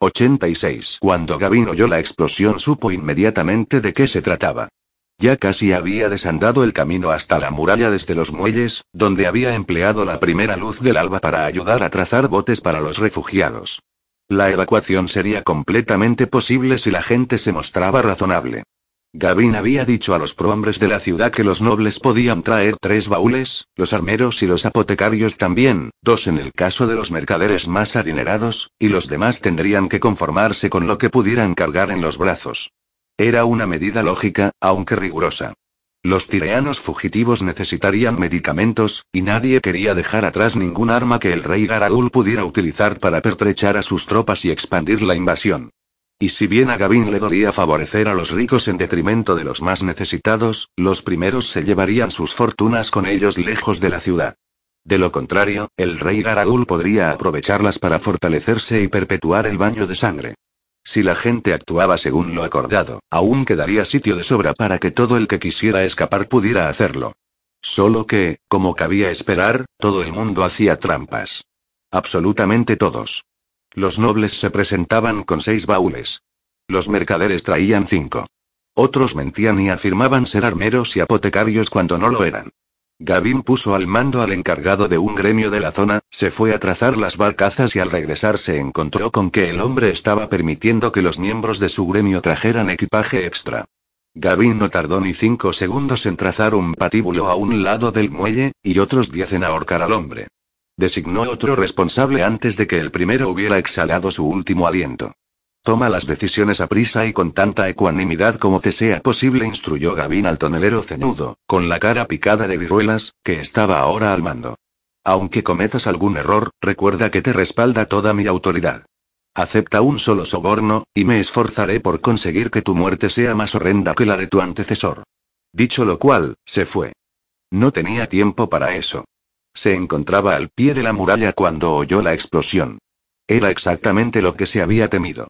86. Cuando Gavin oyó la explosión supo inmediatamente de qué se trataba. Ya casi había desandado el camino hasta la muralla desde los muelles, donde había empleado la primera luz del alba para ayudar a trazar botes para los refugiados. La evacuación sería completamente posible si la gente se mostraba razonable. Gavin había dicho a los prohombres de la ciudad que los nobles podían traer tres baúles, los armeros y los apotecarios también, dos en el caso de los mercaderes más adinerados, y los demás tendrían que conformarse con lo que pudieran cargar en los brazos. Era una medida lógica, aunque rigurosa. Los tireanos fugitivos necesitarían medicamentos, y nadie quería dejar atrás ningún arma que el rey Garadul pudiera utilizar para pertrechar a sus tropas y expandir la invasión. Y si bien a Gavin le dolía favorecer a los ricos en detrimento de los más necesitados, los primeros se llevarían sus fortunas con ellos lejos de la ciudad. De lo contrario, el rey Garadul podría aprovecharlas para fortalecerse y perpetuar el baño de sangre. Si la gente actuaba según lo acordado, aún quedaría sitio de sobra para que todo el que quisiera escapar pudiera hacerlo. Solo que, como cabía esperar, todo el mundo hacía trampas. Absolutamente todos. Los nobles se presentaban con seis baúles. Los mercaderes traían cinco. Otros mentían y afirmaban ser armeros y apotecarios cuando no lo eran. Gavin puso al mando al encargado de un gremio de la zona, se fue a trazar las barcazas y al regresar se encontró con que el hombre estaba permitiendo que los miembros de su gremio trajeran equipaje extra. Gavin no tardó ni cinco segundos en trazar un patíbulo a un lado del muelle, y otros diez en ahorcar al hombre. Designó otro responsable antes de que el primero hubiera exhalado su último aliento. Toma las decisiones a prisa y con tanta ecuanimidad como te sea posible, instruyó Gavin al tonelero cenudo, con la cara picada de viruelas, que estaba ahora al mando. Aunque cometas algún error, recuerda que te respalda toda mi autoridad. Acepta un solo soborno, y me esforzaré por conseguir que tu muerte sea más horrenda que la de tu antecesor. Dicho lo cual, se fue. No tenía tiempo para eso. Se encontraba al pie de la muralla cuando oyó la explosión. Era exactamente lo que se había temido.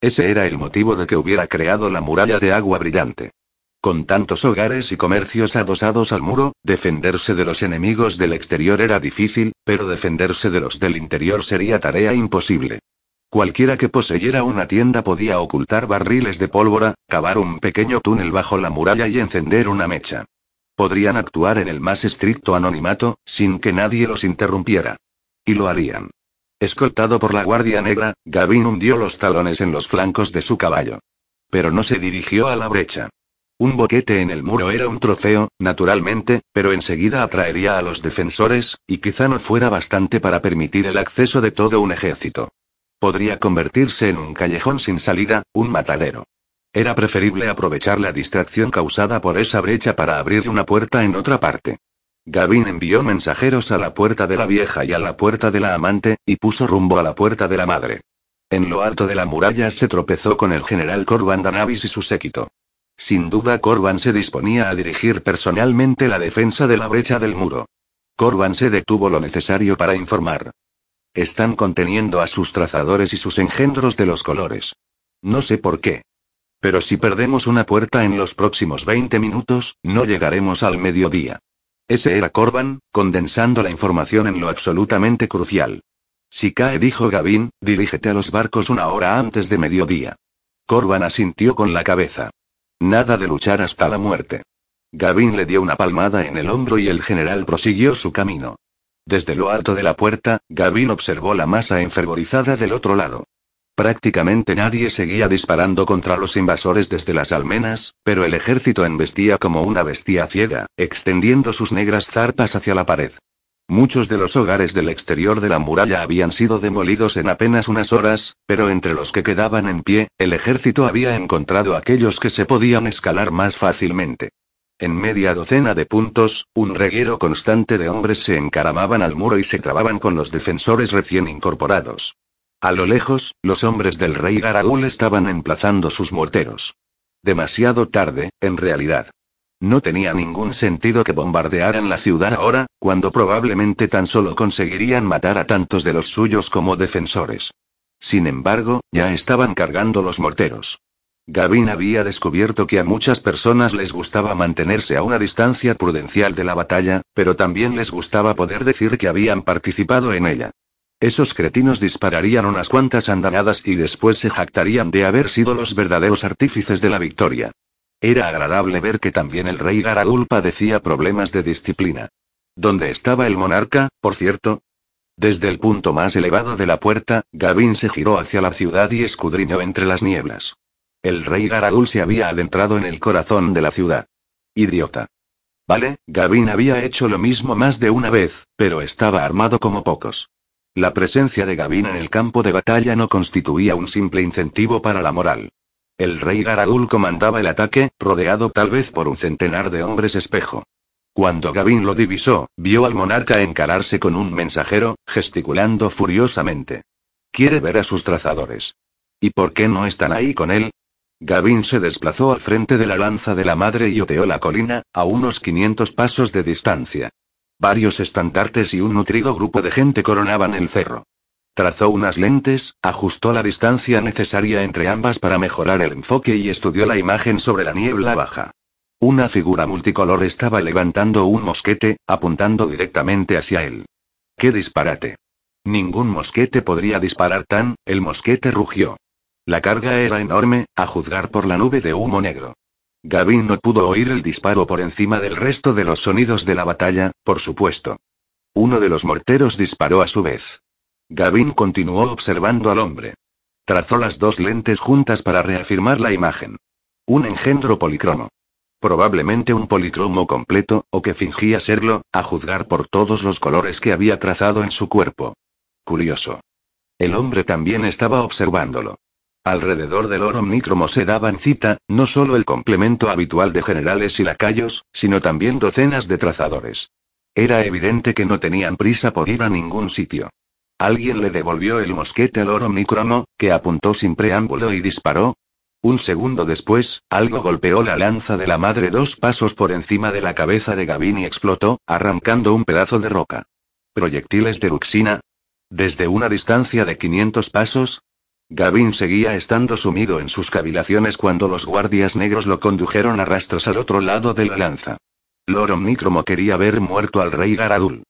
Ese era el motivo de que hubiera creado la muralla de agua brillante. Con tantos hogares y comercios adosados al muro, defenderse de los enemigos del exterior era difícil, pero defenderse de los del interior sería tarea imposible. Cualquiera que poseyera una tienda podía ocultar barriles de pólvora, cavar un pequeño túnel bajo la muralla y encender una mecha. Podrían actuar en el más estricto anonimato, sin que nadie los interrumpiera. Y lo harían. Escoltado por la Guardia Negra, Gavin hundió los talones en los flancos de su caballo. Pero no se dirigió a la brecha. Un boquete en el muro era un trofeo, naturalmente, pero enseguida atraería a los defensores, y quizá no fuera bastante para permitir el acceso de todo un ejército. Podría convertirse en un callejón sin salida, un matadero. Era preferible aprovechar la distracción causada por esa brecha para abrir una puerta en otra parte. Gavin envió mensajeros a la puerta de la vieja y a la puerta de la amante, y puso rumbo a la puerta de la madre. En lo alto de la muralla se tropezó con el general Corban Danavis y su séquito. Sin duda Corban se disponía a dirigir personalmente la defensa de la brecha del muro. Corban se detuvo lo necesario para informar. Están conteniendo a sus trazadores y sus engendros de los colores. No sé por qué. Pero si perdemos una puerta en los próximos 20 minutos, no llegaremos al mediodía. Ese era Corban, condensando la información en lo absolutamente crucial. Si cae, dijo Gavin, dirígete a los barcos una hora antes de mediodía. Corban asintió con la cabeza. Nada de luchar hasta la muerte. Gavin le dio una palmada en el hombro y el general prosiguió su camino. Desde lo alto de la puerta, Gavin observó la masa enfervorizada del otro lado. Prácticamente nadie seguía disparando contra los invasores desde las almenas, pero el ejército embestía como una bestia ciega, extendiendo sus negras zarpas hacia la pared. Muchos de los hogares del exterior de la muralla habían sido demolidos en apenas unas horas, pero entre los que quedaban en pie, el ejército había encontrado aquellos que se podían escalar más fácilmente. En media docena de puntos, un reguero constante de hombres se encaramaban al muro y se trababan con los defensores recién incorporados. A lo lejos, los hombres del rey Garagul estaban emplazando sus morteros. Demasiado tarde, en realidad. No tenía ningún sentido que bombardearan la ciudad ahora, cuando probablemente tan solo conseguirían matar a tantos de los suyos como defensores. Sin embargo, ya estaban cargando los morteros. Gavin había descubierto que a muchas personas les gustaba mantenerse a una distancia prudencial de la batalla, pero también les gustaba poder decir que habían participado en ella. Esos cretinos dispararían unas cuantas andanadas y después se jactarían de haber sido los verdaderos artífices de la victoria. Era agradable ver que también el rey Garagul padecía problemas de disciplina. ¿Dónde estaba el monarca, por cierto? Desde el punto más elevado de la puerta, Gavin se giró hacia la ciudad y escudriñó entre las nieblas. El rey Garagul se había adentrado en el corazón de la ciudad. Idiota. Vale, Gavin había hecho lo mismo más de una vez, pero estaba armado como pocos. La presencia de Gavin en el campo de batalla no constituía un simple incentivo para la moral. El rey Garagul comandaba el ataque, rodeado tal vez por un centenar de hombres espejo. Cuando Gavin lo divisó, vio al monarca encararse con un mensajero, gesticulando furiosamente. Quiere ver a sus trazadores. ¿Y por qué no están ahí con él? Gavin se desplazó al frente de la lanza de la madre y oteó la colina, a unos 500 pasos de distancia. Varios estandartes y un nutrido grupo de gente coronaban el cerro. Trazó unas lentes, ajustó la distancia necesaria entre ambas para mejorar el enfoque y estudió la imagen sobre la niebla baja. Una figura multicolor estaba levantando un mosquete, apuntando directamente hacia él. ¡Qué disparate! Ningún mosquete podría disparar tan, el mosquete rugió. La carga era enorme, a juzgar por la nube de humo negro. Gavin no pudo oír el disparo por encima del resto de los sonidos de la batalla, por supuesto. Uno de los morteros disparó a su vez. Gavin continuó observando al hombre. Trazó las dos lentes juntas para reafirmar la imagen. Un engendro policromo. Probablemente un policromo completo, o que fingía serlo, a juzgar por todos los colores que había trazado en su cuerpo. Curioso. El hombre también estaba observándolo. Alrededor del oro omnícromo se daban cita, no solo el complemento habitual de generales y lacayos, sino también docenas de trazadores. Era evidente que no tenían prisa por ir a ningún sitio. Alguien le devolvió el mosquete al oro microno, que apuntó sin preámbulo y disparó. Un segundo después, algo golpeó la lanza de la madre dos pasos por encima de la cabeza de Gavin y explotó, arrancando un pedazo de roca. ¿Proyectiles de luxina? Desde una distancia de 500 pasos, Gavin seguía estando sumido en sus cavilaciones cuando los guardias negros lo condujeron a rastros al otro lado de la lanza. Lord Omnicromo quería ver muerto al rey Garadul.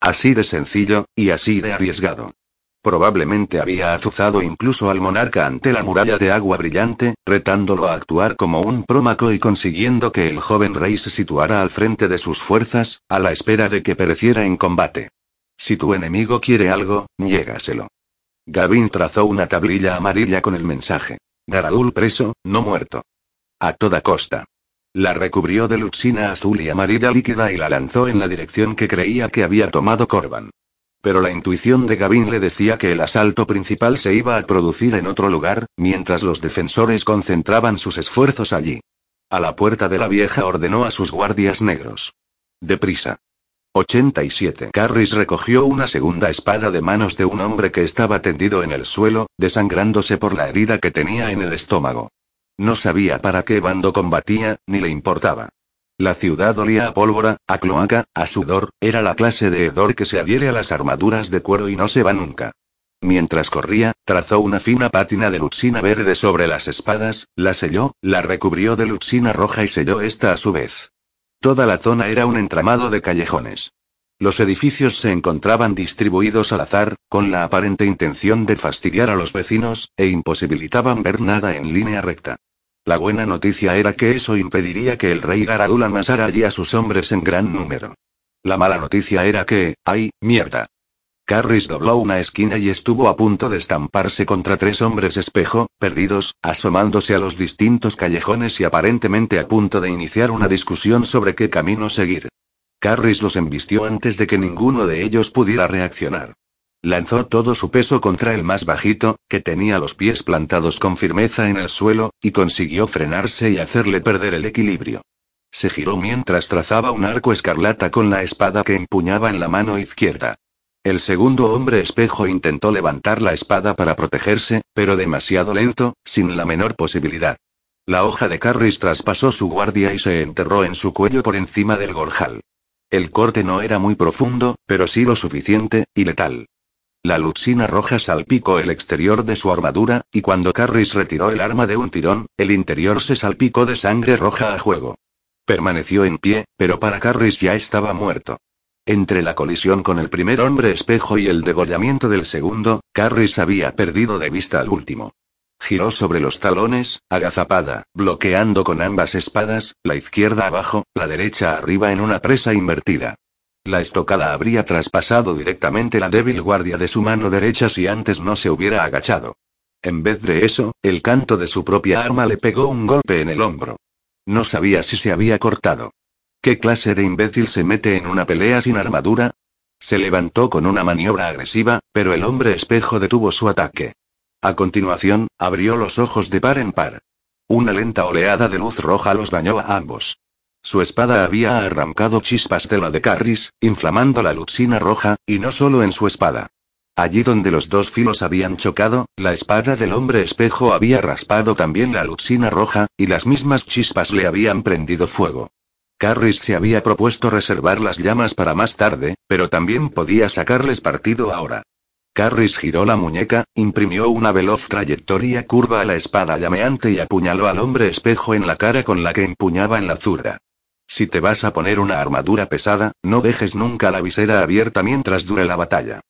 Así de sencillo, y así de arriesgado. Probablemente había azuzado incluso al monarca ante la muralla de agua brillante, retándolo a actuar como un prómaco y consiguiendo que el joven rey se situara al frente de sus fuerzas, a la espera de que pereciera en combate. Si tu enemigo quiere algo, niégaselo. Gavin trazó una tablilla amarilla con el mensaje. Garadul preso, no muerto. A toda costa. La recubrió de luxina azul y amarilla líquida y la lanzó en la dirección que creía que había tomado Corban. Pero la intuición de Gavin le decía que el asalto principal se iba a producir en otro lugar, mientras los defensores concentraban sus esfuerzos allí. A la puerta de la vieja ordenó a sus guardias negros. Deprisa. 87. Carris recogió una segunda espada de manos de un hombre que estaba tendido en el suelo, desangrándose por la herida que tenía en el estómago. No sabía para qué bando combatía, ni le importaba. La ciudad olía a pólvora, a cloaca, a sudor, era la clase de hedor que se adhiere a las armaduras de cuero y no se va nunca. Mientras corría, trazó una fina pátina de luxina verde sobre las espadas, la selló, la recubrió de luxina roja y selló esta a su vez. Toda la zona era un entramado de callejones. Los edificios se encontraban distribuidos al azar, con la aparente intención de fastidiar a los vecinos, e imposibilitaban ver nada en línea recta. La buena noticia era que eso impediría que el rey Garadul amasara allí a sus hombres en gran número. La mala noticia era que, ¡ay, mierda! Carris dobló una esquina y estuvo a punto de estamparse contra tres hombres espejo, perdidos, asomándose a los distintos callejones y aparentemente a punto de iniciar una discusión sobre qué camino seguir. Carris los embistió antes de que ninguno de ellos pudiera reaccionar. Lanzó todo su peso contra el más bajito, que tenía los pies plantados con firmeza en el suelo, y consiguió frenarse y hacerle perder el equilibrio. Se giró mientras trazaba un arco escarlata con la espada que empuñaba en la mano izquierda. El segundo hombre espejo intentó levantar la espada para protegerse, pero demasiado lento, sin la menor posibilidad. La hoja de Carris traspasó su guardia y se enterró en su cuello por encima del gorjal. El corte no era muy profundo, pero sí lo suficiente, y letal. La luxina roja salpicó el exterior de su armadura, y cuando Carris retiró el arma de un tirón, el interior se salpicó de sangre roja a juego. Permaneció en pie, pero para Carris ya estaba muerto. Entre la colisión con el primer hombre espejo y el degollamiento del segundo, Carris había perdido de vista al último. Giró sobre los talones, agazapada, bloqueando con ambas espadas, la izquierda abajo, la derecha arriba en una presa invertida. La estocada habría traspasado directamente la débil guardia de su mano derecha si antes no se hubiera agachado. En vez de eso, el canto de su propia arma le pegó un golpe en el hombro. No sabía si se había cortado. ¿Qué clase de imbécil se mete en una pelea sin armadura? Se levantó con una maniobra agresiva, pero el hombre espejo detuvo su ataque. A continuación, abrió los ojos de par en par. Una lenta oleada de luz roja los bañó a ambos. Su espada había arrancado chispas de la de Carris, inflamando la luxina roja, y no solo en su espada. Allí donde los dos filos habían chocado, la espada del hombre espejo había raspado también la luxina roja, y las mismas chispas le habían prendido fuego. Carris se había propuesto reservar las llamas para más tarde, pero también podía sacarles partido ahora. Carris giró la muñeca, imprimió una veloz trayectoria curva a la espada llameante y apuñaló al hombre espejo en la cara con la que empuñaba en la zurda. Si te vas a poner una armadura pesada, no dejes nunca la visera abierta mientras dure la batalla.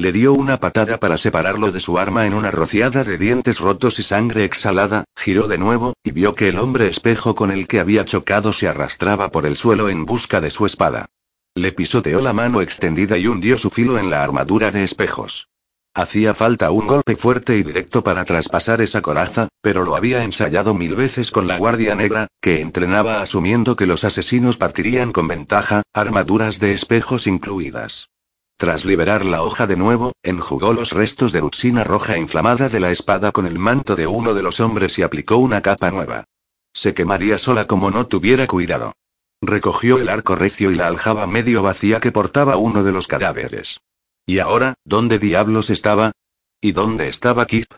Le dio una patada para separarlo de su arma en una rociada de dientes rotos y sangre exhalada, giró de nuevo, y vio que el hombre espejo con el que había chocado se arrastraba por el suelo en busca de su espada. Le pisoteó la mano extendida y hundió su filo en la armadura de espejos. Hacía falta un golpe fuerte y directo para traspasar esa coraza, pero lo había ensayado mil veces con la Guardia Negra, que entrenaba asumiendo que los asesinos partirían con ventaja, armaduras de espejos incluidas. Tras liberar la hoja de nuevo, enjugó los restos de luxina roja inflamada de la espada con el manto de uno de los hombres y aplicó una capa nueva. Se quemaría sola como no tuviera cuidado. Recogió el arco recio y la aljaba medio vacía que portaba uno de los cadáveres. ¿Y ahora, dónde diablos estaba? ¿Y dónde estaba Kip?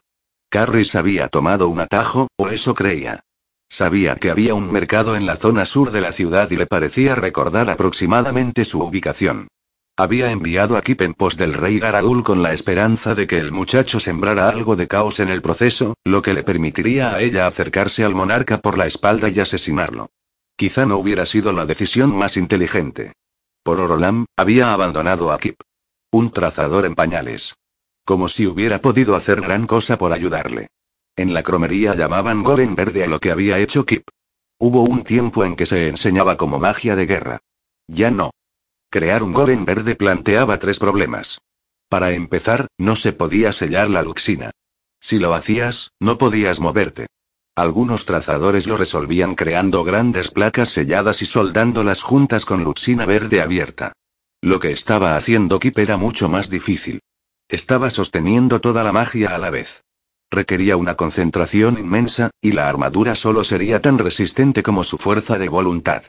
Carris había tomado un atajo, o eso creía. Sabía que había un mercado en la zona sur de la ciudad y le parecía recordar aproximadamente su ubicación. Había enviado a Kip en pos del rey Garadul con la esperanza de que el muchacho sembrara algo de caos en el proceso, lo que le permitiría a ella acercarse al monarca por la espalda y asesinarlo. Quizá no hubiera sido la decisión más inteligente. Por Orolam, había abandonado a Kip. Un trazador en pañales. Como si hubiera podido hacer gran cosa por ayudarle. En la cromería llamaban golem verde a lo que había hecho Kip. Hubo un tiempo en que se enseñaba como magia de guerra. Ya no. Crear un golem verde planteaba tres problemas. Para empezar, no se podía sellar la luxina. Si lo hacías, no podías moverte. Algunos trazadores lo resolvían creando grandes placas selladas y soldándolas juntas con luxina verde abierta. Lo que estaba haciendo Kip era mucho más difícil. Estaba sosteniendo toda la magia a la vez. Requería una concentración inmensa, y la armadura solo sería tan resistente como su fuerza de voluntad.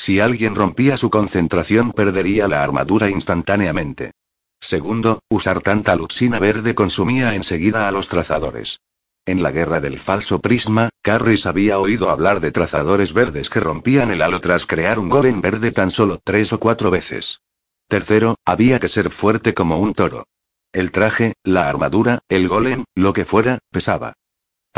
Si alguien rompía su concentración perdería la armadura instantáneamente. Segundo, usar tanta luxina verde consumía enseguida a los trazadores. En la guerra del falso prisma, Carris había oído hablar de trazadores verdes que rompían el halo tras crear un golem verde tan solo tres o cuatro veces. Tercero, había que ser fuerte como un toro. El traje, la armadura, el golem, lo que fuera, pesaba.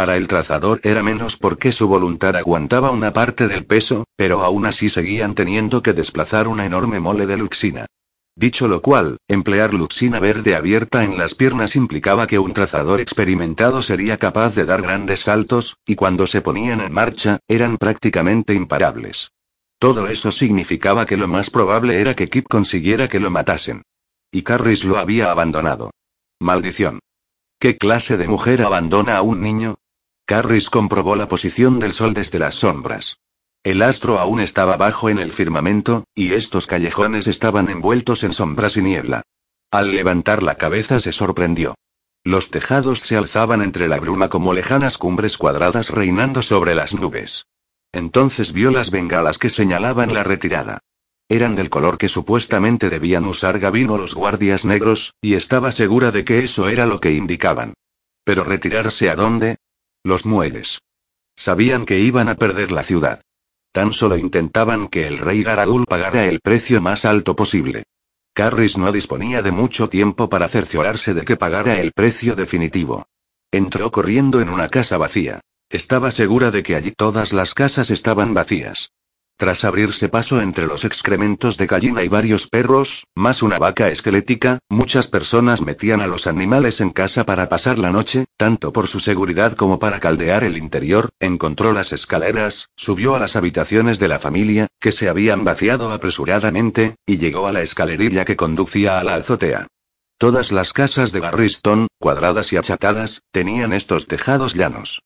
Para el trazador era menos porque su voluntad aguantaba una parte del peso, pero aún así seguían teniendo que desplazar una enorme mole de luxina. Dicho lo cual, emplear luxina verde abierta en las piernas implicaba que un trazador experimentado sería capaz de dar grandes saltos, y cuando se ponían en marcha, eran prácticamente imparables. Todo eso significaba que lo más probable era que Kip consiguiera que lo matasen. Y Carris lo había abandonado. Maldición. ¿Qué clase de mujer abandona a un niño? Carris comprobó la posición del sol desde las sombras. El astro aún estaba bajo en el firmamento, y estos callejones estaban envueltos en sombras y niebla. Al levantar la cabeza se sorprendió. Los tejados se alzaban entre la bruma como lejanas cumbres cuadradas reinando sobre las nubes. Entonces vio las bengalas que señalaban la retirada. Eran del color que supuestamente debían usar Gavin o los guardias negros, y estaba segura de que eso era lo que indicaban. Pero retirarse a dónde? Los muelles. Sabían que iban a perder la ciudad. Tan solo intentaban que el rey Garadul pagara el precio más alto posible. Carris no disponía de mucho tiempo para cerciorarse de que pagara el precio definitivo. Entró corriendo en una casa vacía. Estaba segura de que allí todas las casas estaban vacías. Tras abrirse paso entre los excrementos de gallina y varios perros, más una vaca esquelética, muchas personas metían a los animales en casa para pasar la noche, tanto por su seguridad como para caldear el interior, encontró las escaleras, subió a las habitaciones de la familia, que se habían vaciado apresuradamente, y llegó a la escalerilla que conducía a la azotea. Todas las casas de Garriston, cuadradas y achatadas, tenían estos tejados llanos.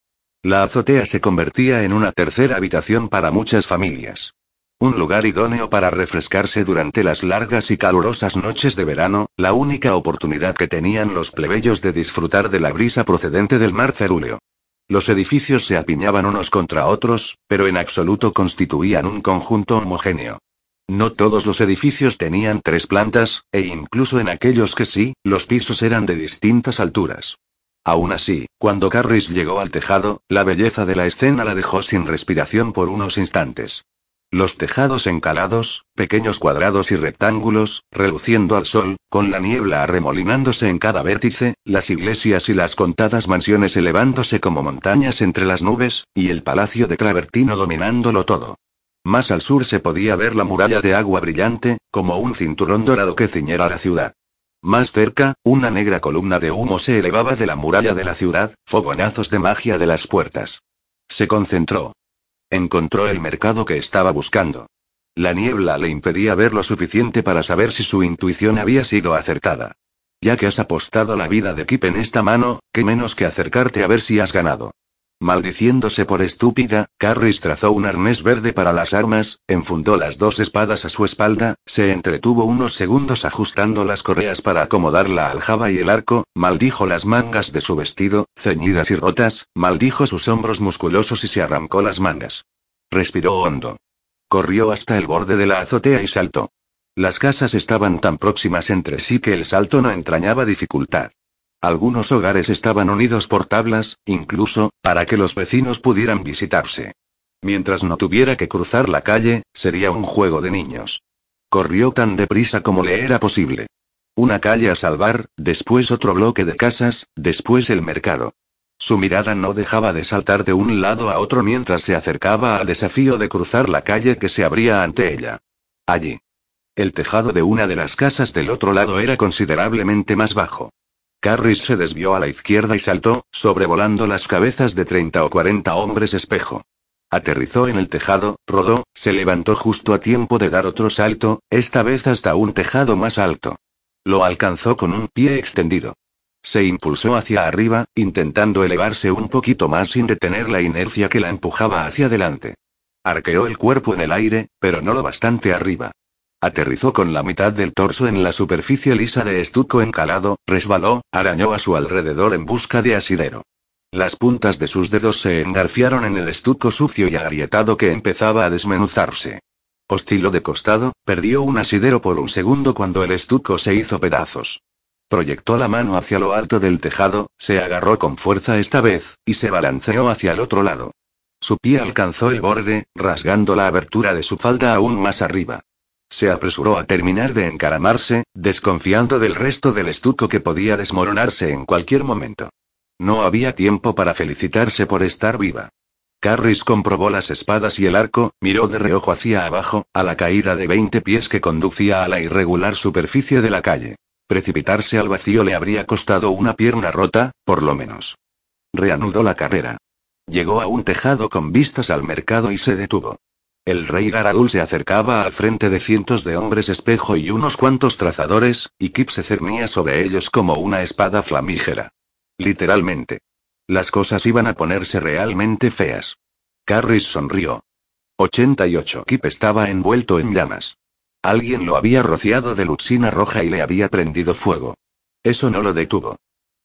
La azotea se convertía en una tercera habitación para muchas familias. Un lugar idóneo para refrescarse durante las largas y calurosas noches de verano, la única oportunidad que tenían los plebeyos de disfrutar de la brisa procedente del mar cerúleo. Los edificios se apiñaban unos contra otros, pero en absoluto constituían un conjunto homogéneo. No todos los edificios tenían tres plantas, e incluso en aquellos que sí, los pisos eran de distintas alturas. Aún así, cuando Carris llegó al tejado, la belleza de la escena la dejó sin respiración por unos instantes. Los tejados encalados, pequeños cuadrados y rectángulos, reluciendo al sol, con la niebla arremolinándose en cada vértice, las iglesias y las contadas mansiones elevándose como montañas entre las nubes, y el palacio de Clavertino dominándolo todo. Más al sur se podía ver la muralla de agua brillante, como un cinturón dorado que ciñera la ciudad. Más cerca, una negra columna de humo se elevaba de la muralla de la ciudad, fogonazos de magia de las puertas. Se concentró. Encontró el mercado que estaba buscando. La niebla le impedía ver lo suficiente para saber si su intuición había sido acertada. Ya que has apostado la vida de Kip en esta mano, qué menos que acercarte a ver si has ganado. Maldiciéndose por estúpida, Carris trazó un arnés verde para las armas, enfundó las dos espadas a su espalda, se entretuvo unos segundos ajustando las correas para acomodar la aljaba y el arco, maldijo las mangas de su vestido, ceñidas y rotas, maldijo sus hombros musculosos y se arrancó las mangas. Respiró hondo. Corrió hasta el borde de la azotea y saltó. Las casas estaban tan próximas entre sí que el salto no entrañaba dificultad. Algunos hogares estaban unidos por tablas, incluso, para que los vecinos pudieran visitarse. Mientras no tuviera que cruzar la calle, sería un juego de niños. Corrió tan deprisa como le era posible. Una calle a salvar, después otro bloque de casas, después el mercado. Su mirada no dejaba de saltar de un lado a otro mientras se acercaba al desafío de cruzar la calle que se abría ante ella. Allí. El tejado de una de las casas del otro lado era considerablemente más bajo. Carris se desvió a la izquierda y saltó, sobrevolando las cabezas de 30 o 40 hombres espejo. Aterrizó en el tejado, rodó, se levantó justo a tiempo de dar otro salto, esta vez hasta un tejado más alto. Lo alcanzó con un pie extendido. Se impulsó hacia arriba, intentando elevarse un poquito más sin detener la inercia que la empujaba hacia adelante. Arqueó el cuerpo en el aire, pero no lo bastante arriba. Aterrizó con la mitad del torso en la superficie lisa de estuco encalado, resbaló, arañó a su alrededor en busca de asidero. Las puntas de sus dedos se engarfiaron en el estuco sucio y agrietado que empezaba a desmenuzarse. Osciló de costado, perdió un asidero por un segundo cuando el estuco se hizo pedazos. Proyectó la mano hacia lo alto del tejado, se agarró con fuerza esta vez, y se balanceó hacia el otro lado. Su pie alcanzó el borde, rasgando la abertura de su falda aún más arriba. Se apresuró a terminar de encaramarse, desconfiando del resto del estuco que podía desmoronarse en cualquier momento. No había tiempo para felicitarse por estar viva. Carris comprobó las espadas y el arco, miró de reojo hacia abajo, a la caída de 20 pies que conducía a la irregular superficie de la calle. Precipitarse al vacío le habría costado una pierna rota, por lo menos. Reanudó la carrera. Llegó a un tejado con vistas al mercado y se detuvo. El rey Garadul se acercaba al frente de cientos de hombres espejo y unos cuantos trazadores, y Kip se cernía sobre ellos como una espada flamígera. Literalmente. Las cosas iban a ponerse realmente feas. Carris sonrió. 88. Kip estaba envuelto en llamas. Alguien lo había rociado de luxina roja y le había prendido fuego. Eso no lo detuvo.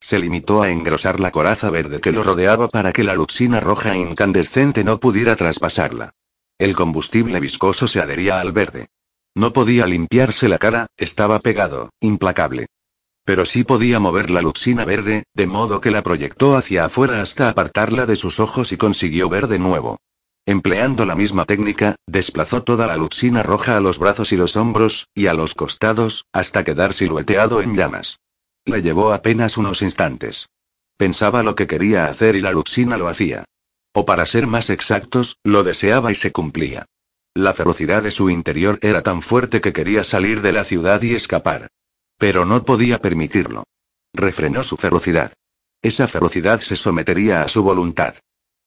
Se limitó a engrosar la coraza verde que lo rodeaba para que la luxina roja incandescente no pudiera traspasarla. El combustible viscoso se adhería al verde. No podía limpiarse la cara, estaba pegado, implacable. Pero sí podía mover la luxina verde, de modo que la proyectó hacia afuera hasta apartarla de sus ojos y consiguió ver de nuevo. Empleando la misma técnica, desplazó toda la luxina roja a los brazos y los hombros, y a los costados, hasta quedar silueteado en llamas. Le llevó apenas unos instantes. Pensaba lo que quería hacer y la luxina lo hacía. O para ser más exactos, lo deseaba y se cumplía. La ferocidad de su interior era tan fuerte que quería salir de la ciudad y escapar. Pero no podía permitirlo. Refrenó su ferocidad. Esa ferocidad se sometería a su voluntad.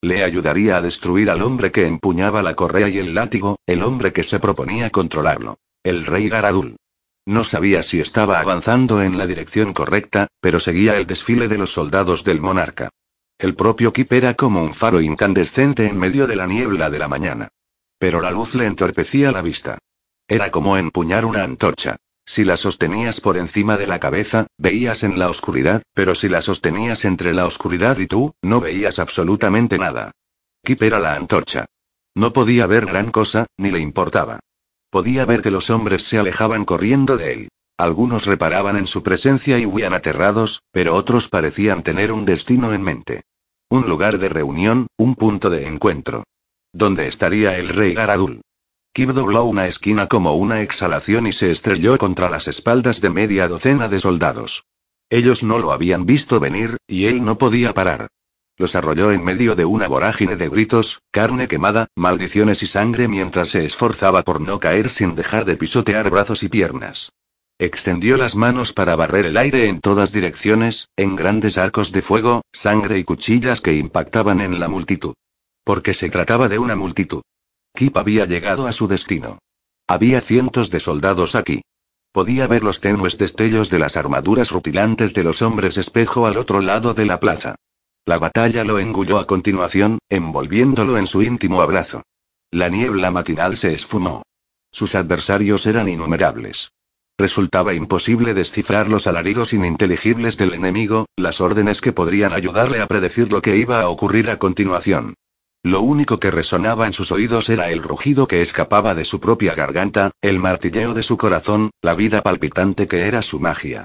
Le ayudaría a destruir al hombre que empuñaba la correa y el látigo, el hombre que se proponía controlarlo. El rey Garadul. No sabía si estaba avanzando en la dirección correcta, pero seguía el desfile de los soldados del monarca. El propio Kip era como un faro incandescente en medio de la niebla de la mañana. Pero la luz le entorpecía la vista. Era como empuñar una antorcha. Si la sostenías por encima de la cabeza, veías en la oscuridad, pero si la sostenías entre la oscuridad y tú, no veías absolutamente nada. Kip era la antorcha. No podía ver gran cosa, ni le importaba. Podía ver que los hombres se alejaban corriendo de él. Algunos reparaban en su presencia y huían aterrados, pero otros parecían tener un destino en mente. Un lugar de reunión, un punto de encuentro. ¿Dónde estaría el rey Garadul? Kip dobló una esquina como una exhalación y se estrelló contra las espaldas de media docena de soldados. Ellos no lo habían visto venir, y él no podía parar. Los arrolló en medio de una vorágine de gritos, carne quemada, maldiciones y sangre mientras se esforzaba por no caer sin dejar de pisotear brazos y piernas. Extendió las manos para barrer el aire en todas direcciones, en grandes arcos de fuego, sangre y cuchillas que impactaban en la multitud. Porque se trataba de una multitud. Kip había llegado a su destino. Había cientos de soldados aquí. Podía ver los tenues destellos de las armaduras rutilantes de los hombres espejo al otro lado de la plaza. La batalla lo engulló a continuación, envolviéndolo en su íntimo abrazo. La niebla matinal se esfumó. Sus adversarios eran innumerables. Resultaba imposible descifrar los alaridos ininteligibles del enemigo, las órdenes que podrían ayudarle a predecir lo que iba a ocurrir a continuación. Lo único que resonaba en sus oídos era el rugido que escapaba de su propia garganta, el martilleo de su corazón, la vida palpitante que era su magia.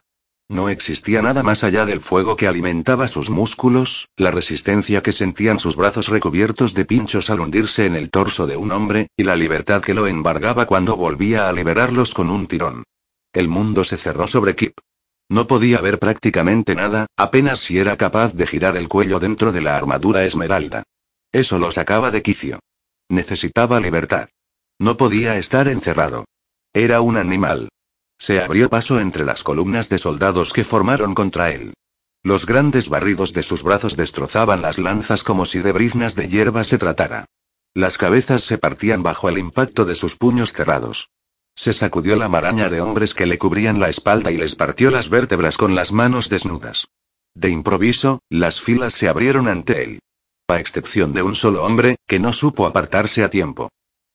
No existía nada más allá del fuego que alimentaba sus músculos, la resistencia que sentían sus brazos recubiertos de pinchos al hundirse en el torso de un hombre, y la libertad que lo embargaba cuando volvía a liberarlos con un tirón. El mundo se cerró sobre Kip. No podía ver prácticamente nada, apenas si era capaz de girar el cuello dentro de la armadura esmeralda. Eso lo sacaba de quicio. Necesitaba libertad. No podía estar encerrado. Era un animal. Se abrió paso entre las columnas de soldados que formaron contra él. Los grandes barridos de sus brazos destrozaban las lanzas como si de briznas de hierba se tratara. Las cabezas se partían bajo el impacto de sus puños cerrados. Se sacudió la maraña de hombres que le cubrían la espalda y les partió las vértebras con las manos desnudas. De improviso, las filas se abrieron ante él a excepción de un solo hombre, que no supo apartarse a tiempo.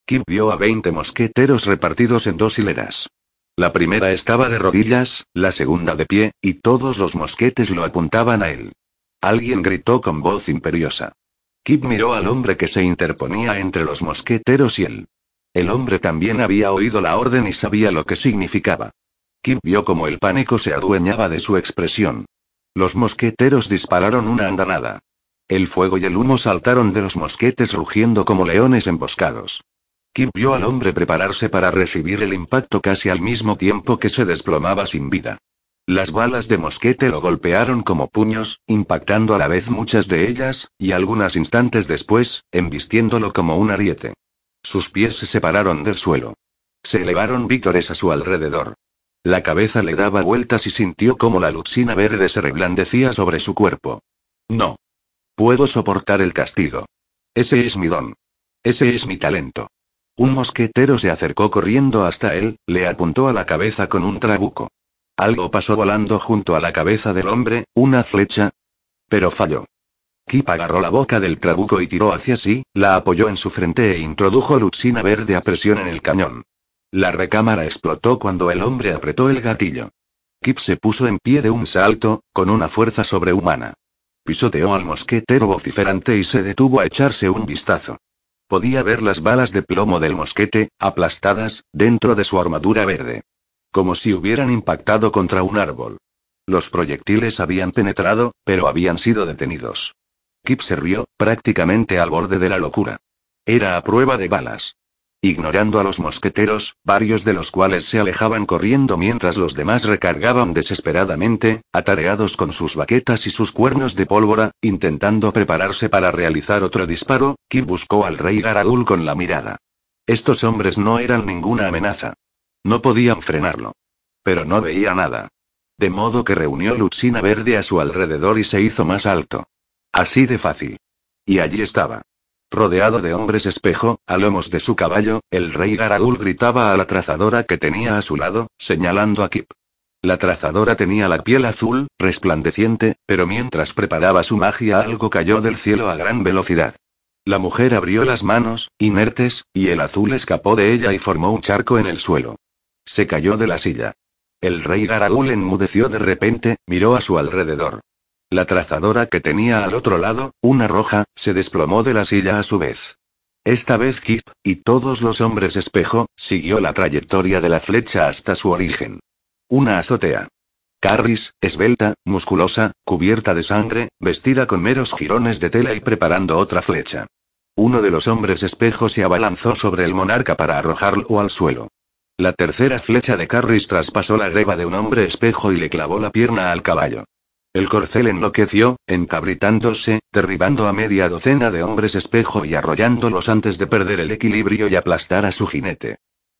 Kip vio a veinte mosqueteros repartidos en dos hileras. La primera estaba de rodillas, la segunda de pie, y todos los mosquetes lo apuntaban a él. Alguien gritó con voz imperiosa. Kip miró al hombre que se interponía entre los mosqueteros y él. El hombre también había oído la orden y sabía lo que significaba. Kip vio como el pánico se adueñaba de su expresión. Los mosqueteros dispararon una andanada. El fuego y el humo saltaron de los mosquetes rugiendo como leones emboscados. Kip vio al hombre prepararse para recibir el impacto casi al mismo tiempo que se desplomaba sin vida. Las balas de mosquete lo golpearon como puños, impactando a la vez muchas de ellas, y algunos instantes después, embistiéndolo como un ariete. Sus pies se separaron del suelo. Se elevaron vítores a su alrededor. La cabeza le daba vueltas y sintió como la luxina verde se reblandecía sobre su cuerpo. No. Puedo soportar el castigo. Ese es mi don. Ese es mi talento. Un mosquetero se acercó corriendo hasta él, le apuntó a la cabeza con un trabuco. Algo pasó volando junto a la cabeza del hombre, una flecha. Pero falló. Kip agarró la boca del trabuco y tiró hacia sí, la apoyó en su frente e introdujo luxina verde a presión en el cañón. La recámara explotó cuando el hombre apretó el gatillo. Kip se puso en pie de un salto, con una fuerza sobrehumana. Pisoteó al mosquetero vociferante y se detuvo a echarse un vistazo. Podía ver las balas de plomo del mosquete, aplastadas, dentro de su armadura verde. Como si hubieran impactado contra un árbol. Los proyectiles habían penetrado, pero habían sido detenidos. Kip se rió, prácticamente al borde de la locura. Era a prueba de balas. Ignorando a los mosqueteros, varios de los cuales se alejaban corriendo mientras los demás recargaban desesperadamente, atareados con sus baquetas y sus cuernos de pólvora, intentando prepararse para realizar otro disparo, Kip buscó al rey Garadul con la mirada. Estos hombres no eran ninguna amenaza. No podían frenarlo. Pero no veía nada. De modo que reunió Luxina verde a su alrededor y se hizo más alto. Así de fácil. Y allí estaba. Rodeado de hombres espejo, a lomos de su caballo, el rey Garadul gritaba a la trazadora que tenía a su lado, señalando a Kip. La trazadora tenía la piel azul, resplandeciente, pero mientras preparaba su magia algo cayó del cielo a gran velocidad. La mujer abrió las manos, inertes, y el azul escapó de ella y formó un charco en el suelo. Se cayó de la silla. El rey Garadul enmudeció de repente, miró a su alrededor. La trazadora que tenía al otro lado, una roja, se desplomó de la silla a su vez. Esta vez Kip, y todos los hombres espejo, siguió la trayectoria de la flecha hasta su origen. Una azotea. Carris, esbelta, musculosa, cubierta de sangre, vestida con meros jirones de tela y preparando otra flecha. Uno de los hombres espejo se abalanzó sobre el monarca para arrojarlo al suelo. La tercera flecha de Carris traspasó la greba de un hombre espejo y le clavó la pierna al caballo. El corcel enloqueció, encabritándose, derribando a media docena de hombres espejo y arrollándolos antes de perder el equilibrio y aplastar a su jinete.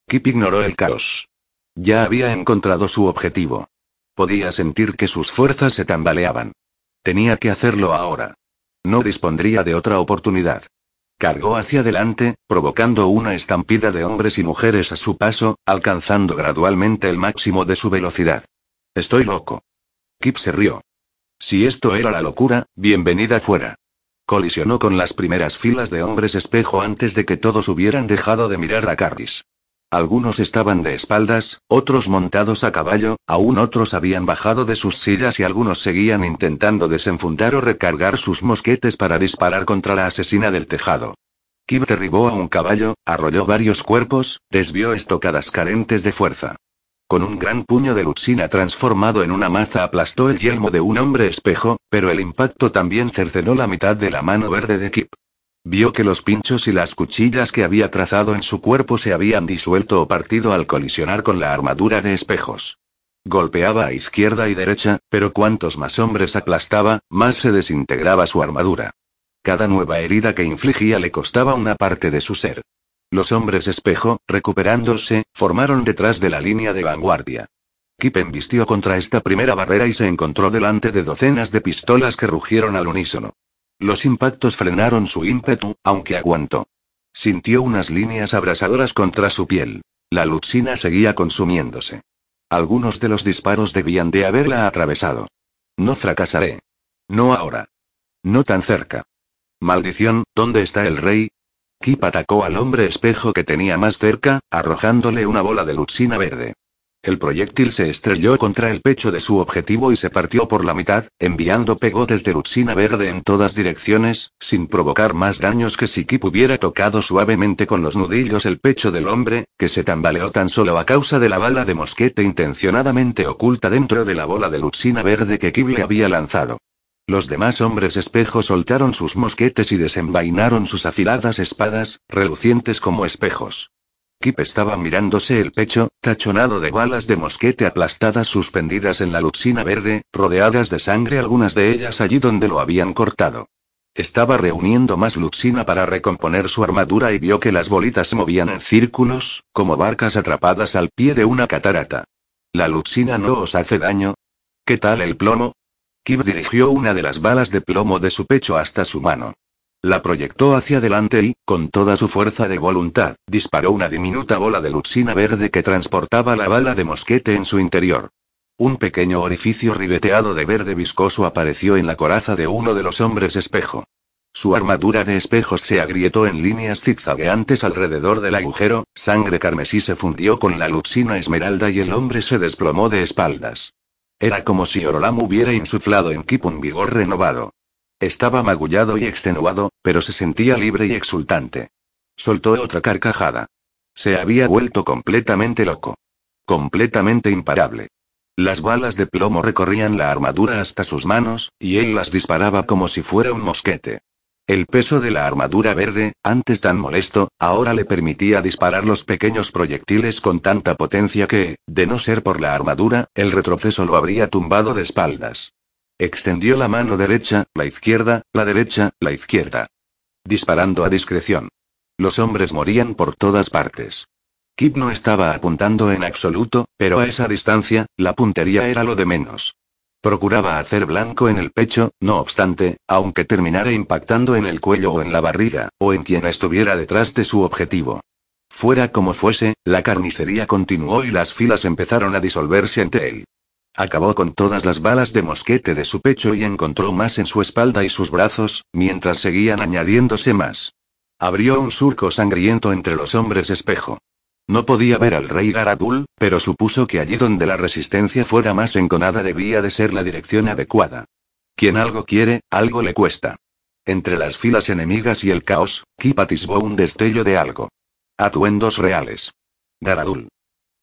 Kip ignoró el caos. Ya había encontrado su objetivo. Podía sentir que sus fuerzas se tambaleaban. Tenía que hacerlo ahora. No dispondría de otra oportunidad. Cargó hacia adelante, provocando una estampida de hombres y mujeres a su paso, alcanzando gradualmente el máximo de su velocidad. Estoy loco. Kip se rió. Si esto era la locura, bienvenida fuera. Colisionó con las primeras filas de hombres espejo antes de que todos hubieran dejado de mirar a Carris. Algunos estaban de espaldas, otros montados a caballo, aún otros habían bajado de sus sillas y algunos seguían intentando desenfundar o recargar sus mosquetes para disparar contra la asesina del tejado. Kib derribó a un caballo, arrolló varios cuerpos, desvió estocadas carentes de fuerza. Con un gran puño de luxina transformado en una maza aplastó el yelmo de un hombre espejo, pero el impacto también cercenó la mitad de la mano verde de Kip. Vio que los pinchos y las cuchillas que había trazado en su cuerpo se habían disuelto o partido al colisionar con la armadura de espejos. Golpeaba a izquierda y derecha, pero cuantos más hombres aplastaba, más se desintegraba su armadura. Cada nueva herida que infligía le costaba una parte de su ser. Los hombres espejo, recuperándose, formaron detrás de la línea de vanguardia. Kip embistió contra esta primera barrera y se encontró delante de docenas de pistolas que rugieron al unísono. Los impactos frenaron su ímpetu, aunque aguantó. Sintió unas líneas abrasadoras contra su piel. La luxina seguía consumiéndose. Algunos de los disparos debían de haberla atravesado. No fracasaré. No ahora. No tan cerca. Maldición, ¿dónde está el rey? Kip atacó al hombre espejo que tenía más cerca, arrojándole una bola de luxina verde. El proyectil se estrelló contra el pecho de su objetivo y se partió por la mitad, enviando pegotes de luxina verde en todas direcciones, sin provocar más daños que si Kip hubiera tocado suavemente con los nudillos el pecho del hombre, que se tambaleó tan solo a causa de la bala de mosquete intencionadamente oculta dentro de la bola de luxina verde que Kip le había lanzado. Los demás hombres espejo soltaron sus mosquetes y desenvainaron sus afiladas espadas, relucientes como espejos. Kip estaba mirándose el pecho, tachonado de balas de mosquete aplastadas suspendidas en la luxina verde, rodeadas de sangre algunas de ellas allí donde lo habían cortado. Estaba reuniendo más luxina para recomponer su armadura y vio que las bolitas se movían en círculos, como barcas atrapadas al pie de una catarata. ¿La luxina no os hace daño? ¿Qué tal el plomo? Kip dirigió una de las balas de plomo de su pecho hasta su mano. La proyectó hacia adelante y, con toda su fuerza de voluntad, disparó una diminuta bola de luxina verde que transportaba la bala de mosquete en su interior. Un pequeño orificio ribeteado de verde viscoso apareció en la coraza de uno de los hombres espejo. Su armadura de espejos se agrietó en líneas zigzagueantes alrededor del agujero, sangre carmesí se fundió con la luxina esmeralda y el hombre se desplomó de espaldas. Era como si Orolam hubiera insuflado en Kip un vigor renovado. Estaba magullado y extenuado, pero se sentía libre y exultante. Soltó otra carcajada. Se había vuelto completamente loco. Completamente imparable. Las balas de plomo recorrían la armadura hasta sus manos, y él las disparaba como si fuera un mosquete. El peso de la armadura verde, antes tan molesto, ahora le permitía disparar los pequeños proyectiles con tanta potencia que, de no ser por la armadura, el retroceso lo habría tumbado de espaldas. Extendió la mano derecha, la izquierda, la derecha, la izquierda. Disparando a discreción. Los hombres morían por todas partes. Kip no estaba apuntando en absoluto, pero a esa distancia, la puntería era lo de menos. Procuraba hacer blanco en el pecho, no obstante, aunque terminara impactando en el cuello o en la barriga, o en quien estuviera detrás de su objetivo. Fuera como fuese, la carnicería continuó y las filas empezaron a disolverse ante él. Acabó con todas las balas de mosquete de su pecho y encontró más en su espalda y sus brazos, mientras seguían añadiéndose más. Abrió un surco sangriento entre los hombres espejo. No podía ver al rey Garadul, pero supuso que allí donde la resistencia fuera más enconada debía de ser la dirección adecuada. Quien algo quiere, algo le cuesta. Entre las filas enemigas y el caos, Kip atisbó un destello de algo. Atuendos reales. Garadul.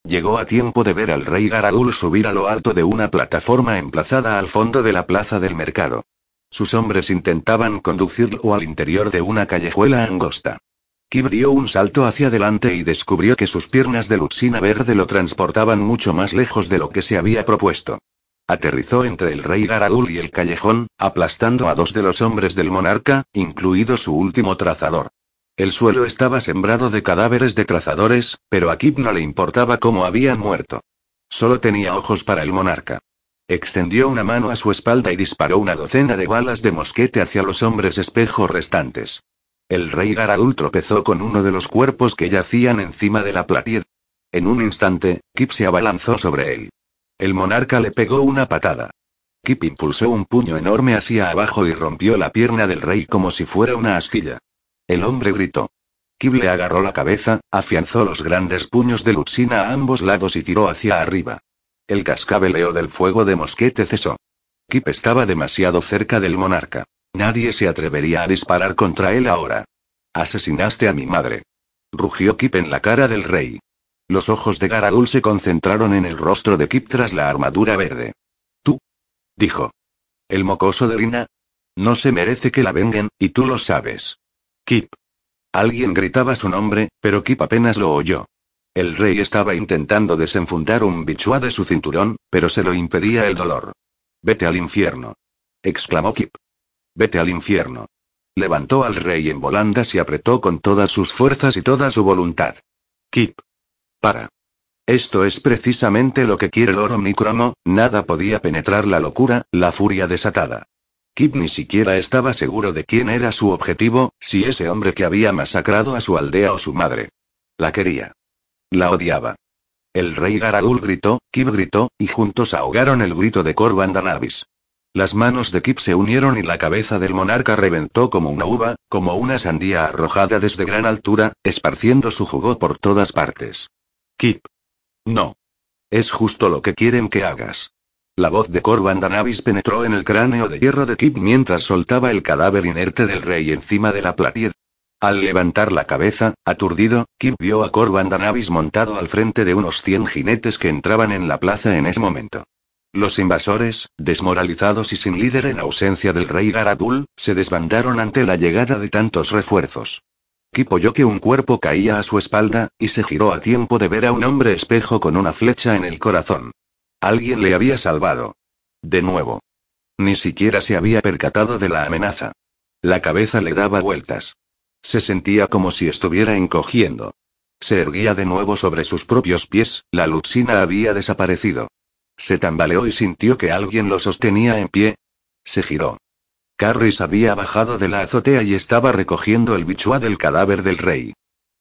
Llegó a tiempo de ver al rey Garadul subir a lo alto de una plataforma emplazada al fondo de la plaza del mercado. Sus hombres intentaban conducirlo al interior de una callejuela angosta. Kib dio un salto hacia adelante y descubrió que sus piernas de luxina verde lo transportaban mucho más lejos de lo que se había propuesto. Aterrizó entre el rey Garadul y el callejón, aplastando a dos de los hombres del monarca, incluido su último trazador. El suelo estaba sembrado de cadáveres de trazadores, pero a Kip no le importaba cómo habían muerto. Solo tenía ojos para el monarca. Extendió una mano a su espalda y disparó una docena de balas de mosquete hacia los hombres espejo restantes. El rey Garadul tropezó con uno de los cuerpos que yacían encima de la platier. En un instante, Kip se abalanzó sobre él. El monarca le pegó una patada. Kip impulsó un puño enorme hacia abajo y rompió la pierna del rey como si fuera una astilla. El hombre gritó. Kip le agarró la cabeza, afianzó los grandes puños de Luxina a ambos lados y tiró hacia arriba. El cascabeleo del fuego de mosquete cesó. Kip estaba demasiado cerca del monarca. Nadie se atrevería a disparar contra él ahora. Asesinaste a mi madre. Rugió Kip en la cara del rey. Los ojos de Garadul se concentraron en el rostro de Kip tras la armadura verde. Tú. Dijo. El mocoso de Lina. No se merece que la vengan, y tú lo sabes. Kip. Alguien gritaba su nombre, pero Kip apenas lo oyó. El rey estaba intentando desenfundar un bichua de su cinturón, pero se lo impedía el dolor. Vete al infierno. exclamó Kip. Vete al infierno. Levantó al rey en volandas y apretó con todas sus fuerzas y toda su voluntad. Kip. Para. Esto es precisamente lo que quiere el oro microno, nada podía penetrar la locura, la furia desatada. Kip ni siquiera estaba seguro de quién era su objetivo, si ese hombre que había masacrado a su aldea o su madre. La quería. La odiaba. El rey Garadul gritó, Kip gritó, y juntos ahogaron el grito de Corban Danavis. Las manos de Kip se unieron y la cabeza del monarca reventó como una uva, como una sandía arrojada desde gran altura, esparciendo su jugo por todas partes. Kip. No. Es justo lo que quieren que hagas. La voz de Corban Danavis penetró en el cráneo de hierro de Kip mientras soltaba el cadáver inerte del rey encima de la platier. Al levantar la cabeza, aturdido, Kip vio a Corban Danavis montado al frente de unos cien jinetes que entraban en la plaza en ese momento. Los invasores, desmoralizados y sin líder en ausencia del rey Garadul, se desbandaron ante la llegada de tantos refuerzos. Kip oyó que un cuerpo caía a su espalda, y se giró a tiempo de ver a un hombre espejo con una flecha en el corazón. Alguien le había salvado. De nuevo. Ni siquiera se había percatado de la amenaza. La cabeza le daba vueltas. Se sentía como si estuviera encogiendo. Se erguía de nuevo sobre sus propios pies, la luxina había desaparecido. Se tambaleó y sintió que alguien lo sostenía en pie. Se giró. Carris había bajado de la azotea y estaba recogiendo el bichua del cadáver del rey.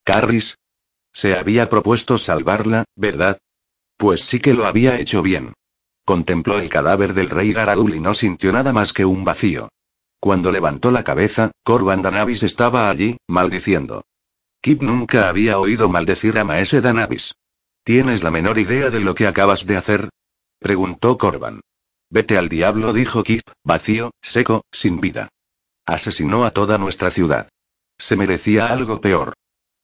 Carris. Se había propuesto salvarla, ¿verdad? Pues sí que lo había hecho bien. Contempló el cadáver del rey Garadul y no sintió nada más que un vacío. Cuando levantó la cabeza, Corban Danavis estaba allí, maldiciendo. Kip nunca había oído maldecir a Maese Danavis. ¿Tienes la menor idea de lo que acabas de hacer? Preguntó Corban. Vete al diablo, dijo Kip, vacío, seco, sin vida. Asesinó a toda nuestra ciudad. Se merecía algo peor.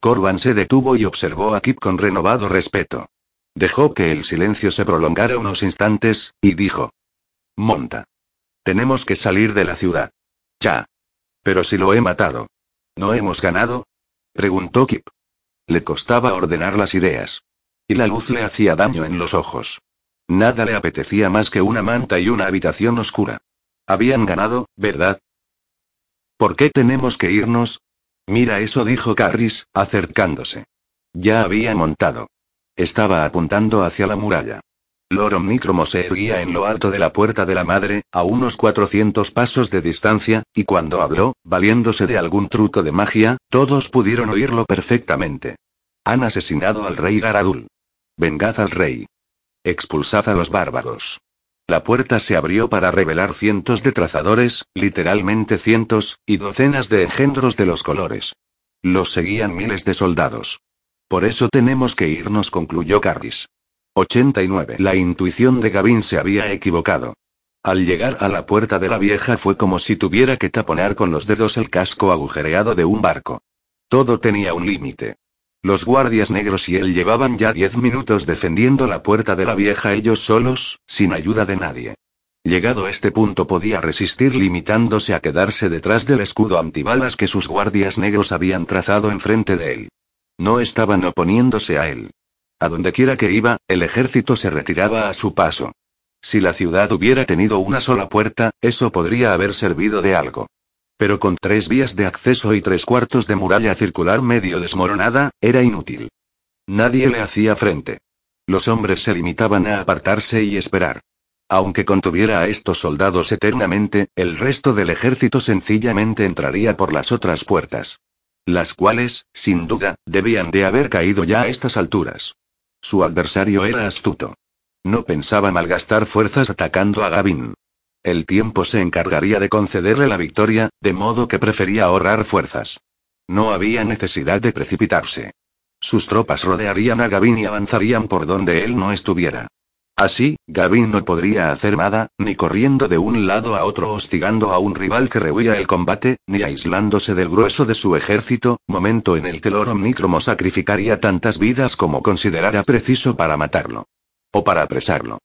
Corban se detuvo y observó a Kip con renovado respeto. Dejó que el silencio se prolongara unos instantes, y dijo. Monta. Tenemos que salir de la ciudad. Ya. Pero si lo he matado. ¿No hemos ganado? Preguntó Kip. Le costaba ordenar las ideas. Y la luz le hacía daño en los ojos. Nada le apetecía más que una manta y una habitación oscura. Habían ganado, ¿verdad? ¿Por qué tenemos que irnos? Mira eso, dijo Carris, acercándose. Ya había montado. Estaba apuntando hacia la muralla. Loro Micromo se erguía en lo alto de la puerta de la madre, a unos 400 pasos de distancia, y cuando habló, valiéndose de algún truco de magia, todos pudieron oírlo perfectamente. Han asesinado al rey Garadul. Vengad al rey. Expulsad a los bárbaros. La puerta se abrió para revelar cientos de trazadores, literalmente cientos, y docenas de engendros de los colores. Los seguían miles de soldados. Por eso tenemos que irnos, concluyó Carris. 89. La intuición de Gavin se había equivocado. Al llegar a la puerta de la vieja fue como si tuviera que taponar con los dedos el casco agujereado de un barco. Todo tenía un límite. Los guardias negros y él llevaban ya diez minutos defendiendo la puerta de la vieja ellos solos, sin ayuda de nadie. Llegado este punto podía resistir limitándose a quedarse detrás del escudo antibalas que sus guardias negros habían trazado enfrente de él. No estaban oponiéndose a él. A donde quiera que iba, el ejército se retiraba a su paso. Si la ciudad hubiera tenido una sola puerta, eso podría haber servido de algo. Pero con tres vías de acceso y tres cuartos de muralla circular medio desmoronada, era inútil. Nadie le hacía frente. Los hombres se limitaban a apartarse y esperar. Aunque contuviera a estos soldados eternamente, el resto del ejército sencillamente entraría por las otras puertas. Las cuales, sin duda, debían de haber caído ya a estas alturas. Su adversario era astuto. No pensaba malgastar fuerzas atacando a Gavin. El tiempo se encargaría de concederle la victoria, de modo que prefería ahorrar fuerzas. No había necesidad de precipitarse. Sus tropas rodearían a Gavin y avanzarían por donde él no estuviera. Así, Gavin no podría hacer nada, ni corriendo de un lado a otro hostigando a un rival que rehuía el combate, ni aislándose del grueso de su ejército, momento en el que Loro Micromo sacrificaría tantas vidas como considerara preciso para matarlo. O para apresarlo.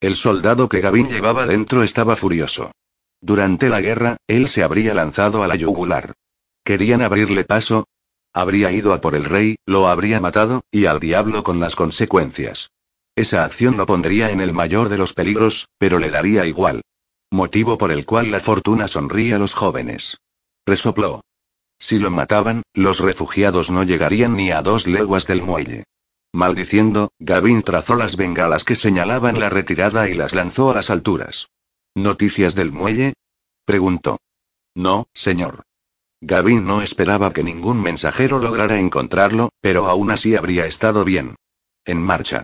El soldado que Gavin llevaba dentro estaba furioso. Durante la guerra, él se habría lanzado a la yugular. ¿Querían abrirle paso? Habría ido a por el rey, lo habría matado, y al diablo con las consecuencias. Esa acción lo pondría en el mayor de los peligros, pero le daría igual. Motivo por el cual la fortuna sonríe a los jóvenes. Resopló. Si lo mataban, los refugiados no llegarían ni a dos leguas del muelle. Maldiciendo, Gavin trazó las bengalas que señalaban la retirada y las lanzó a las alturas. ¿Noticias del muelle? preguntó. No, señor. Gavin no esperaba que ningún mensajero lograra encontrarlo, pero aún así habría estado bien. En marcha.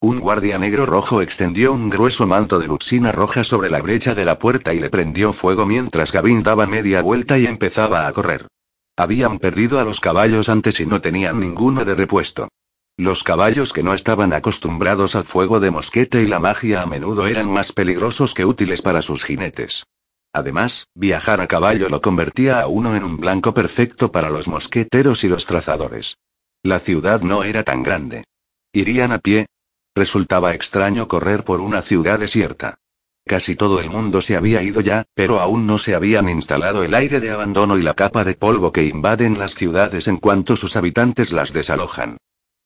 Un guardia negro rojo extendió un grueso manto de luxina roja sobre la brecha de la puerta y le prendió fuego mientras Gavin daba media vuelta y empezaba a correr. Habían perdido a los caballos antes y no tenían ninguno de repuesto. Los caballos que no estaban acostumbrados al fuego de mosquete y la magia a menudo eran más peligrosos que útiles para sus jinetes. Además, viajar a caballo lo convertía a uno en un blanco perfecto para los mosqueteros y los trazadores. La ciudad no era tan grande. ¿Irían a pie? Resultaba extraño correr por una ciudad desierta. Casi todo el mundo se había ido ya, pero aún no se habían instalado el aire de abandono y la capa de polvo que invaden las ciudades en cuanto sus habitantes las desalojan.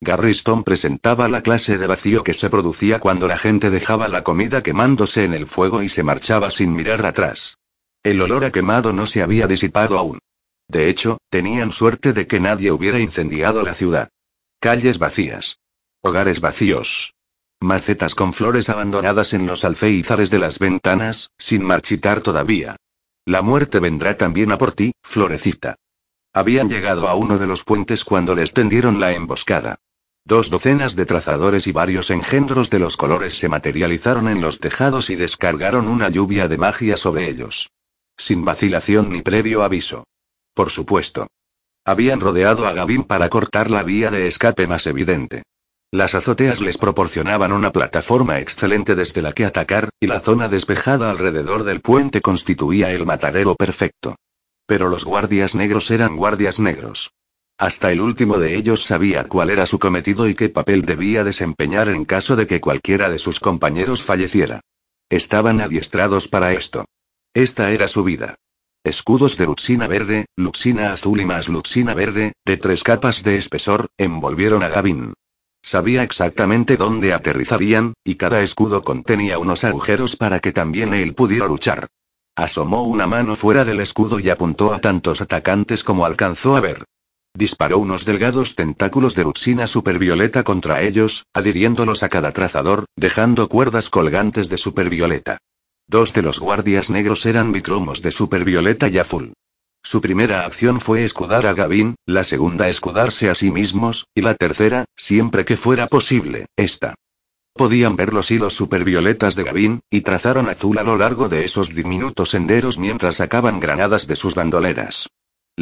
Garriston presentaba la clase de vacío que se producía cuando la gente dejaba la comida quemándose en el fuego y se marchaba sin mirar atrás. El olor a quemado no se había disipado aún. De hecho, tenían suerte de que nadie hubiera incendiado la ciudad. Calles vacías. Hogares vacíos. Macetas con flores abandonadas en los alféizares de las ventanas, sin marchitar todavía. La muerte vendrá también a por ti, florecita. Habían llegado a uno de los puentes cuando les tendieron la emboscada. Dos docenas de trazadores y varios engendros de los colores se materializaron en los tejados y descargaron una lluvia de magia sobre ellos. Sin vacilación ni previo aviso. Por supuesto. Habían rodeado a Gavin para cortar la vía de escape más evidente. Las azoteas les proporcionaban una plataforma excelente desde la que atacar, y la zona despejada alrededor del puente constituía el matadero perfecto. Pero los guardias negros eran guardias negros. Hasta el último de ellos sabía cuál era su cometido y qué papel debía desempeñar en caso de que cualquiera de sus compañeros falleciera. Estaban adiestrados para esto. Esta era su vida. Escudos de luxina verde, luxina azul y más luxina verde, de tres capas de espesor, envolvieron a Gavin. Sabía exactamente dónde aterrizarían, y cada escudo contenía unos agujeros para que también él pudiera luchar. Asomó una mano fuera del escudo y apuntó a tantos atacantes como alcanzó a ver. Disparó unos delgados tentáculos de luxina supervioleta contra ellos, adhiriéndolos a cada trazador, dejando cuerdas colgantes de supervioleta. Dos de los guardias negros eran bitromos de supervioleta y azul. Su primera acción fue escudar a Gavin, la segunda escudarse a sí mismos, y la tercera, siempre que fuera posible, esta. Podían ver los hilos supervioletas de Gavin, y trazaron azul a lo largo de esos diminutos senderos mientras sacaban granadas de sus bandoleras.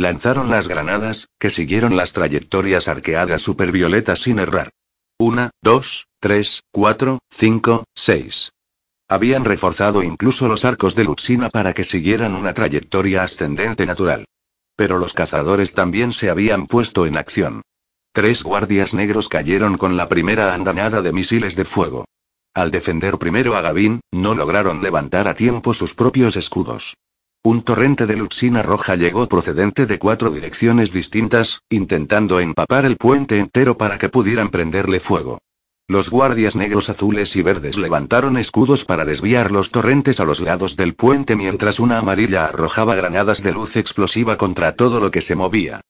Lanzaron las granadas, que siguieron las trayectorias arqueadas supervioletas sin errar. Una, dos, tres, cuatro, cinco, seis. Habían reforzado incluso los arcos de Luxina para que siguieran una trayectoria ascendente natural. Pero los cazadores también se habían puesto en acción. Tres guardias negros cayeron con la primera andanada de misiles de fuego. Al defender primero a Gavin, no lograron levantar a tiempo sus propios escudos. Un torrente de luxina roja llegó procedente de cuatro direcciones distintas, intentando empapar el puente entero para que pudieran prenderle fuego. Los guardias negros azules y verdes levantaron escudos para desviar los torrentes a los lados del puente mientras una amarilla arrojaba granadas de luz explosiva contra todo lo que se movía.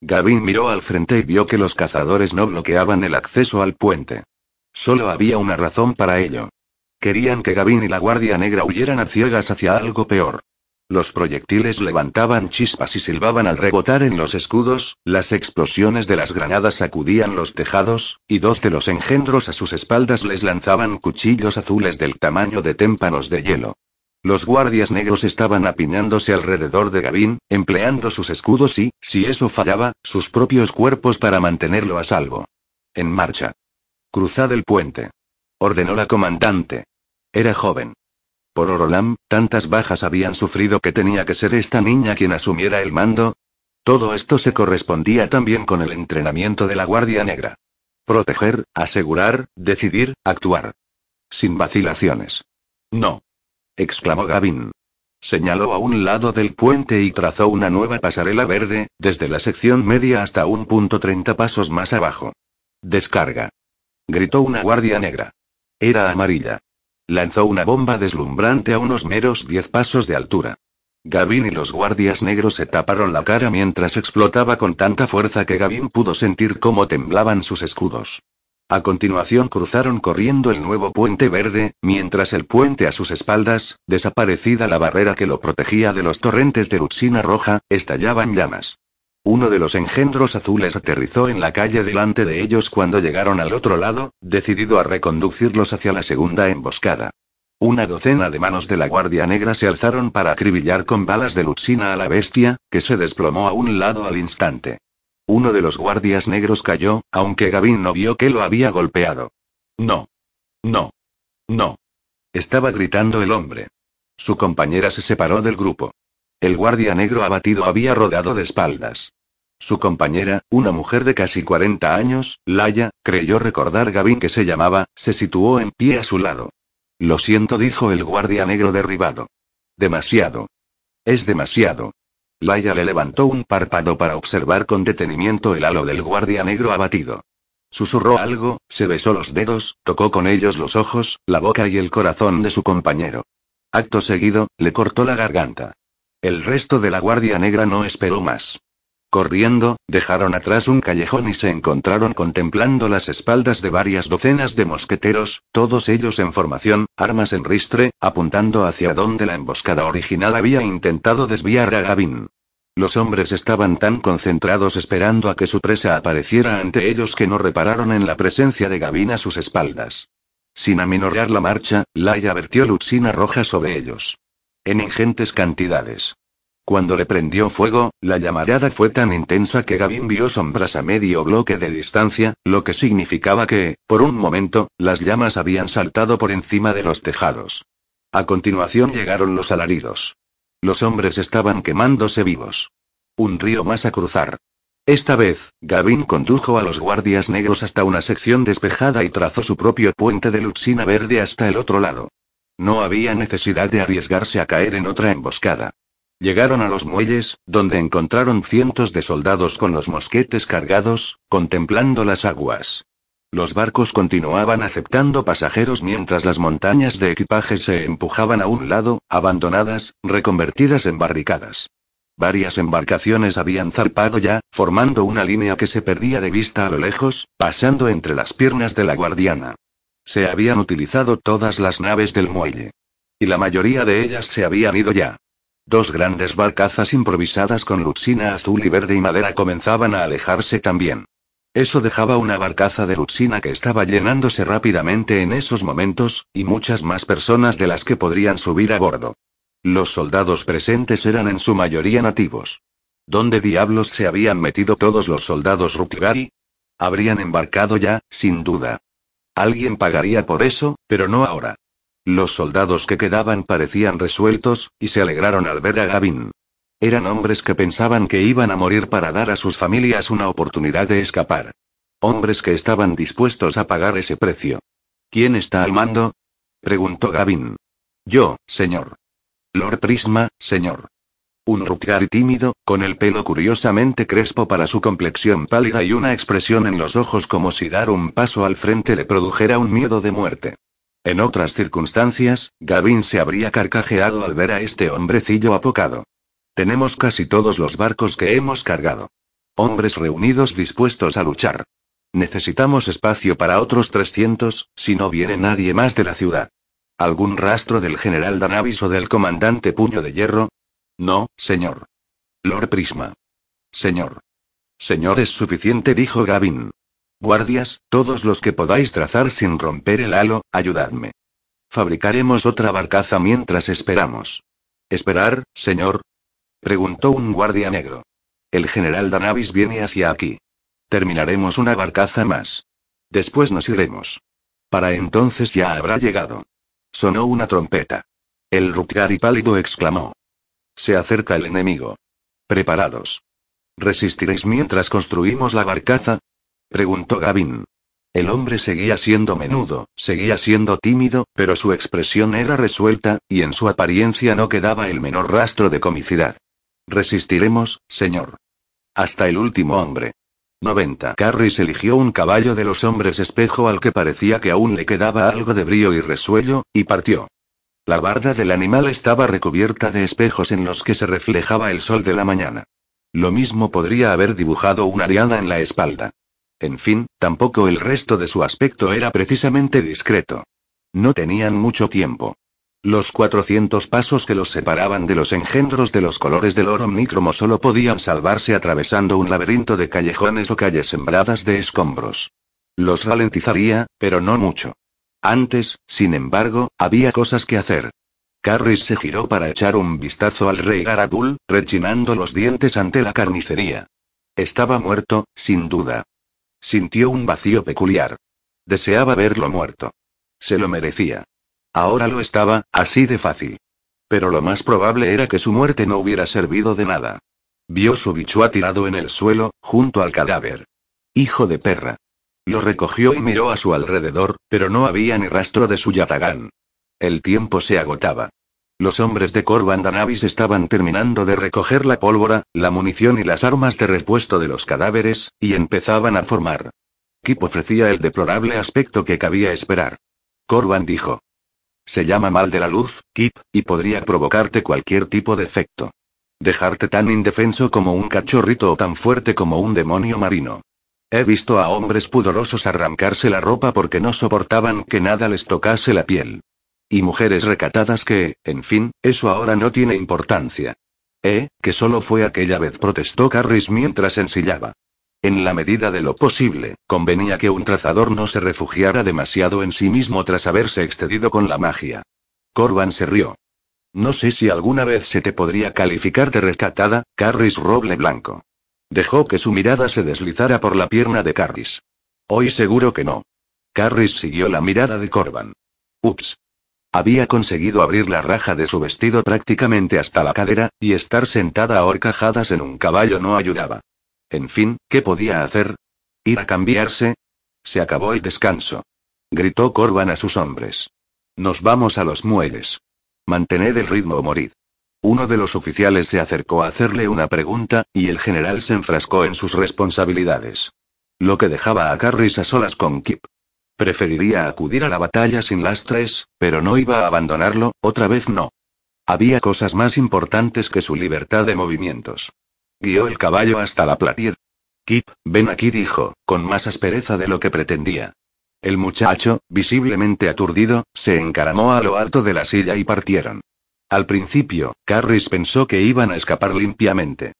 Gavin miró al frente y vio que los cazadores no bloqueaban el acceso al puente. Solo había una razón para ello. Querían que Gavin y la Guardia Negra huyeran a ciegas hacia algo peor. Los proyectiles levantaban chispas y silbaban al rebotar en los escudos, las explosiones de las granadas sacudían los tejados, y dos de los engendros a sus espaldas les lanzaban cuchillos azules del tamaño de témpanos de hielo. Los guardias negros estaban apiñándose alrededor de Gavin, empleando sus escudos y, si eso fallaba, sus propios cuerpos para mantenerlo a salvo. En marcha. Cruzad el puente. Ordenó la comandante. Era joven. Por Orolam, tantas bajas habían sufrido que tenía que ser esta niña quien asumiera el mando. Todo esto se correspondía también con el entrenamiento de la Guardia Negra. Proteger, asegurar, decidir, actuar. Sin vacilaciones. No. exclamó Gavin. Señaló a un lado del puente y trazó una nueva pasarela verde, desde la sección media hasta un punto treinta pasos más abajo. Descarga. Gritó una guardia negra. Era amarilla. Lanzó una bomba deslumbrante a unos meros diez pasos de altura. Gavin y los guardias negros se taparon la cara mientras explotaba con tanta fuerza que Gavin pudo sentir cómo temblaban sus escudos. A continuación cruzaron corriendo el nuevo puente verde, mientras el puente a sus espaldas, desaparecida la barrera que lo protegía de los torrentes de luxina roja, estallaban llamas. Uno de los engendros azules aterrizó en la calle delante de ellos cuando llegaron al otro lado, decidido a reconducirlos hacia la segunda emboscada. Una docena de manos de la Guardia Negra se alzaron para acribillar con balas de luxina a la bestia, que se desplomó a un lado al instante. Uno de los guardias negros cayó, aunque Gavin no vio que lo había golpeado. No. No. No. Estaba gritando el hombre. Su compañera se separó del grupo. El guardia negro abatido había rodado de espaldas. Su compañera, una mujer de casi 40 años, Laia, creyó recordar Gavin que se llamaba, se situó en pie a su lado. Lo siento, dijo el guardia negro derribado. Demasiado. Es demasiado. Laia le levantó un párpado para observar con detenimiento el halo del guardia negro abatido. Susurró algo, se besó los dedos, tocó con ellos los ojos, la boca y el corazón de su compañero. Acto seguido, le cortó la garganta. El resto de la Guardia Negra no esperó más. Corriendo, dejaron atrás un callejón y se encontraron contemplando las espaldas de varias docenas de mosqueteros, todos ellos en formación, armas en ristre, apuntando hacia donde la emboscada original había intentado desviar a Gavin. Los hombres estaban tan concentrados esperando a que su presa apareciera ante ellos que no repararon en la presencia de Gavin a sus espaldas. Sin aminorar la marcha, Laia vertió luxina roja sobre ellos en ingentes cantidades. Cuando le prendió fuego, la llamarada fue tan intensa que Gavin vio sombras a medio bloque de distancia, lo que significaba que, por un momento, las llamas habían saltado por encima de los tejados. A continuación llegaron los alaridos. Los hombres estaban quemándose vivos. Un río más a cruzar. Esta vez, Gavin condujo a los guardias negros hasta una sección despejada y trazó su propio puente de luxina verde hasta el otro lado. No había necesidad de arriesgarse a caer en otra emboscada. Llegaron a los muelles, donde encontraron cientos de soldados con los mosquetes cargados, contemplando las aguas. Los barcos continuaban aceptando pasajeros mientras las montañas de equipajes se empujaban a un lado, abandonadas, reconvertidas en barricadas. Varias embarcaciones habían zarpado ya, formando una línea que se perdía de vista a lo lejos, pasando entre las piernas de la guardiana. Se habían utilizado todas las naves del muelle. Y la mayoría de ellas se habían ido ya. Dos grandes barcazas improvisadas con luxina azul y verde y madera comenzaban a alejarse también. Eso dejaba una barcaza de luxina que estaba llenándose rápidamente en esos momentos, y muchas más personas de las que podrían subir a bordo. Los soldados presentes eran en su mayoría nativos. ¿Dónde diablos se habían metido todos los soldados Rutgari? Habrían embarcado ya, sin duda. Alguien pagaría por eso, pero no ahora. Los soldados que quedaban parecían resueltos, y se alegraron al ver a Gavin. Eran hombres que pensaban que iban a morir para dar a sus familias una oportunidad de escapar. Hombres que estaban dispuestos a pagar ese precio. ¿Quién está al mando? preguntó Gavin. Yo, señor. Lord Prisma, señor. Un Rutgari tímido, con el pelo curiosamente crespo para su complexión pálida y una expresión en los ojos como si dar un paso al frente le produjera un miedo de muerte. En otras circunstancias, Gavin se habría carcajeado al ver a este hombrecillo apocado. Tenemos casi todos los barcos que hemos cargado. Hombres reunidos dispuestos a luchar. Necesitamos espacio para otros 300, si no viene nadie más de la ciudad. ¿Algún rastro del general Danavis o del comandante Puño de Hierro? No, señor. Lord Prisma. Señor. Señor es suficiente, dijo Gavin. Guardias, todos los que podáis trazar sin romper el halo, ayudadme. Fabricaremos otra barcaza mientras esperamos. ¿Esperar, señor? Preguntó un guardia negro. El general Danavis viene hacia aquí. Terminaremos una barcaza más. Después nos iremos. Para entonces ya habrá llegado. Sonó una trompeta. El Rutgari pálido exclamó. Se acerca el enemigo. Preparados. ¿Resistiréis mientras construimos la barcaza? preguntó Gavin. El hombre seguía siendo menudo, seguía siendo tímido, pero su expresión era resuelta, y en su apariencia no quedaba el menor rastro de comicidad. Resistiremos, señor. Hasta el último hombre. 90. Carris eligió un caballo de los hombres espejo al que parecía que aún le quedaba algo de brío y resuello, y partió. La barda del animal estaba recubierta de espejos en los que se reflejaba el sol de la mañana. Lo mismo podría haber dibujado una ariana en la espalda. En fin, tampoco el resto de su aspecto era precisamente discreto. No tenían mucho tiempo. Los 400 pasos que los separaban de los engendros de los colores del oro omnícromo solo podían salvarse atravesando un laberinto de callejones o calles sembradas de escombros. Los ralentizaría, pero no mucho. Antes, sin embargo, había cosas que hacer. Carris se giró para echar un vistazo al rey Garadul, rechinando los dientes ante la carnicería. Estaba muerto, sin duda. Sintió un vacío peculiar. Deseaba verlo muerto. Se lo merecía. Ahora lo estaba, así de fácil. Pero lo más probable era que su muerte no hubiera servido de nada. Vio su bichua tirado en el suelo, junto al cadáver. Hijo de perra. Lo recogió y miró a su alrededor, pero no había ni rastro de su yatagán. El tiempo se agotaba. Los hombres de Corban Danavis estaban terminando de recoger la pólvora, la munición y las armas de repuesto de los cadáveres, y empezaban a formar. Kip ofrecía el deplorable aspecto que cabía esperar. Corban dijo. Se llama mal de la luz, Kip, y podría provocarte cualquier tipo de efecto. Dejarte tan indefenso como un cachorrito o tan fuerte como un demonio marino. He visto a hombres pudorosos arrancarse la ropa porque no soportaban que nada les tocase la piel. Y mujeres recatadas que, en fin, eso ahora no tiene importancia. Eh, que solo fue aquella vez, protestó Carris mientras ensillaba. En la medida de lo posible, convenía que un trazador no se refugiara demasiado en sí mismo tras haberse excedido con la magia. Corban se rió. No sé si alguna vez se te podría calificar de rescatada, Carris Roble Blanco. Dejó que su mirada se deslizara por la pierna de Carris. Hoy seguro que no. Carris siguió la mirada de Corban. Ups. Había conseguido abrir la raja de su vestido prácticamente hasta la cadera, y estar sentada a horcajadas en un caballo no ayudaba. En fin, ¿qué podía hacer? ¿Ir a cambiarse? Se acabó el descanso. Gritó Corban a sus hombres. Nos vamos a los muelles. Mantened el ritmo o morid. Uno de los oficiales se acercó a hacerle una pregunta, y el general se enfrascó en sus responsabilidades. lo que dejaba a Carris a solas con Kip. Preferiría acudir a la batalla sin lastres, pero no iba a abandonarlo, otra vez no. Había cosas más importantes que su libertad de movimientos. Guió el caballo hasta la platir. Kip, ven aquí, dijo, con más aspereza de lo que pretendía. El muchacho, visiblemente aturdido, se encaramó a lo alto de la silla y partieron. Al principio, Carris pensó que iban a escapar limpiamente.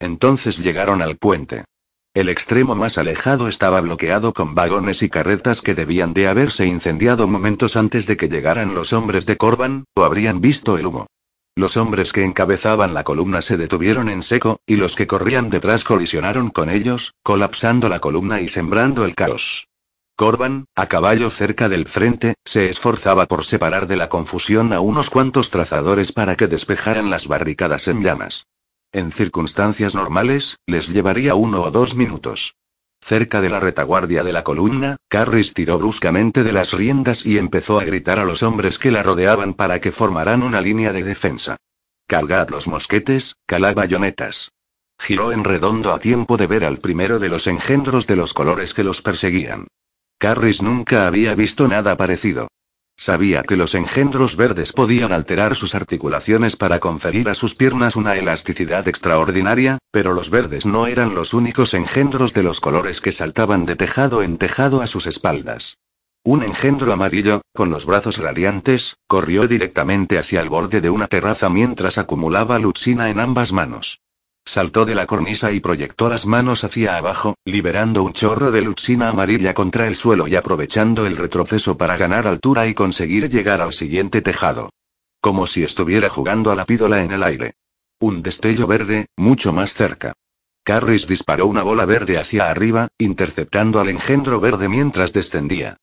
Entonces llegaron al puente. El extremo más alejado estaba bloqueado con vagones y carretas que debían de haberse incendiado momentos antes de que llegaran los hombres de Corban, o habrían visto el humo. Los hombres que encabezaban la columna se detuvieron en seco, y los que corrían detrás colisionaron con ellos, colapsando la columna y sembrando el caos. Corban, a caballo cerca del frente, se esforzaba por separar de la confusión a unos cuantos trazadores para que despejaran las barricadas en llamas. En circunstancias normales, les llevaría uno o dos minutos. Cerca de la retaguardia de la columna, Carris tiró bruscamente de las riendas y empezó a gritar a los hombres que la rodeaban para que formaran una línea de defensa. Cargad los mosquetes, calad bayonetas. Giró en redondo a tiempo de ver al primero de los engendros de los colores que los perseguían. Carris nunca había visto nada parecido. Sabía que los engendros verdes podían alterar sus articulaciones para conferir a sus piernas una elasticidad extraordinaria, pero los verdes no eran los únicos engendros de los colores que saltaban de tejado en tejado a sus espaldas. Un engendro amarillo, con los brazos radiantes, corrió directamente hacia el borde de una terraza mientras acumulaba luxina en ambas manos. Saltó de la cornisa y proyectó las manos hacia abajo, liberando un chorro de luxina amarilla contra el suelo y aprovechando el retroceso para ganar altura y conseguir llegar al siguiente tejado. Como si estuviera jugando a la pídola en el aire. Un destello verde, mucho más cerca. Carris disparó una bola verde hacia arriba, interceptando al engendro verde mientras descendía.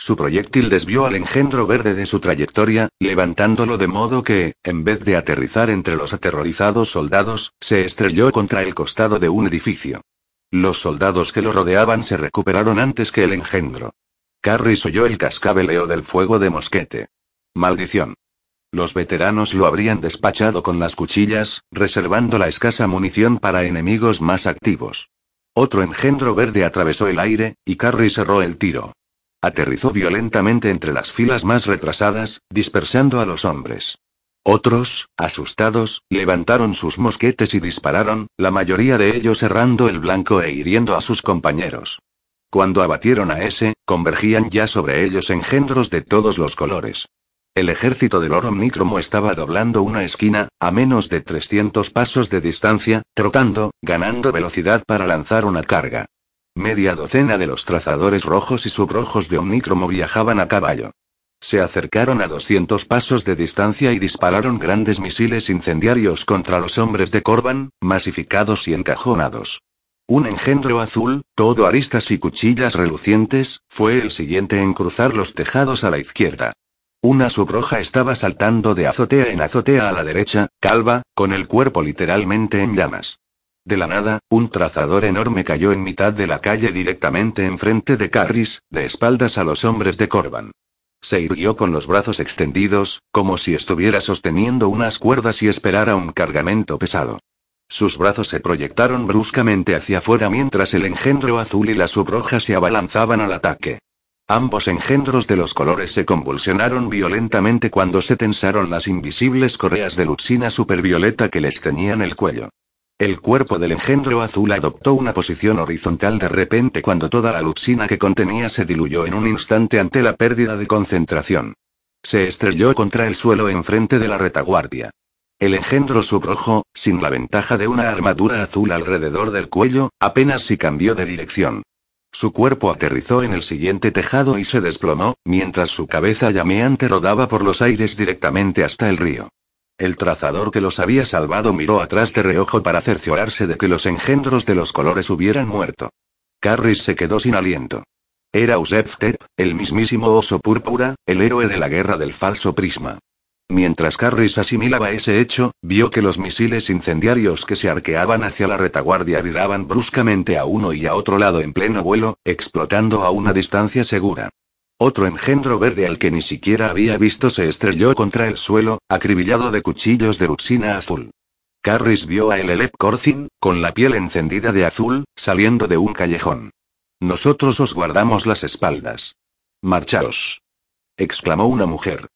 Su proyectil desvió al engendro verde de su trayectoria, levantándolo de modo que, en vez de aterrizar entre los aterrorizados soldados, se estrelló contra el costado de un edificio. Los soldados que lo rodeaban se recuperaron antes que el engendro. Carris oyó el cascabeleo del fuego de mosquete. Maldición. Los veteranos lo habrían despachado con las cuchillas, reservando la escasa munición para enemigos más activos. Otro engendro verde atravesó el aire, y Carris cerró el tiro. Aterrizó violentamente entre las filas más retrasadas, dispersando a los hombres. Otros, asustados, levantaron sus mosquetes y dispararon, la mayoría de ellos errando el blanco e hiriendo a sus compañeros. Cuando abatieron a ese, convergían ya sobre ellos engendros de todos los colores. El ejército del oro omnícromo estaba doblando una esquina, a menos de 300 pasos de distancia, trotando, ganando velocidad para lanzar una carga. Media docena de los trazadores rojos y subrojos de Omnicromo viajaban a caballo. Se acercaron a 200 pasos de distancia y dispararon grandes misiles incendiarios contra los hombres de Corban, masificados y encajonados. Un engendro azul, todo aristas y cuchillas relucientes, fue el siguiente en cruzar los tejados a la izquierda. Una subroja estaba saltando de azotea en azotea a la derecha, calva, con el cuerpo literalmente en llamas. De la nada, un trazador enorme cayó en mitad de la calle directamente enfrente de Carris, de espaldas a los hombres de Corban. Se irguió con los brazos extendidos, como si estuviera sosteniendo unas cuerdas y esperara un cargamento pesado. Sus brazos se proyectaron bruscamente hacia afuera mientras el engendro azul y la subroja se abalanzaban al ataque. Ambos engendros de los colores se convulsionaron violentamente cuando se tensaron las invisibles correas de luxina supervioleta que les teñían el cuello. El cuerpo del engendro azul adoptó una posición horizontal de repente cuando toda la luxina que contenía se diluyó en un instante ante la pérdida de concentración. Se estrelló contra el suelo enfrente de la retaguardia. El engendro subrojo, sin la ventaja de una armadura azul alrededor del cuello, apenas si cambió de dirección. Su cuerpo aterrizó en el siguiente tejado y se desplomó, mientras su cabeza llameante rodaba por los aires directamente hasta el río. El trazador que los había salvado miró atrás de reojo para cerciorarse de que los engendros de los colores hubieran muerto. Carris se quedó sin aliento. Era Tep, el mismísimo oso púrpura, el héroe de la guerra del falso prisma. Mientras Carris asimilaba ese hecho, vio que los misiles incendiarios que se arqueaban hacia la retaguardia viraban bruscamente a uno y a otro lado en pleno vuelo, explotando a una distancia segura. Otro engendro verde al que ni siquiera había visto se estrelló contra el suelo, acribillado de cuchillos de luxina azul. Carris vio a Elelep Corcin, con la piel encendida de azul, saliendo de un callejón. Nosotros os guardamos las espaldas. Marchaos. exclamó una mujer.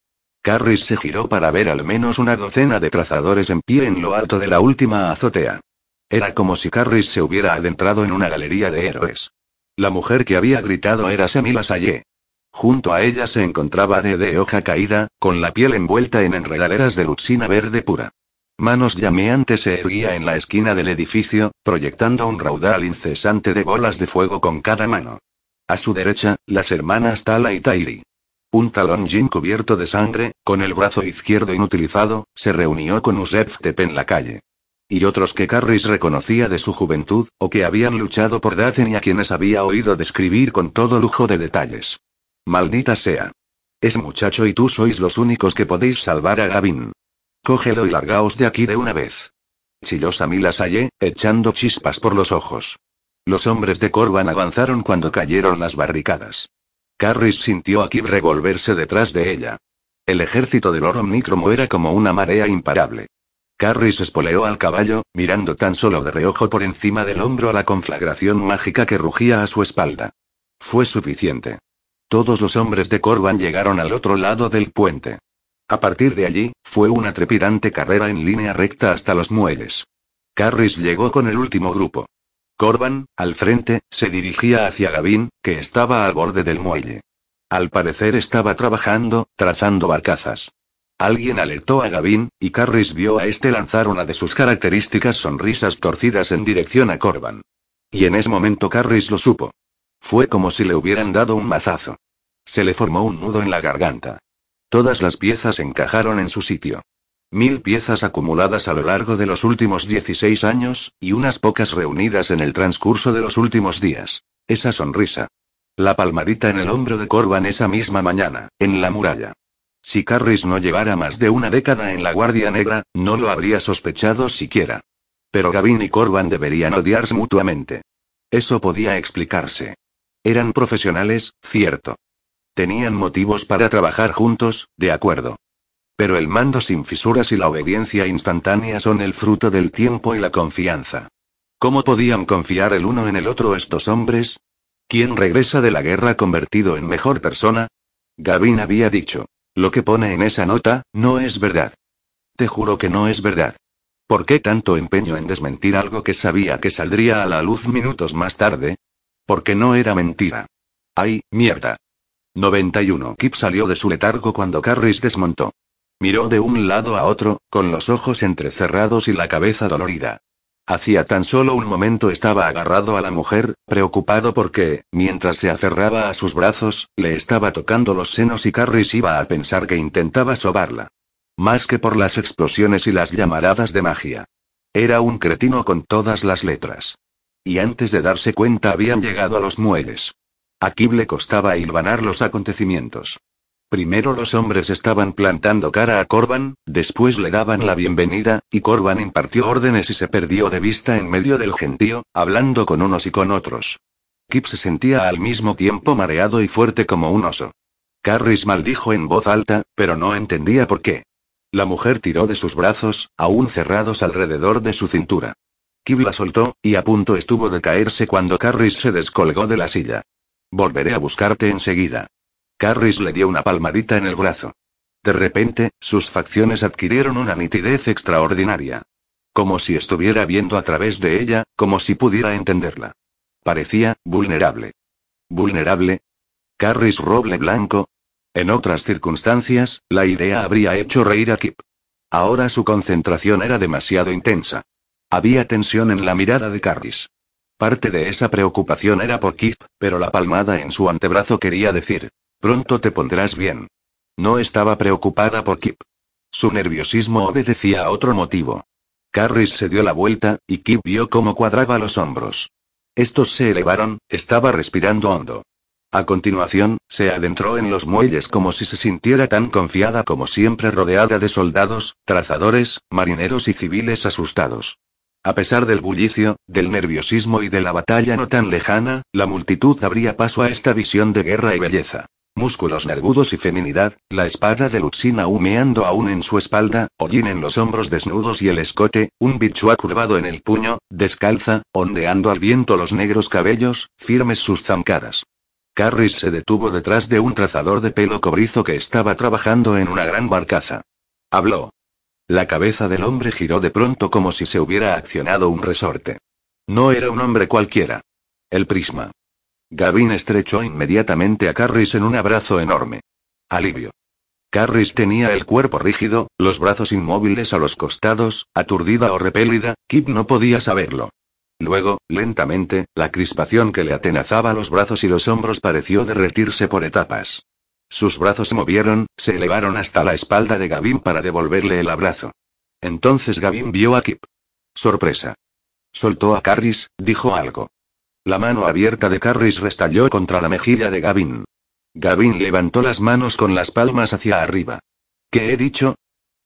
Carris se giró para ver al menos una docena de trazadores en pie en lo alto de la última azotea. Era como si Carris se hubiera adentrado en una galería de héroes. La mujer que había gritado era Samila Saye. Junto a ella se encontraba de hoja caída, con la piel envuelta en enredaderas de luxina verde pura. Manos llameantes se erguía en la esquina del edificio, proyectando un raudal incesante de bolas de fuego con cada mano. A su derecha, las hermanas Tala y Tairi. Un talón Jin cubierto de sangre, con el brazo izquierdo inutilizado, se reunió con Usef Tep en la calle. Y otros que Carris reconocía de su juventud, o que habían luchado por Dazen y a quienes había oído describir con todo lujo de detalles. Maldita sea. Es muchacho y tú sois los únicos que podéis salvar a Gavin. Cógelo y largaos de aquí de una vez. Chilló Samila Saye, echando chispas por los ojos. Los hombres de Corban avanzaron cuando cayeron las barricadas. Carris sintió a Kib revolverse detrás de ella. El ejército del oro omnícromo era como una marea imparable. Carris espoleó al caballo, mirando tan solo de reojo por encima del hombro a la conflagración mágica que rugía a su espalda. Fue suficiente. Todos los hombres de Corban llegaron al otro lado del puente. A partir de allí, fue una trepidante carrera en línea recta hasta los muelles. Carris llegó con el último grupo. Corban, al frente, se dirigía hacia Gavin, que estaba al borde del muelle. Al parecer estaba trabajando, trazando barcazas. Alguien alertó a Gavin, y Carris vio a este lanzar una de sus características sonrisas torcidas en dirección a Corban. Y en ese momento Carris lo supo. Fue como si le hubieran dado un mazazo. Se le formó un nudo en la garganta. Todas las piezas encajaron en su sitio. Mil piezas acumuladas a lo largo de los últimos 16 años, y unas pocas reunidas en el transcurso de los últimos días. Esa sonrisa. La palmadita en el hombro de Corban esa misma mañana, en la muralla. Si Carris no llevara más de una década en la Guardia Negra, no lo habría sospechado siquiera. Pero Gavin y Corban deberían odiarse mutuamente. Eso podía explicarse. Eran profesionales, cierto. Tenían motivos para trabajar juntos, de acuerdo. Pero el mando sin fisuras y la obediencia instantánea son el fruto del tiempo y la confianza. ¿Cómo podían confiar el uno en el otro estos hombres? ¿Quién regresa de la guerra convertido en mejor persona? Gavin había dicho. Lo que pone en esa nota, no es verdad. Te juro que no es verdad. ¿Por qué tanto empeño en desmentir algo que sabía que saldría a la luz minutos más tarde? Porque no era mentira. ¡Ay, mierda! 91. Kip salió de su letargo cuando Carris desmontó. Miró de un lado a otro, con los ojos entrecerrados y la cabeza dolorida. Hacía tan solo un momento estaba agarrado a la mujer, preocupado porque, mientras se aferraba a sus brazos, le estaba tocando los senos y Carris iba a pensar que intentaba sobarla. Más que por las explosiones y las llamaradas de magia. Era un cretino con todas las letras. Y antes de darse cuenta habían llegado a los muelles. A Kib le costaba hilvanar los acontecimientos. Primero los hombres estaban plantando cara a Corban, después le daban la bienvenida, y Corban impartió órdenes y se perdió de vista en medio del gentío, hablando con unos y con otros. Kip se sentía al mismo tiempo mareado y fuerte como un oso. Carris maldijo en voz alta, pero no entendía por qué. La mujer tiró de sus brazos, aún cerrados alrededor de su cintura. Kip la soltó, y a punto estuvo de caerse cuando Carris se descolgó de la silla. Volveré a buscarte enseguida. Carris le dio una palmadita en el brazo. De repente, sus facciones adquirieron una nitidez extraordinaria. Como si estuviera viendo a través de ella, como si pudiera entenderla. Parecía, vulnerable. ¿Vulnerable? Carris Roble Blanco. En otras circunstancias, la idea habría hecho reír a Kip. Ahora su concentración era demasiado intensa. Había tensión en la mirada de Carris. Parte de esa preocupación era por Kip, pero la palmada en su antebrazo quería decir, Pronto te pondrás bien. No estaba preocupada por Kip. Su nerviosismo obedecía a otro motivo. Carris se dio la vuelta, y Kip vio cómo cuadraba los hombros. Estos se elevaron, estaba respirando hondo. A continuación, se adentró en los muelles como si se sintiera tan confiada como siempre rodeada de soldados, trazadores, marineros y civiles asustados. A pesar del bullicio, del nerviosismo y de la batalla no tan lejana, la multitud abría paso a esta visión de guerra y belleza. Músculos nervudos y feminidad, la espada de Luxina humeando aún en su espalda, Ojin en los hombros desnudos y el escote, un bichua curvado en el puño, descalza, ondeando al viento los negros cabellos, firmes sus zancadas. Carris se detuvo detrás de un trazador de pelo cobrizo que estaba trabajando en una gran barcaza. Habló. La cabeza del hombre giró de pronto como si se hubiera accionado un resorte. No era un hombre cualquiera. El prisma. Gavin estrechó inmediatamente a Carris en un abrazo enorme. Alivio. Carris tenía el cuerpo rígido, los brazos inmóviles a los costados, aturdida o repelida, Kip no podía saberlo. Luego, lentamente, la crispación que le atenazaba los brazos y los hombros pareció derretirse por etapas. Sus brazos se movieron, se elevaron hasta la espalda de Gavin para devolverle el abrazo. Entonces Gavin vio a Kip. Sorpresa. Soltó a Carris, dijo algo. La mano abierta de Carris restalló contra la mejilla de Gavin. Gavin levantó las manos con las palmas hacia arriba. ¿Qué he dicho?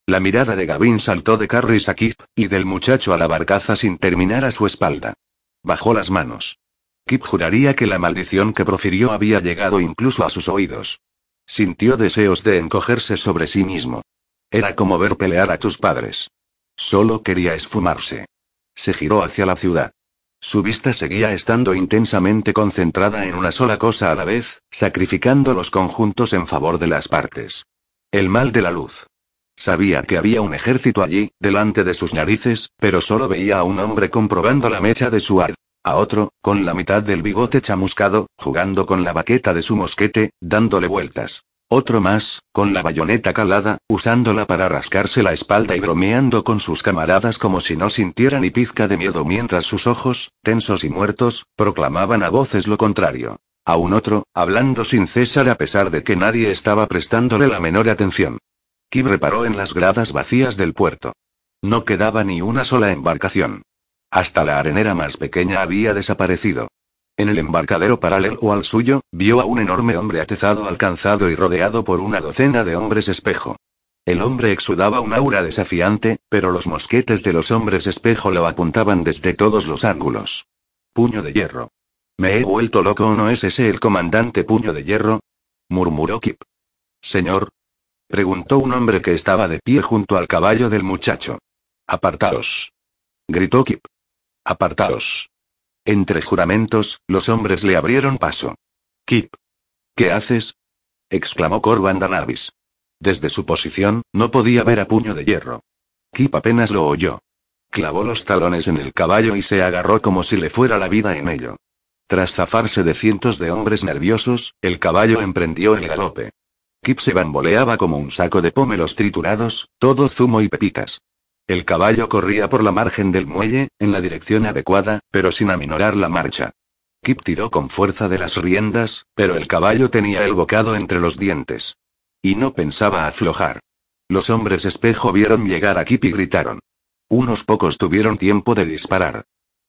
La mirada de Gavin saltó de Carris a Kip, y del muchacho a la barcaza sin terminar a su espalda. Bajó las manos. Kip juraría que la maldición que profirió había llegado incluso a sus oídos. Sintió deseos de encogerse sobre sí mismo. Era como ver pelear a tus padres. Solo quería esfumarse. Se giró hacia la ciudad. Su vista seguía estando intensamente concentrada en una sola cosa a la vez, sacrificando los conjuntos en favor de las partes. El mal de la luz. Sabía que había un ejército allí, delante de sus narices, pero solo veía a un hombre comprobando la mecha de su ar. A otro, con la mitad del bigote chamuscado, jugando con la baqueta de su mosquete, dándole vueltas. Otro más, con la bayoneta calada, usándola para rascarse la espalda y bromeando con sus camaradas como si no sintiera ni pizca de miedo mientras sus ojos, tensos y muertos, proclamaban a voces lo contrario. A un otro, hablando sin cesar a pesar de que nadie estaba prestándole la menor atención. Kib reparó en las gradas vacías del puerto. No quedaba ni una sola embarcación. Hasta la arenera más pequeña había desaparecido. En el embarcadero paralelo al suyo, vio a un enorme hombre atezado alcanzado y rodeado por una docena de hombres espejo. El hombre exudaba un aura desafiante, pero los mosquetes de los hombres espejo lo apuntaban desde todos los ángulos. Puño de hierro. ¿Me he vuelto loco o no es ese el comandante Puño de hierro? murmuró Kip. Señor. preguntó un hombre que estaba de pie junto al caballo del muchacho. Apartaos. gritó Kip. Apartaos. Entre juramentos, los hombres le abrieron paso. Kip. ¿Qué haces? exclamó Corban Danavis. Desde su posición, no podía ver a puño de hierro. Kip apenas lo oyó. Clavó los talones en el caballo y se agarró como si le fuera la vida en ello. Tras zafarse de cientos de hombres nerviosos, el caballo emprendió el galope. Kip se bamboleaba como un saco de pómelos triturados, todo zumo y pepitas. El caballo corría por la margen del muelle, en la dirección adecuada, pero sin aminorar la marcha. Kip tiró con fuerza de las riendas, pero el caballo tenía el bocado entre los dientes. Y no pensaba aflojar. Los hombres espejo vieron llegar a Kip y gritaron. Unos pocos tuvieron tiempo de disparar.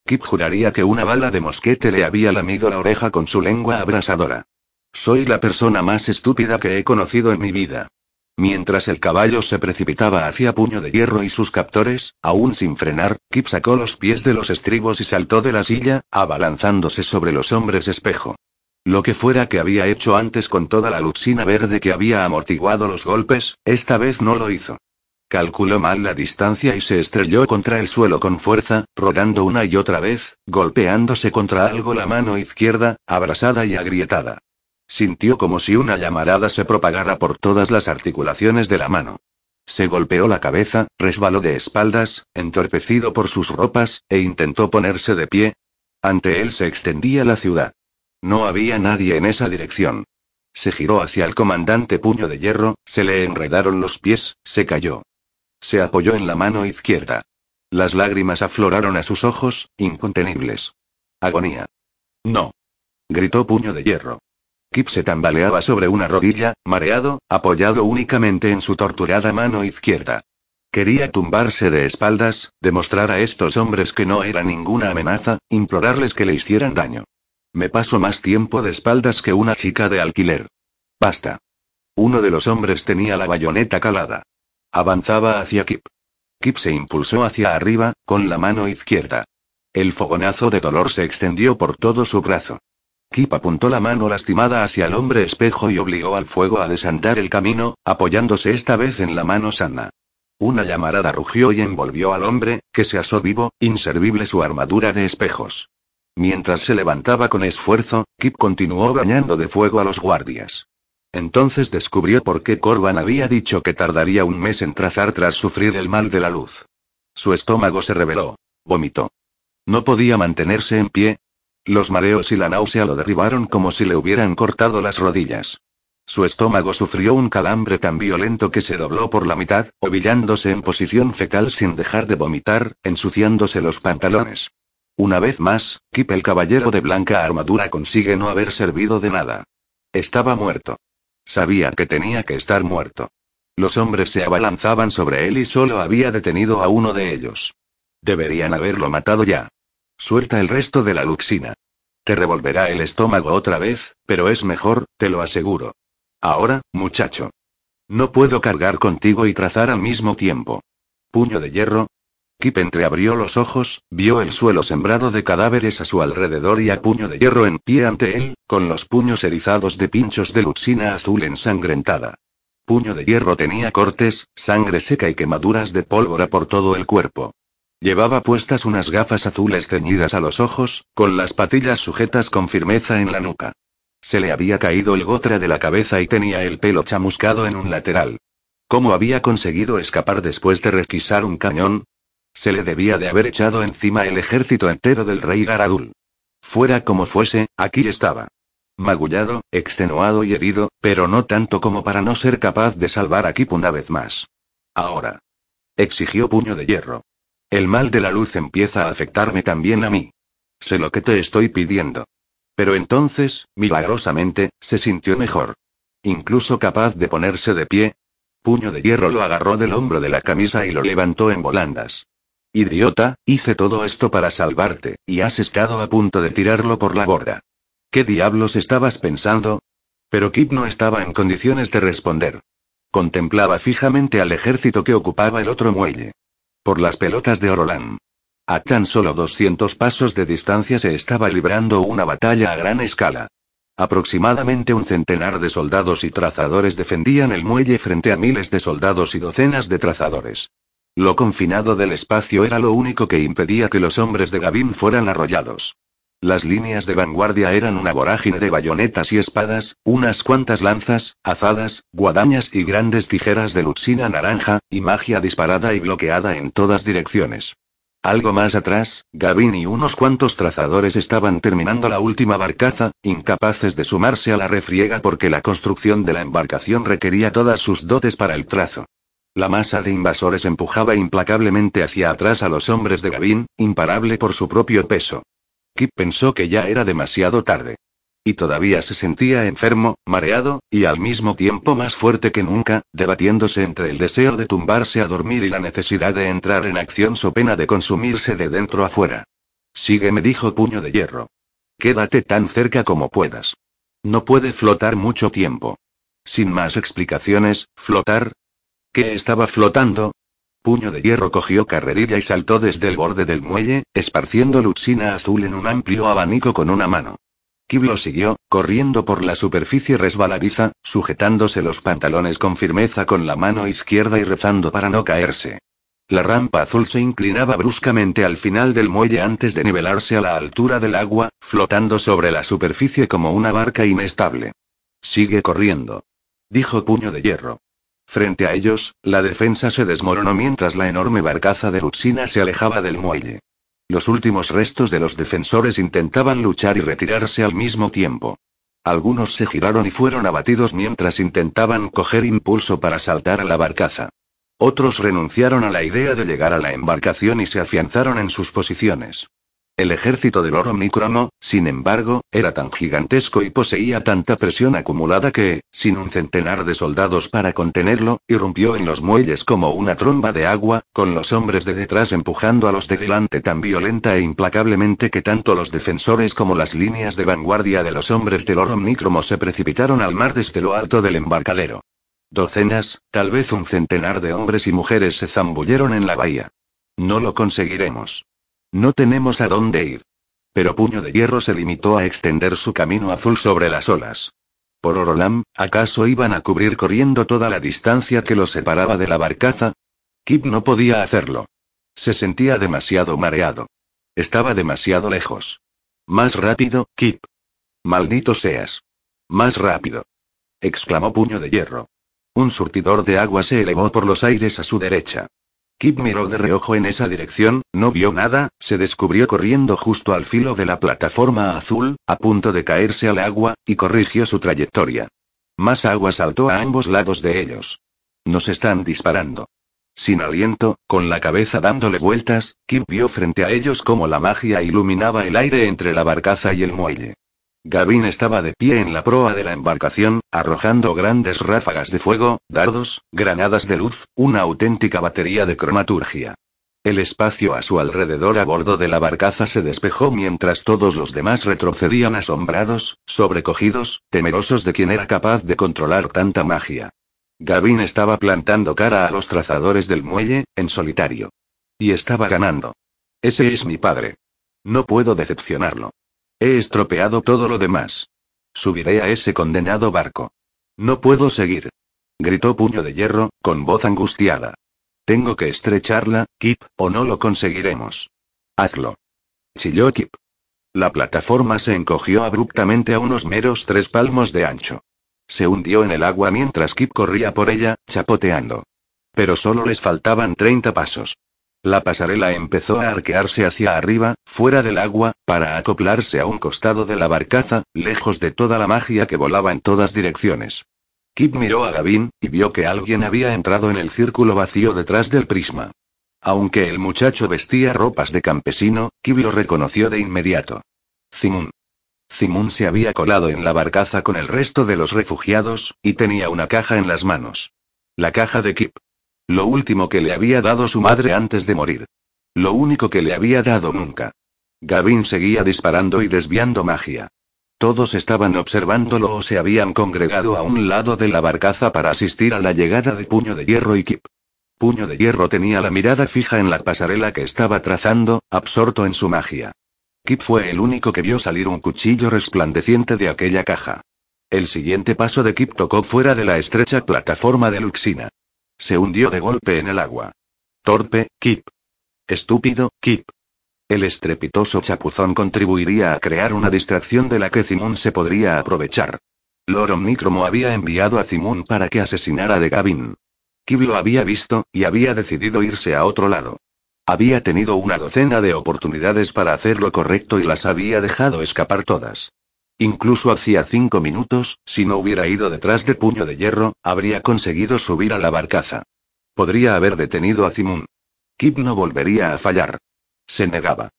Kip juraría que una bala de mosquete le había lamido la oreja con su lengua abrasadora. Soy la persona más estúpida que he conocido en mi vida. Mientras el caballo se precipitaba hacia Puño de Hierro y sus captores, aún sin frenar, Kip sacó los pies de los estribos y saltó de la silla, abalanzándose sobre los hombres espejo. Lo que fuera que había hecho antes con toda la luxina verde que había amortiguado los golpes, esta vez no lo hizo. Calculó mal la distancia y se estrelló contra el suelo con fuerza, rodando una y otra vez, golpeándose contra algo la mano izquierda, abrasada y agrietada. Sintió como si una llamarada se propagara por todas las articulaciones de la mano. Se golpeó la cabeza, resbaló de espaldas, entorpecido por sus ropas, e intentó ponerse de pie. Ante él se extendía la ciudad. No había nadie en esa dirección. Se giró hacia el comandante puño de hierro, se le enredaron los pies, se cayó. Se apoyó en la mano izquierda. Las lágrimas afloraron a sus ojos, incontenibles. Agonía. No. Gritó puño de hierro. Kip se tambaleaba sobre una rodilla, mareado, apoyado únicamente en su torturada mano izquierda. Quería tumbarse de espaldas, demostrar a estos hombres que no era ninguna amenaza, implorarles que le hicieran daño. Me paso más tiempo de espaldas que una chica de alquiler. Basta. Uno de los hombres tenía la bayoneta calada. Avanzaba hacia Kip. Kip se impulsó hacia arriba, con la mano izquierda. El fogonazo de dolor se extendió por todo su brazo. Kip apuntó la mano lastimada hacia el hombre espejo y obligó al fuego a desandar el camino, apoyándose esta vez en la mano sana. Una llamarada rugió y envolvió al hombre, que se asó vivo, inservible su armadura de espejos. Mientras se levantaba con esfuerzo, Kip continuó bañando de fuego a los guardias. Entonces descubrió por qué Corban había dicho que tardaría un mes en trazar tras sufrir el mal de la luz. Su estómago se reveló. Vomitó. No podía mantenerse en pie. Los mareos y la náusea lo derribaron como si le hubieran cortado las rodillas. Su estómago sufrió un calambre tan violento que se dobló por la mitad, ovillándose en posición fetal sin dejar de vomitar, ensuciándose los pantalones. Una vez más, Kip el caballero de blanca armadura consigue no haber servido de nada. Estaba muerto. Sabía que tenía que estar muerto. Los hombres se abalanzaban sobre él y solo había detenido a uno de ellos. Deberían haberlo matado ya. Suelta el resto de la luxina. Te revolverá el estómago otra vez, pero es mejor, te lo aseguro. Ahora, muchacho. No puedo cargar contigo y trazar al mismo tiempo. Puño de hierro. Kip entreabrió los ojos, vio el suelo sembrado de cadáveres a su alrededor y a puño de hierro en pie ante él, con los puños erizados de pinchos de luxina azul ensangrentada. Puño de hierro tenía cortes, sangre seca y quemaduras de pólvora por todo el cuerpo. Llevaba puestas unas gafas azules ceñidas a los ojos, con las patillas sujetas con firmeza en la nuca. Se le había caído el gotre de la cabeza y tenía el pelo chamuscado en un lateral. ¿Cómo había conseguido escapar después de requisar un cañón? Se le debía de haber echado encima el ejército entero del rey Garadul. Fuera como fuese, aquí estaba. Magullado, extenuado y herido, pero no tanto como para no ser capaz de salvar a Kip una vez más. Ahora. Exigió puño de hierro. El mal de la luz empieza a afectarme también a mí. Sé lo que te estoy pidiendo. Pero entonces, milagrosamente, se sintió mejor. Incluso capaz de ponerse de pie. Puño de hierro lo agarró del hombro de la camisa y lo levantó en volandas. Idiota, hice todo esto para salvarte, y has estado a punto de tirarlo por la borda. ¿Qué diablos estabas pensando? Pero Kip no estaba en condiciones de responder. Contemplaba fijamente al ejército que ocupaba el otro muelle. Por las pelotas de Orolán. A tan solo 200 pasos de distancia se estaba librando una batalla a gran escala. Aproximadamente un centenar de soldados y trazadores defendían el muelle frente a miles de soldados y docenas de trazadores. Lo confinado del espacio era lo único que impedía que los hombres de Gavin fueran arrollados. Las líneas de vanguardia eran una vorágine de bayonetas y espadas, unas cuantas lanzas, azadas, guadañas y grandes tijeras de luxina naranja, y magia disparada y bloqueada en todas direcciones. Algo más atrás, Gavin y unos cuantos trazadores estaban terminando la última barcaza, incapaces de sumarse a la refriega porque la construcción de la embarcación requería todas sus dotes para el trazo. La masa de invasores empujaba implacablemente hacia atrás a los hombres de Gavin, imparable por su propio peso. Kip pensó que ya era demasiado tarde. Y todavía se sentía enfermo, mareado, y al mismo tiempo más fuerte que nunca, debatiéndose entre el deseo de tumbarse a dormir y la necesidad de entrar en acción so pena de consumirse de dentro a fuera. Sígueme, dijo Puño de Hierro. Quédate tan cerca como puedas. No puede flotar mucho tiempo. Sin más explicaciones, flotar. ¿Qué estaba flotando? Puño de hierro cogió carrerilla y saltó desde el borde del muelle, esparciendo luxina azul en un amplio abanico con una mano. Kib lo siguió, corriendo por la superficie resbaladiza, sujetándose los pantalones con firmeza con la mano izquierda y rezando para no caerse. La rampa azul se inclinaba bruscamente al final del muelle antes de nivelarse a la altura del agua, flotando sobre la superficie como una barca inestable. Sigue corriendo. Dijo Puño de Hierro. Frente a ellos, la defensa se desmoronó mientras la enorme barcaza de Luxina se alejaba del muelle. Los últimos restos de los defensores intentaban luchar y retirarse al mismo tiempo. Algunos se giraron y fueron abatidos mientras intentaban coger impulso para saltar a la barcaza. Otros renunciaron a la idea de llegar a la embarcación y se afianzaron en sus posiciones. El ejército del oro microno, sin embargo, era tan gigantesco y poseía tanta presión acumulada que, sin un centenar de soldados para contenerlo, irrumpió en los muelles como una tromba de agua, con los hombres de detrás empujando a los de delante tan violenta e implacablemente que tanto los defensores como las líneas de vanguardia de los hombres del oro micromo se precipitaron al mar desde lo alto del embarcadero. Docenas, tal vez un centenar de hombres y mujeres se zambulleron en la bahía. No lo conseguiremos. No tenemos a dónde ir. pero Puño de Hierro se limitó a extender su camino azul sobre las olas. Por Orolam, ¿acaso iban a cubrir corriendo toda la distancia que los separaba de la barcaza? Kip no podía hacerlo. Se sentía demasiado mareado. Estaba demasiado lejos. Más rápido, Kip. Maldito seas. Más rápido. exclamó Puño de Hierro. Un surtidor de agua se elevó por los aires a su derecha. Kip miró de reojo en esa dirección, no vio nada, se descubrió corriendo justo al filo de la plataforma azul, a punto de caerse al agua, y corrigió su trayectoria. Más agua saltó a ambos lados de ellos. Nos están disparando. Sin aliento, con la cabeza dándole vueltas, Kip vio frente a ellos cómo la magia iluminaba el aire entre la barcaza y el muelle. Gavin estaba de pie en la proa de la embarcación, arrojando grandes ráfagas de fuego, dardos, granadas de luz, una auténtica batería de cromaturgia. El espacio a su alrededor a bordo de la barcaza se despejó mientras todos los demás retrocedían asombrados, sobrecogidos, temerosos de quien era capaz de controlar tanta magia. Gavin estaba plantando cara a los trazadores del muelle, en solitario. Y estaba ganando. Ese es mi padre. No puedo decepcionarlo. He estropeado todo lo demás. Subiré a ese condenado barco. No puedo seguir. Gritó Puño de Hierro, con voz angustiada. Tengo que estrecharla, Kip, o no lo conseguiremos. Hazlo. Chilló Kip. La plataforma se encogió abruptamente a unos meros tres palmos de ancho. Se hundió en el agua mientras Kip corría por ella, chapoteando. Pero solo les faltaban 30 pasos. La pasarela empezó a arquearse hacia arriba, fuera del agua, para acoplarse a un costado de la barcaza, lejos de toda la magia que volaba en todas direcciones. Kip miró a Gavin, y vio que alguien había entrado en el círculo vacío detrás del prisma. Aunque el muchacho vestía ropas de campesino, Kip lo reconoció de inmediato. Zimun. Zimun se había colado en la barcaza con el resto de los refugiados, y tenía una caja en las manos. La caja de Kip. Lo último que le había dado su madre antes de morir. Lo único que le había dado nunca. Gavin seguía disparando y desviando magia. Todos estaban observándolo o se habían congregado a un lado de la barcaza para asistir a la llegada de Puño de Hierro y Kip. Puño de Hierro tenía la mirada fija en la pasarela que estaba trazando, absorto en su magia. Kip fue el único que vio salir un cuchillo resplandeciente de aquella caja. El siguiente paso de Kip tocó fuera de la estrecha plataforma de Luxina. Se hundió de golpe en el agua. Torpe, Kip. Estúpido, Kip. El estrepitoso chapuzón contribuiría a crear una distracción de la que Zimun se podría aprovechar. Lord Omnicromo había enviado a Zimun para que asesinara de Gavin. Kip lo había visto, y había decidido irse a otro lado. Había tenido una docena de oportunidades para hacer lo correcto y las había dejado escapar todas. Incluso hacía cinco minutos, si no hubiera ido detrás de puño de hierro, habría conseguido subir a la barcaza. Podría haber detenido a Zimun. Kip no volvería a fallar. Se negaba.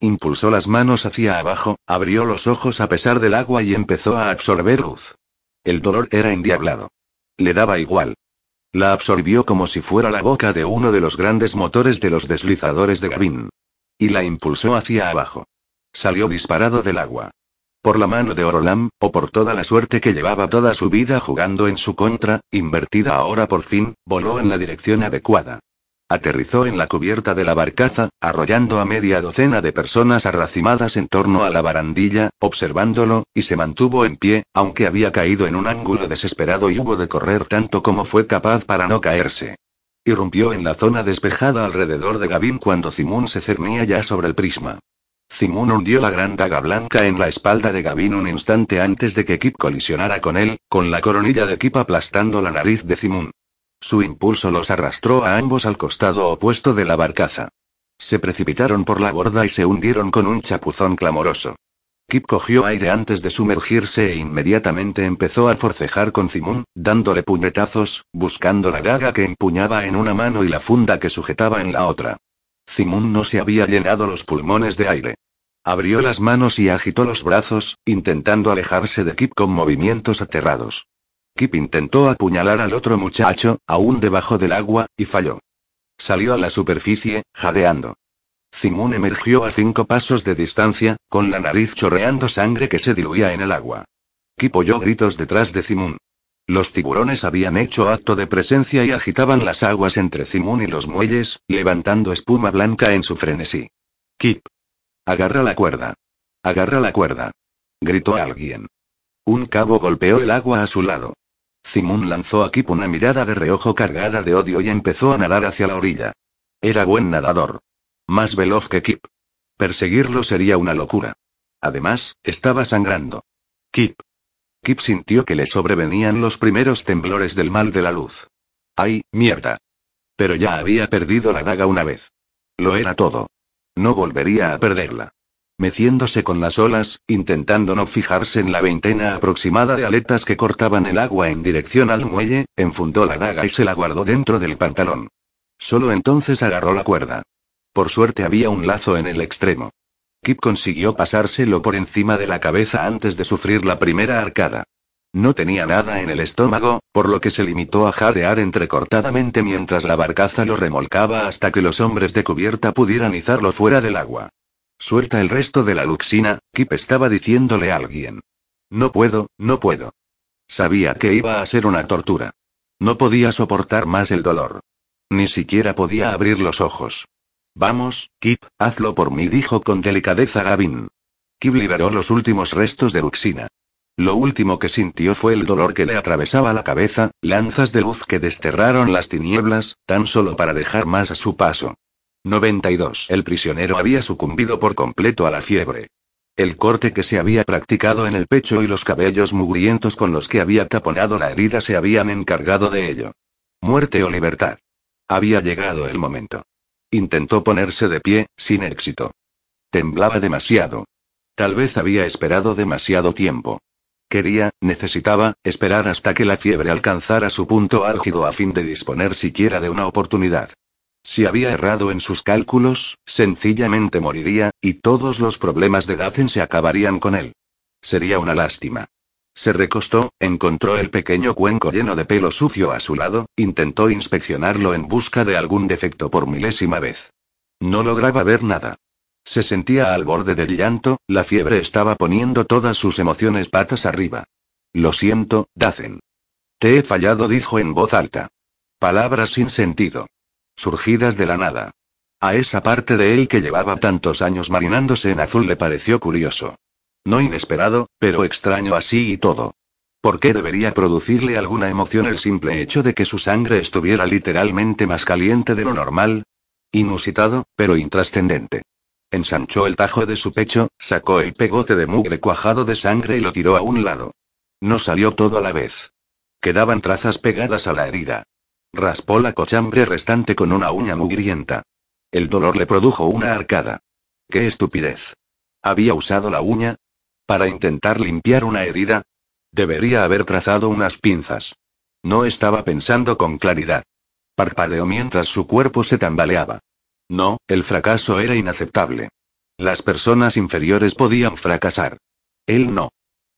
Impulsó las manos hacia abajo, abrió los ojos a pesar del agua y empezó a absorber luz. El dolor era endiablado. Le daba igual. La absorbió como si fuera la boca de uno de los grandes motores de los deslizadores de Gavin. Y la impulsó hacia abajo. Salió disparado del agua por la mano de Orolam, o por toda la suerte que llevaba toda su vida jugando en su contra, invertida ahora por fin, voló en la dirección adecuada. Aterrizó en la cubierta de la barcaza, arrollando a media docena de personas arracimadas en torno a la barandilla, observándolo, y se mantuvo en pie, aunque había caído en un ángulo desesperado y hubo de correr tanto como fue capaz para no caerse. Irrumpió en la zona despejada alrededor de Gavin cuando Zimun se cernía ya sobre el prisma. Zimun hundió la gran daga blanca en la espalda de Gavin un instante antes de que Kip colisionara con él, con la coronilla de Kip aplastando la nariz de Zimun. Su impulso los arrastró a ambos al costado opuesto de la barcaza. Se precipitaron por la borda y se hundieron con un chapuzón clamoroso. Kip cogió aire antes de sumergirse e inmediatamente empezó a forcejar con Zimun, dándole puñetazos, buscando la daga que empuñaba en una mano y la funda que sujetaba en la otra. Zimun no se había llenado los pulmones de aire. Abrió las manos y agitó los brazos, intentando alejarse de Kip con movimientos aterrados. Kip intentó apuñalar al otro muchacho, aún debajo del agua, y falló. Salió a la superficie, jadeando. Zimun emergió a cinco pasos de distancia, con la nariz chorreando sangre que se diluía en el agua. Kip oyó gritos detrás de Zimun. Los tiburones habían hecho acto de presencia y agitaban las aguas entre Zimun y los muelles, levantando espuma blanca en su frenesí. Kip. Agarra la cuerda. Agarra la cuerda. Gritó alguien. Un cabo golpeó el agua a su lado. Zimun lanzó a Kip una mirada de reojo cargada de odio y empezó a nadar hacia la orilla. Era buen nadador. Más veloz que Kip. Perseguirlo sería una locura. Además, estaba sangrando. Kip. Kip sintió que le sobrevenían los primeros temblores del mal de la luz. ¡Ay, mierda! Pero ya había perdido la daga una vez. Lo era todo. No volvería a perderla. Meciéndose con las olas, intentando no fijarse en la veintena aproximada de aletas que cortaban el agua en dirección al muelle, enfundó la daga y se la guardó dentro del pantalón. Solo entonces agarró la cuerda. Por suerte había un lazo en el extremo. Kip consiguió pasárselo por encima de la cabeza antes de sufrir la primera arcada. No tenía nada en el estómago, por lo que se limitó a jadear entrecortadamente mientras la barcaza lo remolcaba hasta que los hombres de cubierta pudieran izarlo fuera del agua. Suelta el resto de la luxina, Kip estaba diciéndole a alguien. No puedo, no puedo. Sabía que iba a ser una tortura. No podía soportar más el dolor. Ni siquiera podía abrir los ojos. Vamos, Kip, hazlo por mí, dijo con delicadeza Gavin. Kip liberó los últimos restos de luxina. Lo último que sintió fue el dolor que le atravesaba la cabeza, lanzas de luz que desterraron las tinieblas, tan solo para dejar más a su paso. 92. El prisionero había sucumbido por completo a la fiebre. El corte que se había practicado en el pecho y los cabellos mugrientos con los que había taponado la herida se habían encargado de ello. Muerte o libertad. Había llegado el momento. Intentó ponerse de pie, sin éxito. Temblaba demasiado. Tal vez había esperado demasiado tiempo. Quería, necesitaba, esperar hasta que la fiebre alcanzara su punto álgido a fin de disponer siquiera de una oportunidad. Si había errado en sus cálculos, sencillamente moriría, y todos los problemas de Dazen se acabarían con él. Sería una lástima. Se recostó, encontró el pequeño cuenco lleno de pelo sucio a su lado, intentó inspeccionarlo en busca de algún defecto por milésima vez. No lograba ver nada. Se sentía al borde del llanto, la fiebre estaba poniendo todas sus emociones patas arriba. Lo siento, Dacen. Te he fallado, dijo en voz alta. Palabras sin sentido. Surgidas de la nada. A esa parte de él que llevaba tantos años marinándose en azul le pareció curioso. No inesperado, pero extraño así y todo. ¿Por qué debería producirle alguna emoción el simple hecho de que su sangre estuviera literalmente más caliente de lo normal? Inusitado, pero intrascendente. Ensanchó el tajo de su pecho, sacó el pegote de mugre cuajado de sangre y lo tiró a un lado. No salió todo a la vez. Quedaban trazas pegadas a la herida. Raspó la cochambre restante con una uña mugrienta. El dolor le produjo una arcada. ¡Qué estupidez! ¿Había usado la uña? ¿Para intentar limpiar una herida? Debería haber trazado unas pinzas. No estaba pensando con claridad. Parpadeó mientras su cuerpo se tambaleaba. No, el fracaso era inaceptable. Las personas inferiores podían fracasar. Él no.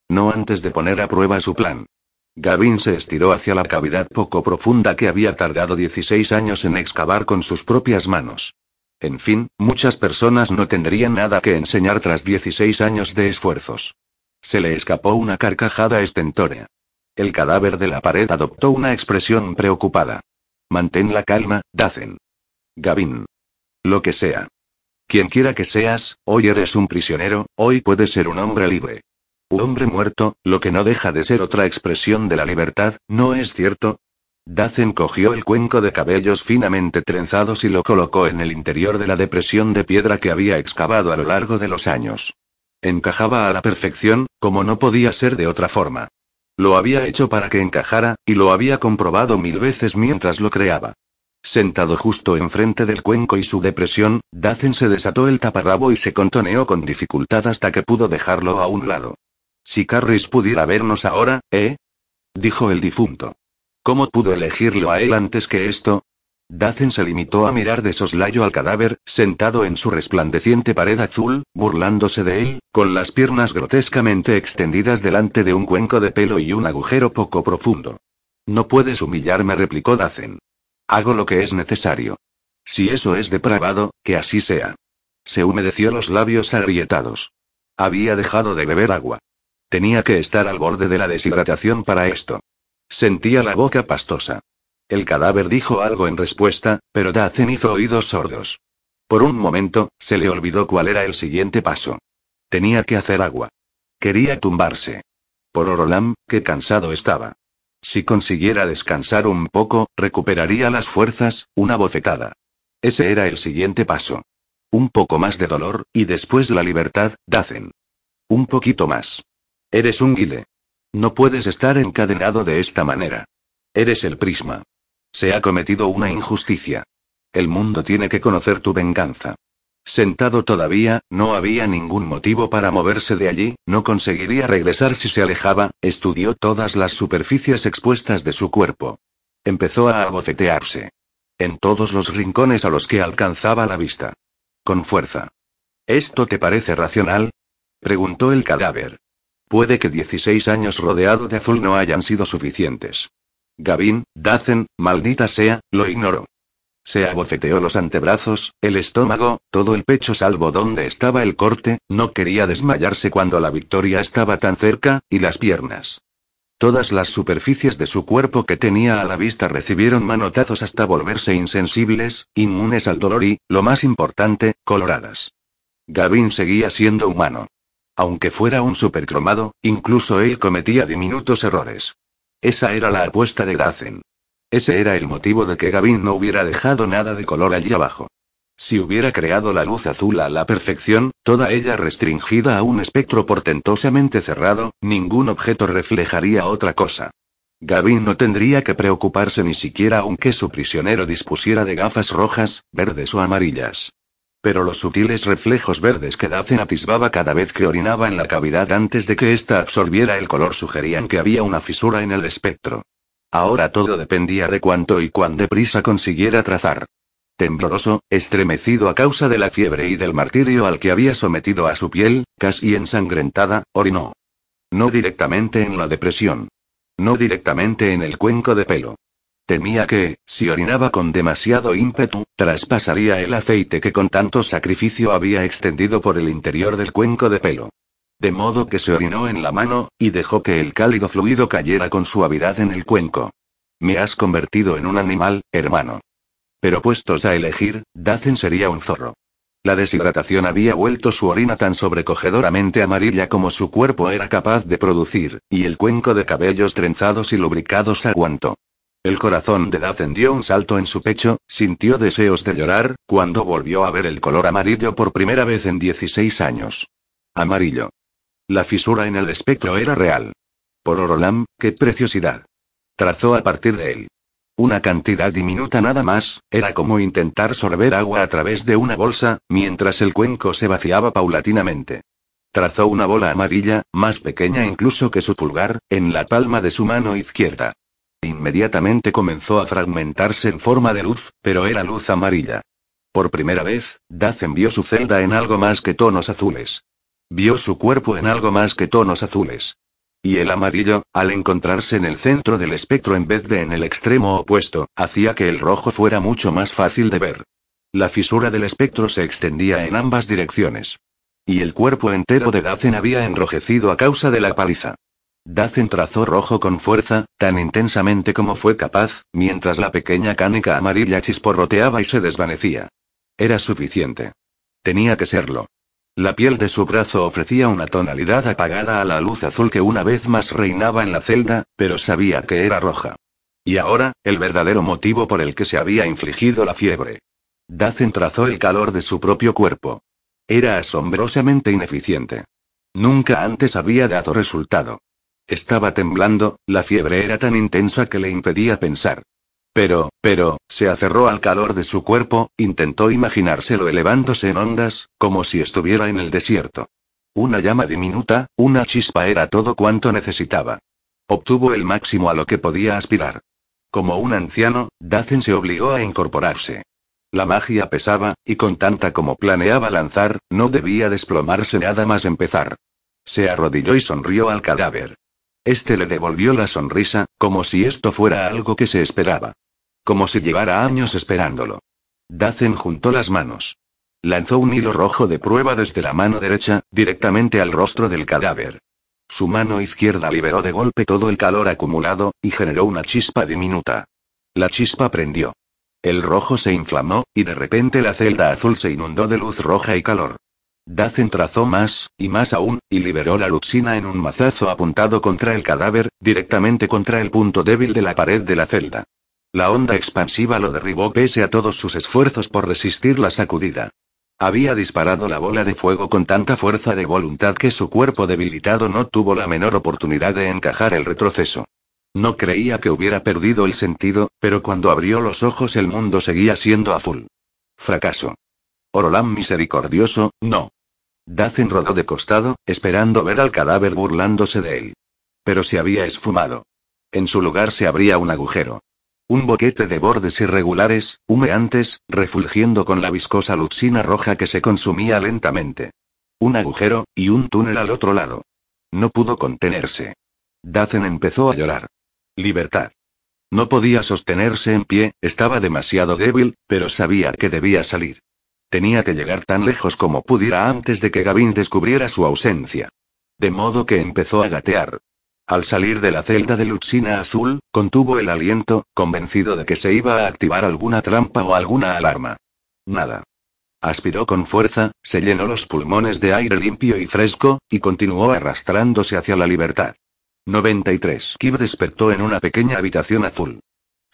No antes de poner a prueba su plan. Gavin se estiró hacia la cavidad poco profunda que había tardado 16 años en excavar con sus propias manos. En fin, muchas personas no tendrían nada que enseñar tras 16 años de esfuerzos. Se le escapó una carcajada estentórea. El cadáver de la pared adoptó una expresión preocupada. Mantén la calma, Dacen. Gavin. Lo que sea. Quien quiera que seas, hoy eres un prisionero, hoy puedes ser un hombre libre. Un hombre muerto, lo que no deja de ser otra expresión de la libertad, ¿no es cierto? Dacen cogió el cuenco de cabellos finamente trenzados y lo colocó en el interior de la depresión de piedra que había excavado a lo largo de los años. Encajaba a la perfección, como no podía ser de otra forma. Lo había hecho para que encajara, y lo había comprobado mil veces mientras lo creaba. Sentado justo enfrente del cuenco y su depresión, Dacen se desató el taparrabo y se contoneó con dificultad hasta que pudo dejarlo a un lado. Si Carris pudiera vernos ahora, ¿eh? dijo el difunto. ¿Cómo pudo elegirlo a él antes que esto? Dacen se limitó a mirar de soslayo al cadáver, sentado en su resplandeciente pared azul, burlándose de él, con las piernas grotescamente extendidas delante de un cuenco de pelo y un agujero poco profundo. No puedes humillarme, replicó Dacen. Hago lo que es necesario. Si eso es depravado, que así sea. Se humedeció los labios agrietados. Había dejado de beber agua. Tenía que estar al borde de la deshidratación para esto. Sentía la boca pastosa. El cadáver dijo algo en respuesta, pero Dacen hizo oídos sordos. Por un momento, se le olvidó cuál era el siguiente paso. Tenía que hacer agua. Quería tumbarse. Por Orolam, que cansado estaba. Si consiguiera descansar un poco, recuperaría las fuerzas, una bofetada. Ese era el siguiente paso. Un poco más de dolor, y después la libertad, Dacen. Un poquito más. Eres un guile. No puedes estar encadenado de esta manera. Eres el prisma. Se ha cometido una injusticia. El mundo tiene que conocer tu venganza. Sentado todavía, no había ningún motivo para moverse de allí, no conseguiría regresar si se alejaba, estudió todas las superficies expuestas de su cuerpo. Empezó a abofetearse. En todos los rincones a los que alcanzaba la vista. Con fuerza. ¿Esto te parece racional? preguntó el cadáver. Puede que 16 años rodeado de azul no hayan sido suficientes. Gavin, Dacen, maldita sea, lo ignoró. Se abofeteó los antebrazos, el estómago, todo el pecho salvo donde estaba el corte, no quería desmayarse cuando la victoria estaba tan cerca, y las piernas. Todas las superficies de su cuerpo que tenía a la vista recibieron manotazos hasta volverse insensibles, inmunes al dolor y, lo más importante, coloradas. Gavin seguía siendo humano. Aunque fuera un supercromado, incluso él cometía diminutos errores. Esa era la apuesta de Dacen. Ese era el motivo de que Gavin no hubiera dejado nada de color allí abajo. Si hubiera creado la luz azul a la perfección, toda ella restringida a un espectro portentosamente cerrado, ningún objeto reflejaría otra cosa. Gavin no tendría que preocuparse ni siquiera aunque su prisionero dispusiera de gafas rojas, verdes o amarillas. Pero los sutiles reflejos verdes que Dacen atisbaba cada vez que orinaba en la cavidad antes de que ésta absorbiera el color sugerían que había una fisura en el espectro. Ahora todo dependía de cuánto y cuán deprisa consiguiera trazar. Tembloroso, estremecido a causa de la fiebre y del martirio al que había sometido a su piel, casi ensangrentada, orinó. No directamente en la depresión. No directamente en el cuenco de pelo. Temía que, si orinaba con demasiado ímpetu, traspasaría el aceite que con tanto sacrificio había extendido por el interior del cuenco de pelo. De modo que se orinó en la mano, y dejó que el cálido fluido cayera con suavidad en el cuenco. Me has convertido en un animal, hermano. Pero puestos a elegir, Dacen sería un zorro. La deshidratación había vuelto su orina tan sobrecogedoramente amarilla como su cuerpo era capaz de producir, y el cuenco de cabellos trenzados y lubricados aguantó. El corazón de Dacen dio un salto en su pecho, sintió deseos de llorar, cuando volvió a ver el color amarillo por primera vez en 16 años. Amarillo. La fisura en el espectro era real. Por Orolam, qué preciosidad. Trazó a partir de él. Una cantidad diminuta nada más, era como intentar sorber agua a través de una bolsa, mientras el cuenco se vaciaba paulatinamente. Trazó una bola amarilla, más pequeña incluso que su pulgar, en la palma de su mano izquierda. Inmediatamente comenzó a fragmentarse en forma de luz, pero era luz amarilla. Por primera vez, Daz envió su celda en algo más que tonos azules. Vio su cuerpo en algo más que tonos azules. Y el amarillo, al encontrarse en el centro del espectro en vez de en el extremo opuesto, hacía que el rojo fuera mucho más fácil de ver. La fisura del espectro se extendía en ambas direcciones. Y el cuerpo entero de Dacen había enrojecido a causa de la paliza. Dacen trazó rojo con fuerza, tan intensamente como fue capaz, mientras la pequeña cánica amarilla chisporroteaba y se desvanecía. Era suficiente. Tenía que serlo. La piel de su brazo ofrecía una tonalidad apagada a la luz azul que una vez más reinaba en la celda, pero sabía que era roja. Y ahora, el verdadero motivo por el que se había infligido la fiebre. Dacen trazó el calor de su propio cuerpo. Era asombrosamente ineficiente. Nunca antes había dado resultado. Estaba temblando, la fiebre era tan intensa que le impedía pensar. Pero, pero, se aferró al calor de su cuerpo, intentó imaginárselo elevándose en ondas, como si estuviera en el desierto. Una llama diminuta, una chispa era todo cuanto necesitaba. Obtuvo el máximo a lo que podía aspirar. Como un anciano, Dacen se obligó a incorporarse. La magia pesaba, y con tanta como planeaba lanzar, no debía desplomarse nada más empezar. Se arrodilló y sonrió al cadáver. Este le devolvió la sonrisa, como si esto fuera algo que se esperaba. Como si llevara años esperándolo. Dacen juntó las manos. Lanzó un hilo rojo de prueba desde la mano derecha, directamente al rostro del cadáver. Su mano izquierda liberó de golpe todo el calor acumulado, y generó una chispa diminuta. La chispa prendió. El rojo se inflamó, y de repente la celda azul se inundó de luz roja y calor. Dazen trazó más, y más aún, y liberó la luxina en un mazazo apuntado contra el cadáver, directamente contra el punto débil de la pared de la celda. La onda expansiva lo derribó pese a todos sus esfuerzos por resistir la sacudida. Había disparado la bola de fuego con tanta fuerza de voluntad que su cuerpo debilitado no tuvo la menor oportunidad de encajar el retroceso. No creía que hubiera perdido el sentido, pero cuando abrió los ojos el mundo seguía siendo azul. Fracaso. Orolán misericordioso, no. Dazen rodó de costado, esperando ver al cadáver burlándose de él. Pero se había esfumado. En su lugar se abría un agujero. Un boquete de bordes irregulares, humeantes, refulgiendo con la viscosa luxina roja que se consumía lentamente. Un agujero, y un túnel al otro lado. No pudo contenerse. Dazen empezó a llorar. Libertad. No podía sostenerse en pie, estaba demasiado débil, pero sabía que debía salir. Tenía que llegar tan lejos como pudiera antes de que Gavin descubriera su ausencia. De modo que empezó a gatear. Al salir de la celda de Luxina Azul, contuvo el aliento, convencido de que se iba a activar alguna trampa o alguna alarma. Nada. Aspiró con fuerza, se llenó los pulmones de aire limpio y fresco, y continuó arrastrándose hacia la libertad. 93. Kib despertó en una pequeña habitación azul.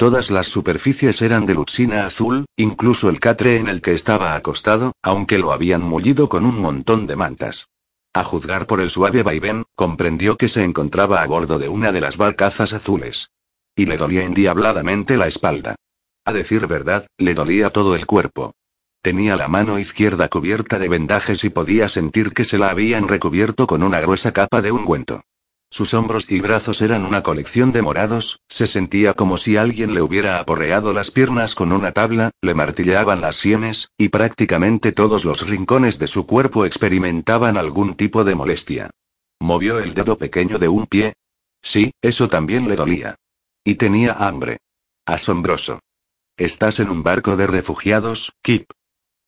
Todas las superficies eran de luxina azul, incluso el catre en el que estaba acostado, aunque lo habían mullido con un montón de mantas. A juzgar por el suave vaivén, comprendió que se encontraba a bordo de una de las barcazas azules. Y le dolía endiabladamente la espalda. A decir verdad, le dolía todo el cuerpo. Tenía la mano izquierda cubierta de vendajes y podía sentir que se la habían recubierto con una gruesa capa de ungüento. Sus hombros y brazos eran una colección de morados, se sentía como si alguien le hubiera aporreado las piernas con una tabla, le martillaban las sienes, y prácticamente todos los rincones de su cuerpo experimentaban algún tipo de molestia. Movió el dedo pequeño de un pie. Sí, eso también le dolía. Y tenía hambre. Asombroso. Estás en un barco de refugiados, Kip.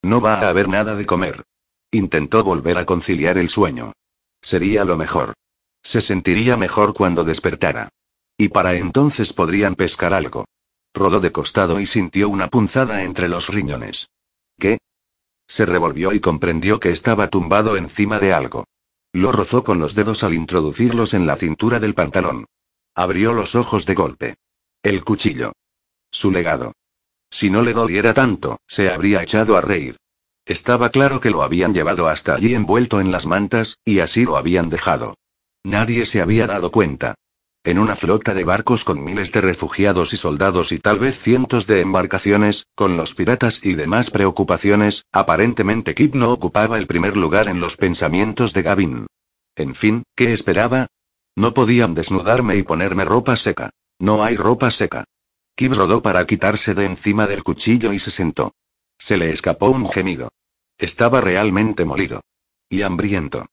No va a haber nada de comer. Intentó volver a conciliar el sueño. Sería lo mejor. Se sentiría mejor cuando despertara. Y para entonces podrían pescar algo. Rodó de costado y sintió una punzada entre los riñones. ¿Qué? Se revolvió y comprendió que estaba tumbado encima de algo. Lo rozó con los dedos al introducirlos en la cintura del pantalón. Abrió los ojos de golpe. El cuchillo. Su legado. Si no le doliera tanto, se habría echado a reír. Estaba claro que lo habían llevado hasta allí envuelto en las mantas, y así lo habían dejado. Nadie se había dado cuenta. En una flota de barcos con miles de refugiados y soldados y tal vez cientos de embarcaciones, con los piratas y demás preocupaciones, aparentemente Kip no ocupaba el primer lugar en los pensamientos de Gavin. En fin, ¿qué esperaba? No podían desnudarme y ponerme ropa seca. No hay ropa seca. Kip rodó para quitarse de encima del cuchillo y se sentó. Se le escapó un gemido. Estaba realmente molido. Y hambriento.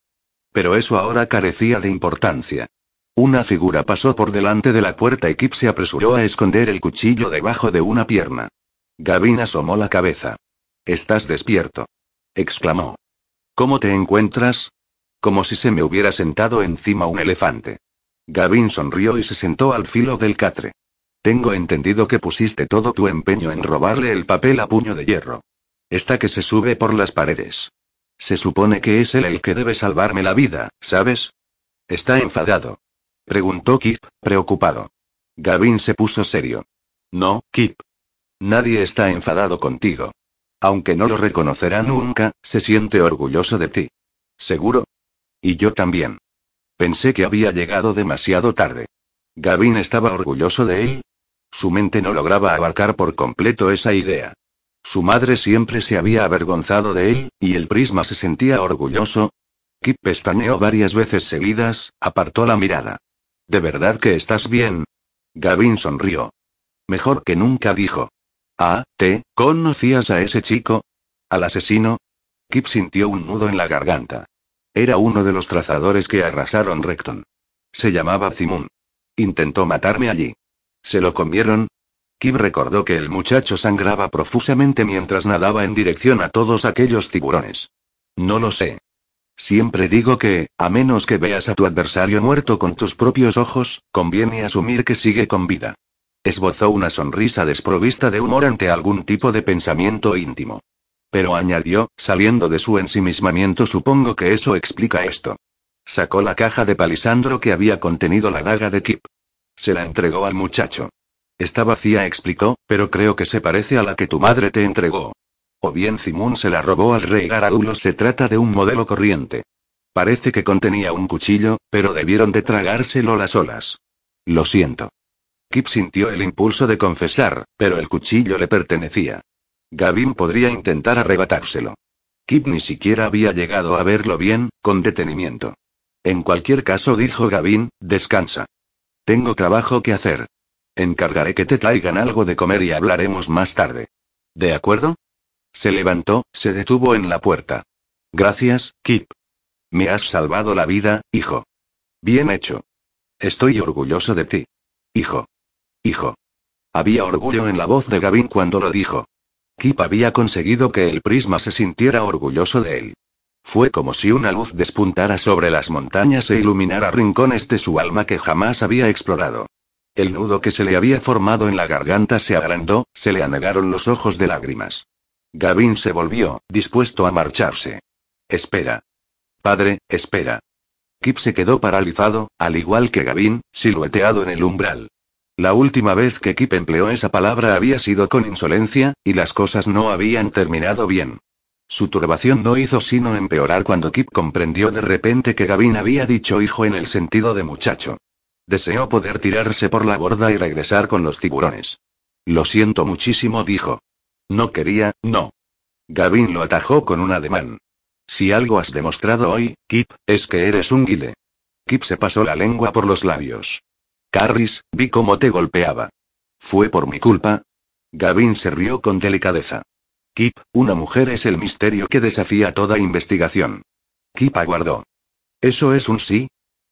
Pero eso ahora carecía de importancia. Una figura pasó por delante de la puerta y Kip se apresuró a esconder el cuchillo debajo de una pierna. Gavin asomó la cabeza. Estás despierto. exclamó. ¿Cómo te encuentras? Como si se me hubiera sentado encima un elefante. Gavin sonrió y se sentó al filo del catre. Tengo entendido que pusiste todo tu empeño en robarle el papel a puño de hierro. Esta que se sube por las paredes. Se supone que es él el que debe salvarme la vida, ¿sabes? ¿Está enfadado? Preguntó Kip, preocupado. Gavin se puso serio. No, Kip. Nadie está enfadado contigo. Aunque no lo reconocerá nunca, se siente orgulloso de ti. ¿Seguro? Y yo también. Pensé que había llegado demasiado tarde. Gavin estaba orgulloso de él. Su mente no lograba abarcar por completo esa idea. Su madre siempre se había avergonzado de él, y el prisma se sentía orgulloso. Kip pestañeó varias veces seguidas, apartó la mirada. ¿De verdad que estás bien? Gavin sonrió. Mejor que nunca dijo. Ah, ¿te conocías a ese chico? ¿Al asesino? Kip sintió un nudo en la garganta. Era uno de los trazadores que arrasaron Recton. Se llamaba Zimun. Intentó matarme allí. ¿Se lo comieron? Kip recordó que el muchacho sangraba profusamente mientras nadaba en dirección a todos aquellos tiburones. No lo sé. Siempre digo que, a menos que veas a tu adversario muerto con tus propios ojos, conviene asumir que sigue con vida. Esbozó una sonrisa desprovista de humor ante algún tipo de pensamiento íntimo. Pero añadió, saliendo de su ensimismamiento, supongo que eso explica esto. Sacó la caja de palisandro que había contenido la daga de Kip. Se la entregó al muchacho. Está vacía, explicó, pero creo que se parece a la que tu madre te entregó. O bien Zimun se la robó al rey Garadulo, se trata de un modelo corriente. Parece que contenía un cuchillo, pero debieron de tragárselo las olas. Lo siento. Kip sintió el impulso de confesar, pero el cuchillo le pertenecía. Gavin podría intentar arrebatárselo. Kip ni siquiera había llegado a verlo bien, con detenimiento. En cualquier caso, dijo Gavin, descansa. Tengo trabajo que hacer. Encargaré que te traigan algo de comer y hablaremos más tarde. ¿De acuerdo? Se levantó, se detuvo en la puerta. Gracias, Kip. Me has salvado la vida, hijo. Bien hecho. Estoy orgulloso de ti. Hijo. Hijo. Había orgullo en la voz de Gavin cuando lo dijo. Kip había conseguido que el prisma se sintiera orgulloso de él. Fue como si una luz despuntara sobre las montañas e iluminara rincones de su alma que jamás había explorado. El nudo que se le había formado en la garganta se agrandó, se le anegaron los ojos de lágrimas. Gavin se volvió, dispuesto a marcharse. Espera. Padre, espera. Kip se quedó paralizado, al igual que Gavin, silueteado en el umbral. La última vez que Kip empleó esa palabra había sido con insolencia, y las cosas no habían terminado bien. Su turbación no hizo sino empeorar cuando Kip comprendió de repente que Gavin había dicho hijo en el sentido de muchacho. Deseó poder tirarse por la borda y regresar con los tiburones. Lo siento muchísimo, dijo. No quería, no. Gavin lo atajó con un ademán. Si algo has demostrado hoy, Kip, es que eres un guile. Kip se pasó la lengua por los labios. Carris, vi cómo te golpeaba. ¿Fue por mi culpa? Gavin se rió con delicadeza. Kip, una mujer es el misterio que desafía toda investigación. Kip aguardó. ¿Eso es un sí?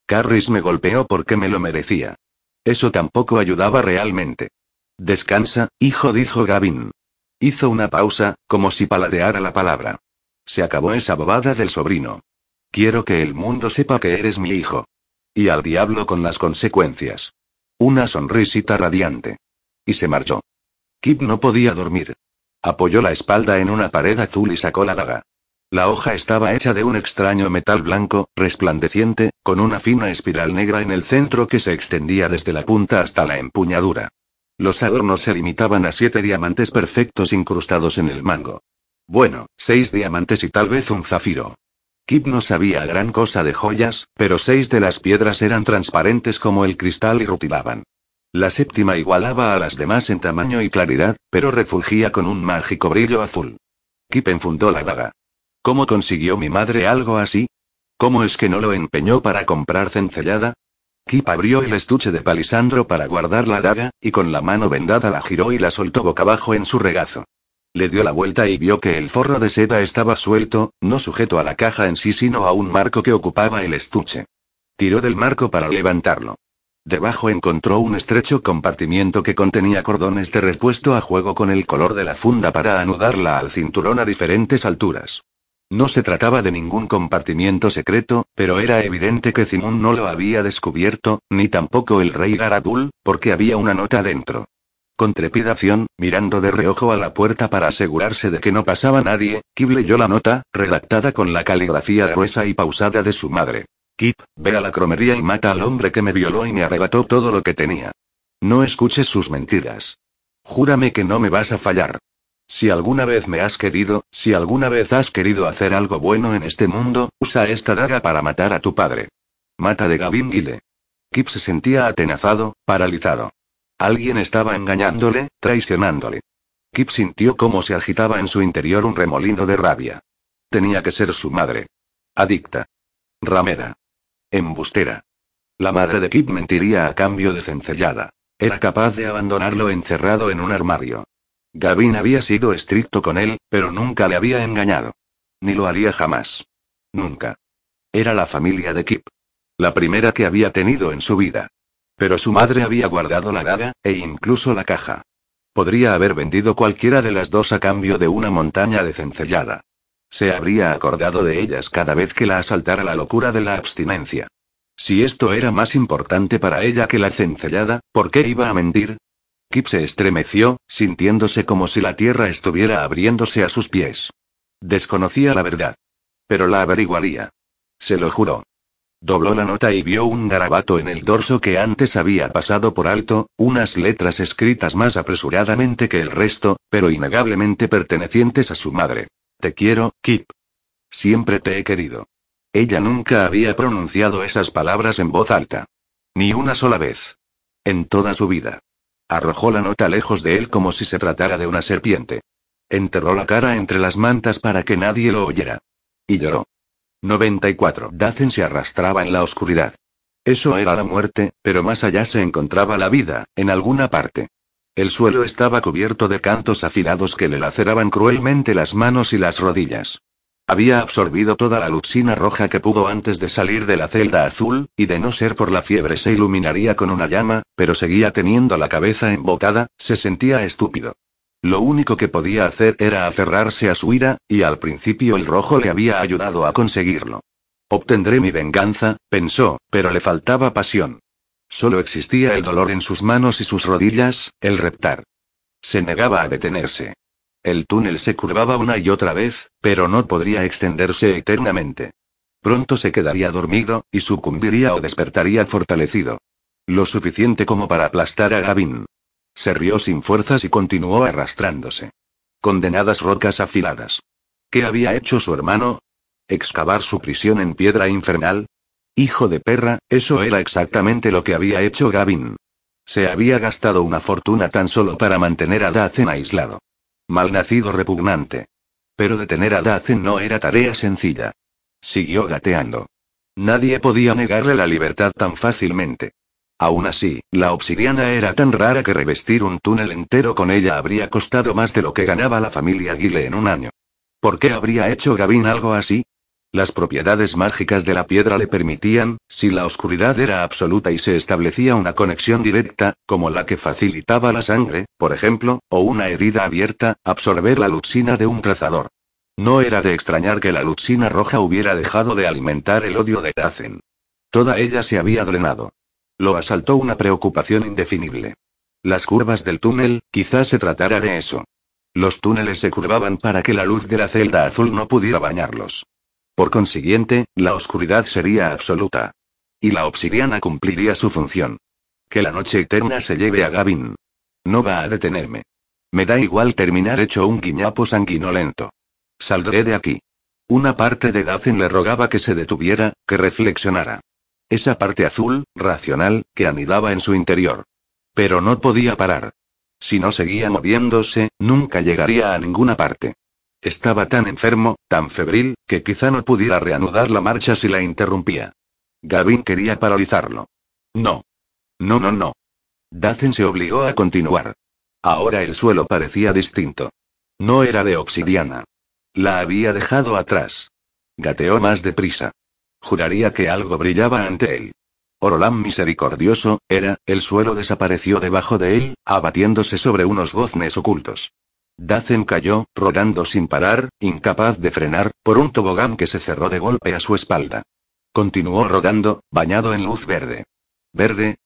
Carris me golpeó porque me lo merecía. Eso tampoco ayudaba realmente. Descansa, hijo, dijo Gavin. Hizo una pausa, como si paladeara la palabra. Se acabó esa bobada del sobrino. Quiero que el mundo sepa que eres mi hijo. Y al diablo con las consecuencias. Una sonrisita radiante. Y se marchó. Kip no podía dormir. Apoyó la espalda en una pared azul y sacó la daga. La hoja estaba hecha de un extraño metal blanco, resplandeciente, con una fina espiral negra en el centro que se extendía desde la punta hasta la empuñadura. Los adornos se limitaban a siete diamantes perfectos incrustados en el mango. Bueno, seis diamantes y tal vez un zafiro. Kip no sabía gran cosa de joyas, pero seis de las piedras eran transparentes como el cristal y rutilaban. La séptima igualaba a las demás en tamaño y claridad, pero refulgía con un mágico brillo azul. Kip enfundó la daga. ¿Cómo consiguió mi madre algo así? ¿Cómo es que no lo empeñó para comprar cencellada? Kip abrió el estuche de palisandro para guardar la daga, y con la mano vendada la giró y la soltó boca abajo en su regazo. Le dio la vuelta y vio que el forro de seda estaba suelto, no sujeto a la caja en sí sino a un marco que ocupaba el estuche. Tiró del marco para levantarlo. Debajo encontró un estrecho compartimiento que contenía cordones de repuesto a juego con el color de la funda para anudarla al cinturón a diferentes alturas. No se trataba de ningún compartimiento secreto, pero era evidente que Zimun no lo había descubierto, ni tampoco el rey Garadul, porque había una nota dentro. Con trepidación, mirando de reojo a la puerta para asegurarse de que no pasaba nadie, Kip leyó la nota, redactada con la caligrafía gruesa y pausada de su madre. Kip, ve a la cromería y mata al hombre que me violó y me arrebató todo lo que tenía. No escuches sus mentiras. Júrame que no me vas a fallar. Si alguna vez me has querido, si alguna vez has querido hacer algo bueno en este mundo, usa esta daga para matar a tu padre. Mata de Gavin Gile. Kip se sentía atenazado, paralizado. Alguien estaba engañándole, traicionándole. Kip sintió cómo se agitaba en su interior un remolino de rabia. Tenía que ser su madre. Adicta. Ramera. Embustera. La madre de Kip mentiría a cambio de cencellada. Era capaz de abandonarlo encerrado en un armario. Gavin había sido estricto con él, pero nunca le había engañado. Ni lo haría jamás. Nunca. Era la familia de Kip. La primera que había tenido en su vida. Pero su madre había guardado la daga, e incluso la caja. Podría haber vendido cualquiera de las dos a cambio de una montaña de cencellada. Se habría acordado de ellas cada vez que la asaltara la locura de la abstinencia. Si esto era más importante para ella que la cencellada, ¿por qué iba a mentir? Kip se estremeció, sintiéndose como si la tierra estuviera abriéndose a sus pies. Desconocía la verdad. Pero la averiguaría. Se lo juró. Dobló la nota y vio un garabato en el dorso que antes había pasado por alto, unas letras escritas más apresuradamente que el resto, pero innegablemente pertenecientes a su madre. Te quiero, Kip. Siempre te he querido. Ella nunca había pronunciado esas palabras en voz alta. Ni una sola vez. En toda su vida. Arrojó la nota lejos de él como si se tratara de una serpiente. Enterró la cara entre las mantas para que nadie lo oyera. Y lloró. 94. Dacen se arrastraba en la oscuridad. Eso era la muerte, pero más allá se encontraba la vida, en alguna parte. El suelo estaba cubierto de cantos afilados que le laceraban cruelmente las manos y las rodillas. Había absorbido toda la luxina roja que pudo antes de salir de la celda azul, y de no ser por la fiebre se iluminaría con una llama, pero seguía teniendo la cabeza embotada, se sentía estúpido. Lo único que podía hacer era aferrarse a su ira, y al principio el rojo le había ayudado a conseguirlo. Obtendré mi venganza, pensó, pero le faltaba pasión. Solo existía el dolor en sus manos y sus rodillas, el reptar. Se negaba a detenerse. El túnel se curvaba una y otra vez, pero no podría extenderse eternamente. Pronto se quedaría dormido, y sucumbiría o despertaría fortalecido. Lo suficiente como para aplastar a Gavin. Se rió sin fuerzas y continuó arrastrándose. Condenadas rocas afiladas. ¿Qué había hecho su hermano? ¿Excavar su prisión en piedra infernal? Hijo de perra, eso era exactamente lo que había hecho Gavin. Se había gastado una fortuna tan solo para mantener a Dacen aislado. Malnacido repugnante. Pero detener a Dacen no era tarea sencilla. Siguió gateando. Nadie podía negarle la libertad tan fácilmente. Aún así, la obsidiana era tan rara que revestir un túnel entero con ella habría costado más de lo que ganaba la familia Guile en un año. ¿Por qué habría hecho Gavin algo así? Las propiedades mágicas de la piedra le permitían, si la oscuridad era absoluta y se establecía una conexión directa, como la que facilitaba la sangre, por ejemplo, o una herida abierta, absorber la luxina de un trazador. No era de extrañar que la luxina roja hubiera dejado de alimentar el odio de Dazen. Toda ella se había drenado. Lo asaltó una preocupación indefinible. Las curvas del túnel, quizás se tratara de eso. Los túneles se curvaban para que la luz de la celda azul no pudiera bañarlos. Por consiguiente, la oscuridad sería absoluta. Y la obsidiana cumpliría su función. Que la noche eterna se lleve a Gavin. No va a detenerme. Me da igual terminar hecho un guiñapo sanguinolento. Saldré de aquí. Una parte de Dazen le rogaba que se detuviera, que reflexionara. Esa parte azul, racional, que anidaba en su interior. Pero no podía parar. Si no seguía moviéndose, nunca llegaría a ninguna parte. Estaba tan enfermo, tan febril, que quizá no pudiera reanudar la marcha si la interrumpía. Gavin quería paralizarlo. No. No, no, no. Dacen se obligó a continuar. Ahora el suelo parecía distinto. No era de obsidiana. La había dejado atrás. Gateó más deprisa. Juraría que algo brillaba ante él. Orolán misericordioso, era, el suelo desapareció debajo de él, abatiéndose sobre unos goznes ocultos. Dacen cayó, rodando sin parar, incapaz de frenar, por un tobogán que se cerró de golpe a su espalda. Continuó rodando, bañado en luz verde. ¿Verde?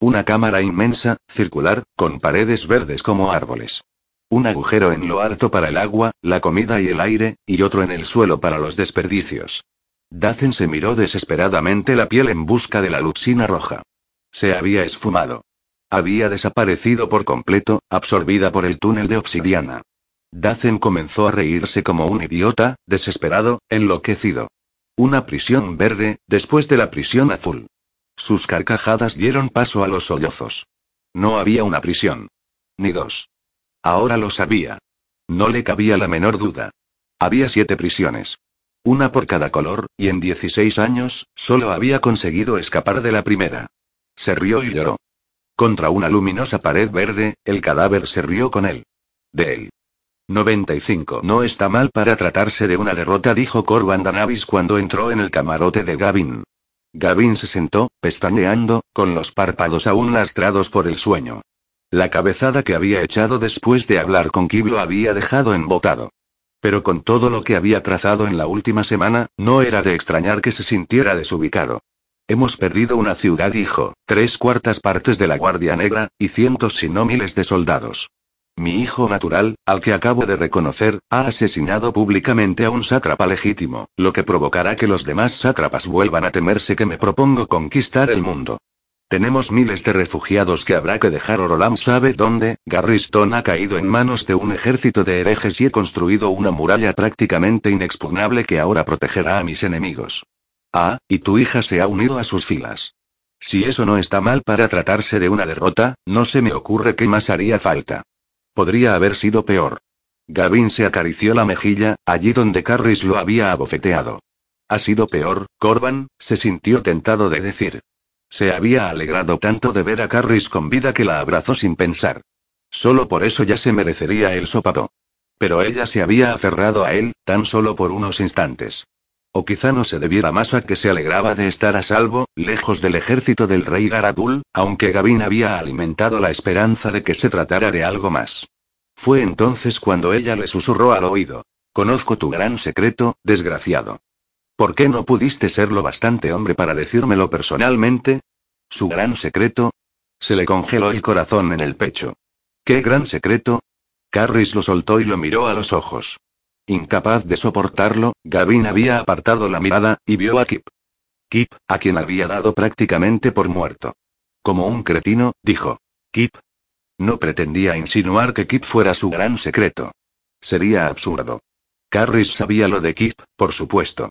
Una cámara inmensa, circular, con paredes verdes como árboles. Un agujero en lo alto para el agua, la comida y el aire, y otro en el suelo para los desperdicios. Dacen se miró desesperadamente la piel en busca de la luxina roja. Se había esfumado. Había desaparecido por completo, absorbida por el túnel de obsidiana. Dacen comenzó a reírse como un idiota, desesperado, enloquecido. Una prisión verde, después de la prisión azul. Sus carcajadas dieron paso a los sollozos. No había una prisión. Ni dos. Ahora lo sabía. No le cabía la menor duda. Había siete prisiones. Una por cada color, y en 16 años, solo había conseguido escapar de la primera. Se rió y lloró. Contra una luminosa pared verde, el cadáver se rió con él. De él. 95. No está mal para tratarse de una derrota, dijo Corban Danavis cuando entró en el camarote de Gavin. Gavin se sentó, pestañeando, con los párpados aún lastrados por el sueño. La cabezada que había echado después de hablar con Kib lo había dejado embotado. Pero con todo lo que había trazado en la última semana, no era de extrañar que se sintiera desubicado. Hemos perdido una ciudad, dijo, tres cuartas partes de la Guardia Negra, y cientos si no miles de soldados. Mi hijo natural, al que acabo de reconocer, ha asesinado públicamente a un sátrapa legítimo, lo que provocará que los demás sátrapas vuelvan a temerse que me propongo conquistar el mundo. Tenemos miles de refugiados que habrá que dejar. Orolam sabe dónde. Garriston ha caído en manos de un ejército de herejes y he construido una muralla prácticamente inexpugnable que ahora protegerá a mis enemigos. Ah, y tu hija se ha unido a sus filas. Si eso no está mal para tratarse de una derrota, no se me ocurre qué más haría falta. Podría haber sido peor. Gavin se acarició la mejilla, allí donde Carris lo había abofeteado. Ha sido peor, Corban, se sintió tentado de decir. Se había alegrado tanto de ver a Carris con vida que la abrazó sin pensar. Solo por eso ya se merecería el sopado. Pero ella se había aferrado a él, tan solo por unos instantes. O quizá no se debiera más a que se alegraba de estar a salvo, lejos del ejército del rey Garadul, aunque Gavin había alimentado la esperanza de que se tratara de algo más. Fue entonces cuando ella le susurró al oído. Conozco tu gran secreto, desgraciado. ¿Por qué no pudiste ser lo bastante hombre para decírmelo personalmente? ¿Su gran secreto? Se le congeló el corazón en el pecho. ¿Qué gran secreto? Carris lo soltó y lo miró a los ojos. Incapaz de soportarlo, Gavin había apartado la mirada, y vio a Kip. Kip, a quien había dado prácticamente por muerto. Como un cretino, dijo. Kip. No pretendía insinuar que Kip fuera su gran secreto. Sería absurdo. Carris sabía lo de Kip, por supuesto.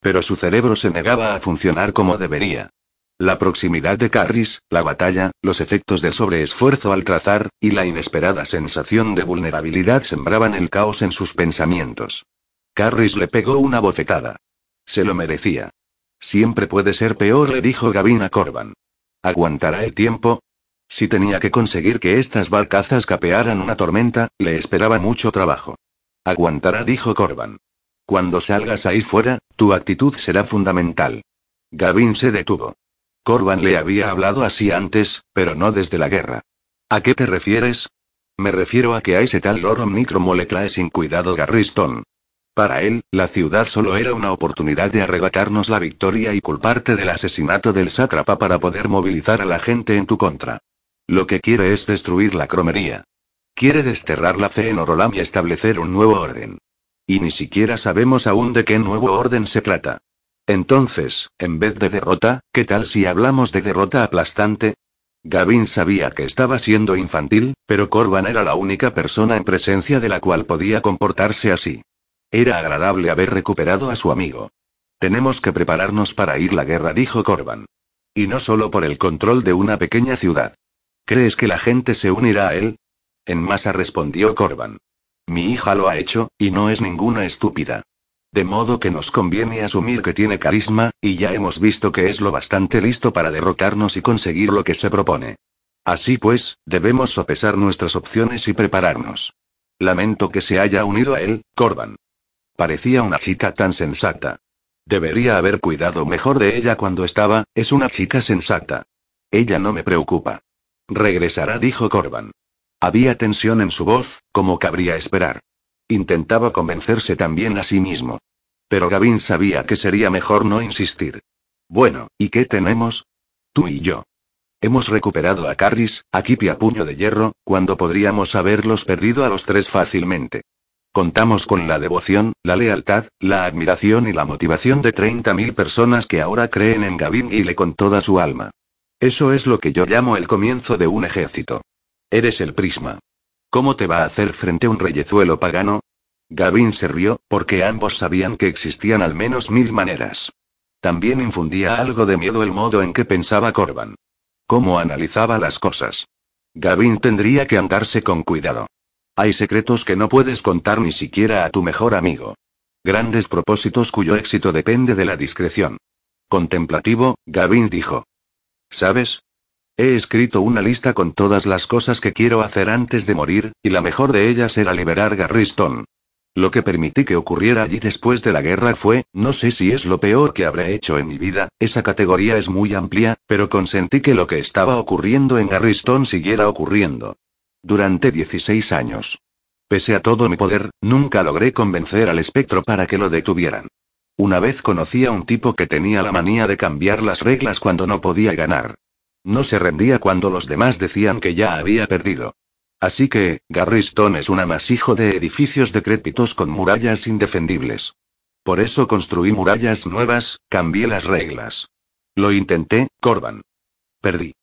Pero su cerebro se negaba a funcionar como debería. La proximidad de Carris, la batalla, los efectos del sobreesfuerzo al trazar, y la inesperada sensación de vulnerabilidad sembraban el caos en sus pensamientos. Carris le pegó una bofetada. Se lo merecía. Siempre puede ser peor, le dijo Gavin a Corban. ¿Aguantará el tiempo? Si tenía que conseguir que estas barcazas capearan una tormenta, le esperaba mucho trabajo. Aguantará, dijo Corban. Cuando salgas ahí fuera, tu actitud será fundamental. Gavin se detuvo. Corban le había hablado así antes, pero no desde la guerra. ¿A qué te refieres? Me refiero a que a ese tal loro Micromo le trae sin cuidado Garriston. Para él, la ciudad solo era una oportunidad de arrebatarnos la victoria y culparte del asesinato del sátrapa para poder movilizar a la gente en tu contra. Lo que quiere es destruir la cromería. Quiere desterrar la fe en Orolam y establecer un nuevo orden. Y ni siquiera sabemos aún de qué nuevo orden se trata. Entonces, en vez de derrota, ¿qué tal si hablamos de derrota aplastante? Gavin sabía que estaba siendo infantil, pero Corban era la única persona en presencia de la cual podía comportarse así. Era agradable haber recuperado a su amigo. Tenemos que prepararnos para ir la guerra, dijo Corban. Y no solo por el control de una pequeña ciudad. ¿Crees que la gente se unirá a él? En masa respondió Corban. Mi hija lo ha hecho, y no es ninguna estúpida. De modo que nos conviene asumir que tiene carisma, y ya hemos visto que es lo bastante listo para derrotarnos y conseguir lo que se propone. Así pues, debemos sopesar nuestras opciones y prepararnos. Lamento que se haya unido a él, Corban. Parecía una chica tan sensata. Debería haber cuidado mejor de ella cuando estaba, es una chica sensata. Ella no me preocupa. Regresará, dijo Corban. Había tensión en su voz, como cabría esperar. Intentaba convencerse también a sí mismo. Pero Gavin sabía que sería mejor no insistir. Bueno, ¿y qué tenemos? Tú y yo. Hemos recuperado a Carris, a Kip y a Puño de Hierro, cuando podríamos haberlos perdido a los tres fácilmente. Contamos con la devoción, la lealtad, la admiración y la motivación de 30.000 personas que ahora creen en Gavin Gile con toda su alma. Eso es lo que yo llamo el comienzo de un ejército. Eres el prisma. ¿Cómo te va a hacer frente un reyezuelo pagano? Gavin se rió, porque ambos sabían que existían al menos mil maneras. También infundía algo de miedo el modo en que pensaba Corban. Cómo analizaba las cosas. Gavin tendría que andarse con cuidado. Hay secretos que no puedes contar ni siquiera a tu mejor amigo. Grandes propósitos cuyo éxito depende de la discreción. Contemplativo, Gavin dijo. ¿Sabes? He escrito una lista con todas las cosas que quiero hacer antes de morir, y la mejor de ellas era liberar Garriston. Lo que permití que ocurriera allí después de la guerra fue, no sé si es lo peor que habré hecho en mi vida, esa categoría es muy amplia, pero consentí que lo que estaba ocurriendo en Garriston siguiera ocurriendo. Durante 16 años. Pese a todo mi poder, nunca logré convencer al espectro para que lo detuvieran. Una vez conocí a un tipo que tenía la manía de cambiar las reglas cuando no podía ganar. No se rendía cuando los demás decían que ya había perdido. Así que, Garriston es un amasijo de edificios decrépitos con murallas indefendibles. Por eso construí murallas nuevas, cambié las reglas. Lo intenté, Corban. Perdí.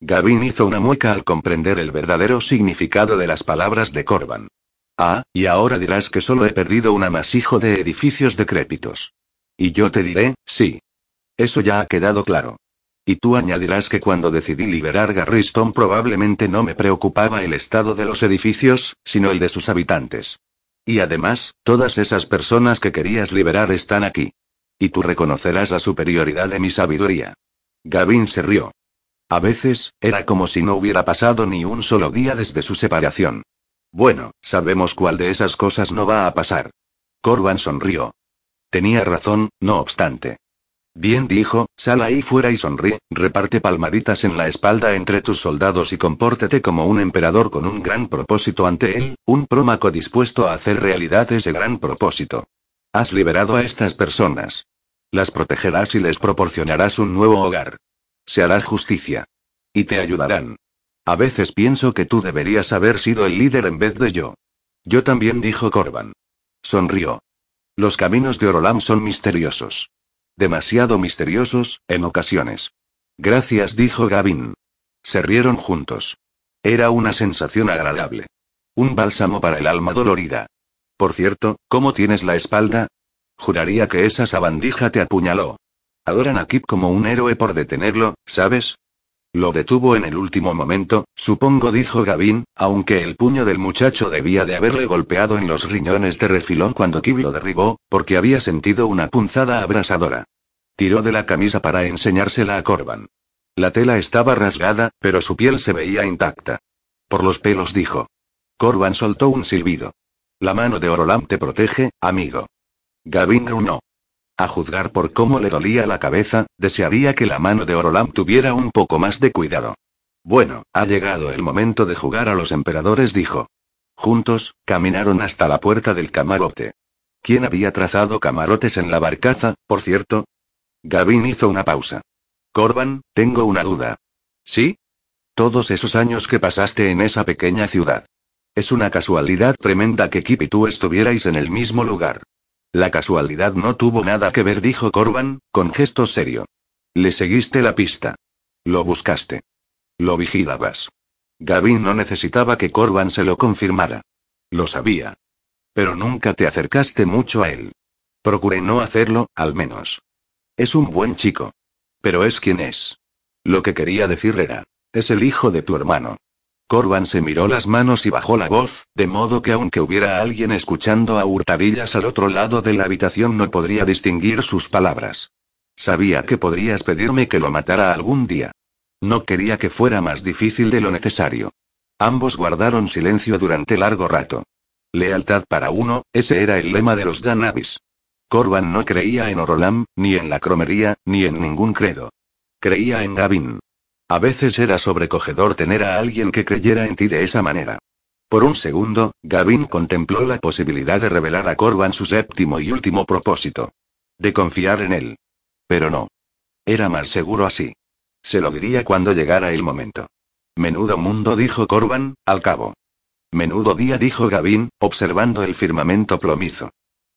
Gavin hizo una mueca al comprender el verdadero significado de las palabras de Corban. Ah, y ahora dirás que solo he perdido un amasijo de edificios decrépitos. Y yo te diré, sí. Eso ya ha quedado claro. Y tú añadirás que cuando decidí liberar Garriston probablemente no me preocupaba el estado de los edificios, sino el de sus habitantes. Y además, todas esas personas que querías liberar están aquí. Y tú reconocerás la superioridad de mi sabiduría. Gavin se rió. A veces, era como si no hubiera pasado ni un solo día desde su separación. Bueno, sabemos cuál de esas cosas no va a pasar. Corban sonrió. Tenía razón, no obstante. Bien dijo, sal ahí fuera y sonríe, reparte palmaditas en la espalda entre tus soldados y compórtate como un emperador con un gran propósito ante él, un prómaco dispuesto a hacer realidad ese gran propósito. Has liberado a estas personas. Las protegerás y les proporcionarás un nuevo hogar. Se hará justicia. Y te ayudarán. A veces pienso que tú deberías haber sido el líder en vez de yo. Yo también dijo Corban. Sonrió. Los caminos de Orolam son misteriosos. Demasiado misteriosos, en ocasiones. Gracias, dijo Gavin. Se rieron juntos. Era una sensación agradable. Un bálsamo para el alma dolorida. Por cierto, ¿cómo tienes la espalda? Juraría que esa sabandija te apuñaló. Adoran a Kip como un héroe por detenerlo, ¿sabes? Lo detuvo en el último momento, supongo, dijo Gavin, aunque el puño del muchacho debía de haberle golpeado en los riñones de refilón cuando Kib lo derribó, porque había sentido una punzada abrasadora. Tiró de la camisa para enseñársela a Corban. La tela estaba rasgada, pero su piel se veía intacta. Por los pelos dijo. Corban soltó un silbido. La mano de Orolam te protege, amigo. Gavin grunó. A juzgar por cómo le dolía la cabeza, desearía que la mano de Orolam tuviera un poco más de cuidado. Bueno, ha llegado el momento de jugar a los emperadores, dijo. Juntos, caminaron hasta la puerta del camarote. ¿Quién había trazado camarotes en la barcaza, por cierto? Gavin hizo una pausa. Corban, tengo una duda. ¿Sí? Todos esos años que pasaste en esa pequeña ciudad. Es una casualidad tremenda que Kip y tú estuvierais en el mismo lugar. La casualidad no tuvo nada que ver, dijo Corban, con gesto serio. Le seguiste la pista. Lo buscaste. Lo vigilabas. Gavin no necesitaba que Corban se lo confirmara. Lo sabía. Pero nunca te acercaste mucho a él. Procuré no hacerlo, al menos. Es un buen chico. Pero es quien es. Lo que quería decir era, es el hijo de tu hermano. Corban se miró las manos y bajó la voz, de modo que aunque hubiera alguien escuchando a hurtadillas al otro lado de la habitación no podría distinguir sus palabras. Sabía que podrías pedirme que lo matara algún día. No quería que fuera más difícil de lo necesario. Ambos guardaron silencio durante largo rato. Lealtad para uno, ese era el lema de los Ganabis. Corban no creía en Orolam, ni en la cromería, ni en ningún credo. Creía en Gavin. A veces era sobrecogedor tener a alguien que creyera en ti de esa manera. Por un segundo, Gavin contempló la posibilidad de revelar a Corban su séptimo y último propósito. De confiar en él. Pero no. Era más seguro así. Se lo diría cuando llegara el momento. Menudo mundo, dijo Corban, al cabo. Menudo día, dijo Gavin, observando el firmamento plomizo.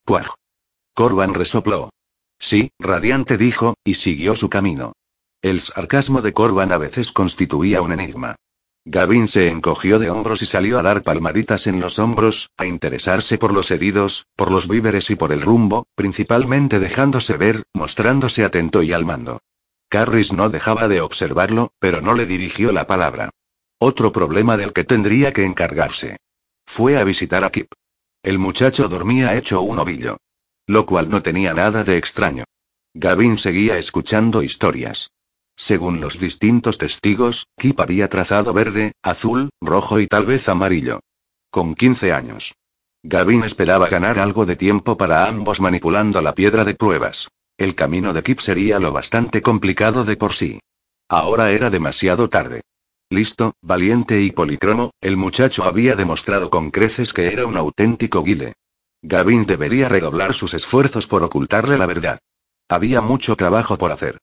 Puaj. Corban resopló. Sí, radiante dijo, y siguió su camino. El sarcasmo de Corban a veces constituía un enigma. Gavin se encogió de hombros y salió a dar palmaditas en los hombros, a interesarse por los heridos, por los víveres y por el rumbo, principalmente dejándose ver, mostrándose atento y al mando. Carris no dejaba de observarlo, pero no le dirigió la palabra. Otro problema del que tendría que encargarse. Fue a visitar a Kip. El muchacho dormía hecho un ovillo. Lo cual no tenía nada de extraño. Gavin seguía escuchando historias. Según los distintos testigos, Kip había trazado verde, azul, rojo y tal vez amarillo. Con 15 años. Gavin esperaba ganar algo de tiempo para ambos manipulando la piedra de pruebas. El camino de Kip sería lo bastante complicado de por sí. Ahora era demasiado tarde. Listo, valiente y policromo, el muchacho había demostrado con creces que era un auténtico guile. Gavin debería redoblar sus esfuerzos por ocultarle la verdad. Había mucho trabajo por hacer.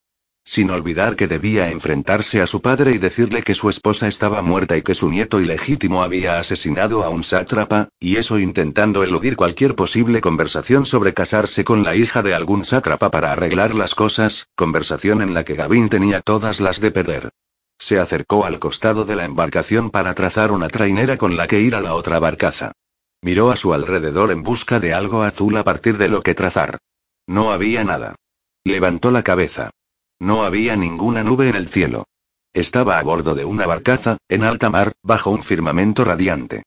Sin olvidar que debía enfrentarse a su padre y decirle que su esposa estaba muerta y que su nieto ilegítimo había asesinado a un sátrapa, y eso intentando eludir cualquier posible conversación sobre casarse con la hija de algún sátrapa para arreglar las cosas, conversación en la que Gavin tenía todas las de perder. Se acercó al costado de la embarcación para trazar una trainera con la que ir a la otra barcaza. Miró a su alrededor en busca de algo azul a partir de lo que trazar. No había nada. Levantó la cabeza. No había ninguna nube en el cielo. Estaba a bordo de una barcaza, en alta mar, bajo un firmamento radiante.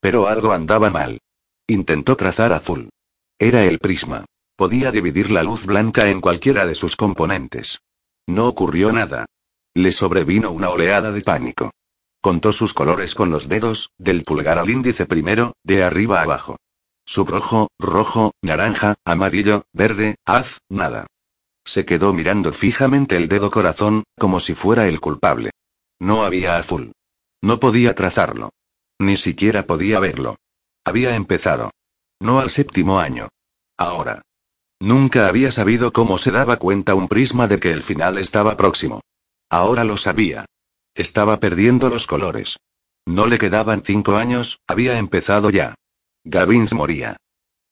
Pero algo andaba mal. Intentó trazar azul. Era el prisma. Podía dividir la luz blanca en cualquiera de sus componentes. No ocurrió nada. Le sobrevino una oleada de pánico. Contó sus colores con los dedos, del pulgar al índice primero, de arriba abajo. Subrojo, rojo, naranja, amarillo, verde, haz, nada. Se quedó mirando fijamente el dedo corazón, como si fuera el culpable. No había azul. No podía trazarlo. Ni siquiera podía verlo. Había empezado. No al séptimo año. Ahora. Nunca había sabido cómo se daba cuenta un prisma de que el final estaba próximo. Ahora lo sabía. Estaba perdiendo los colores. No le quedaban cinco años, había empezado ya. Gavins moría.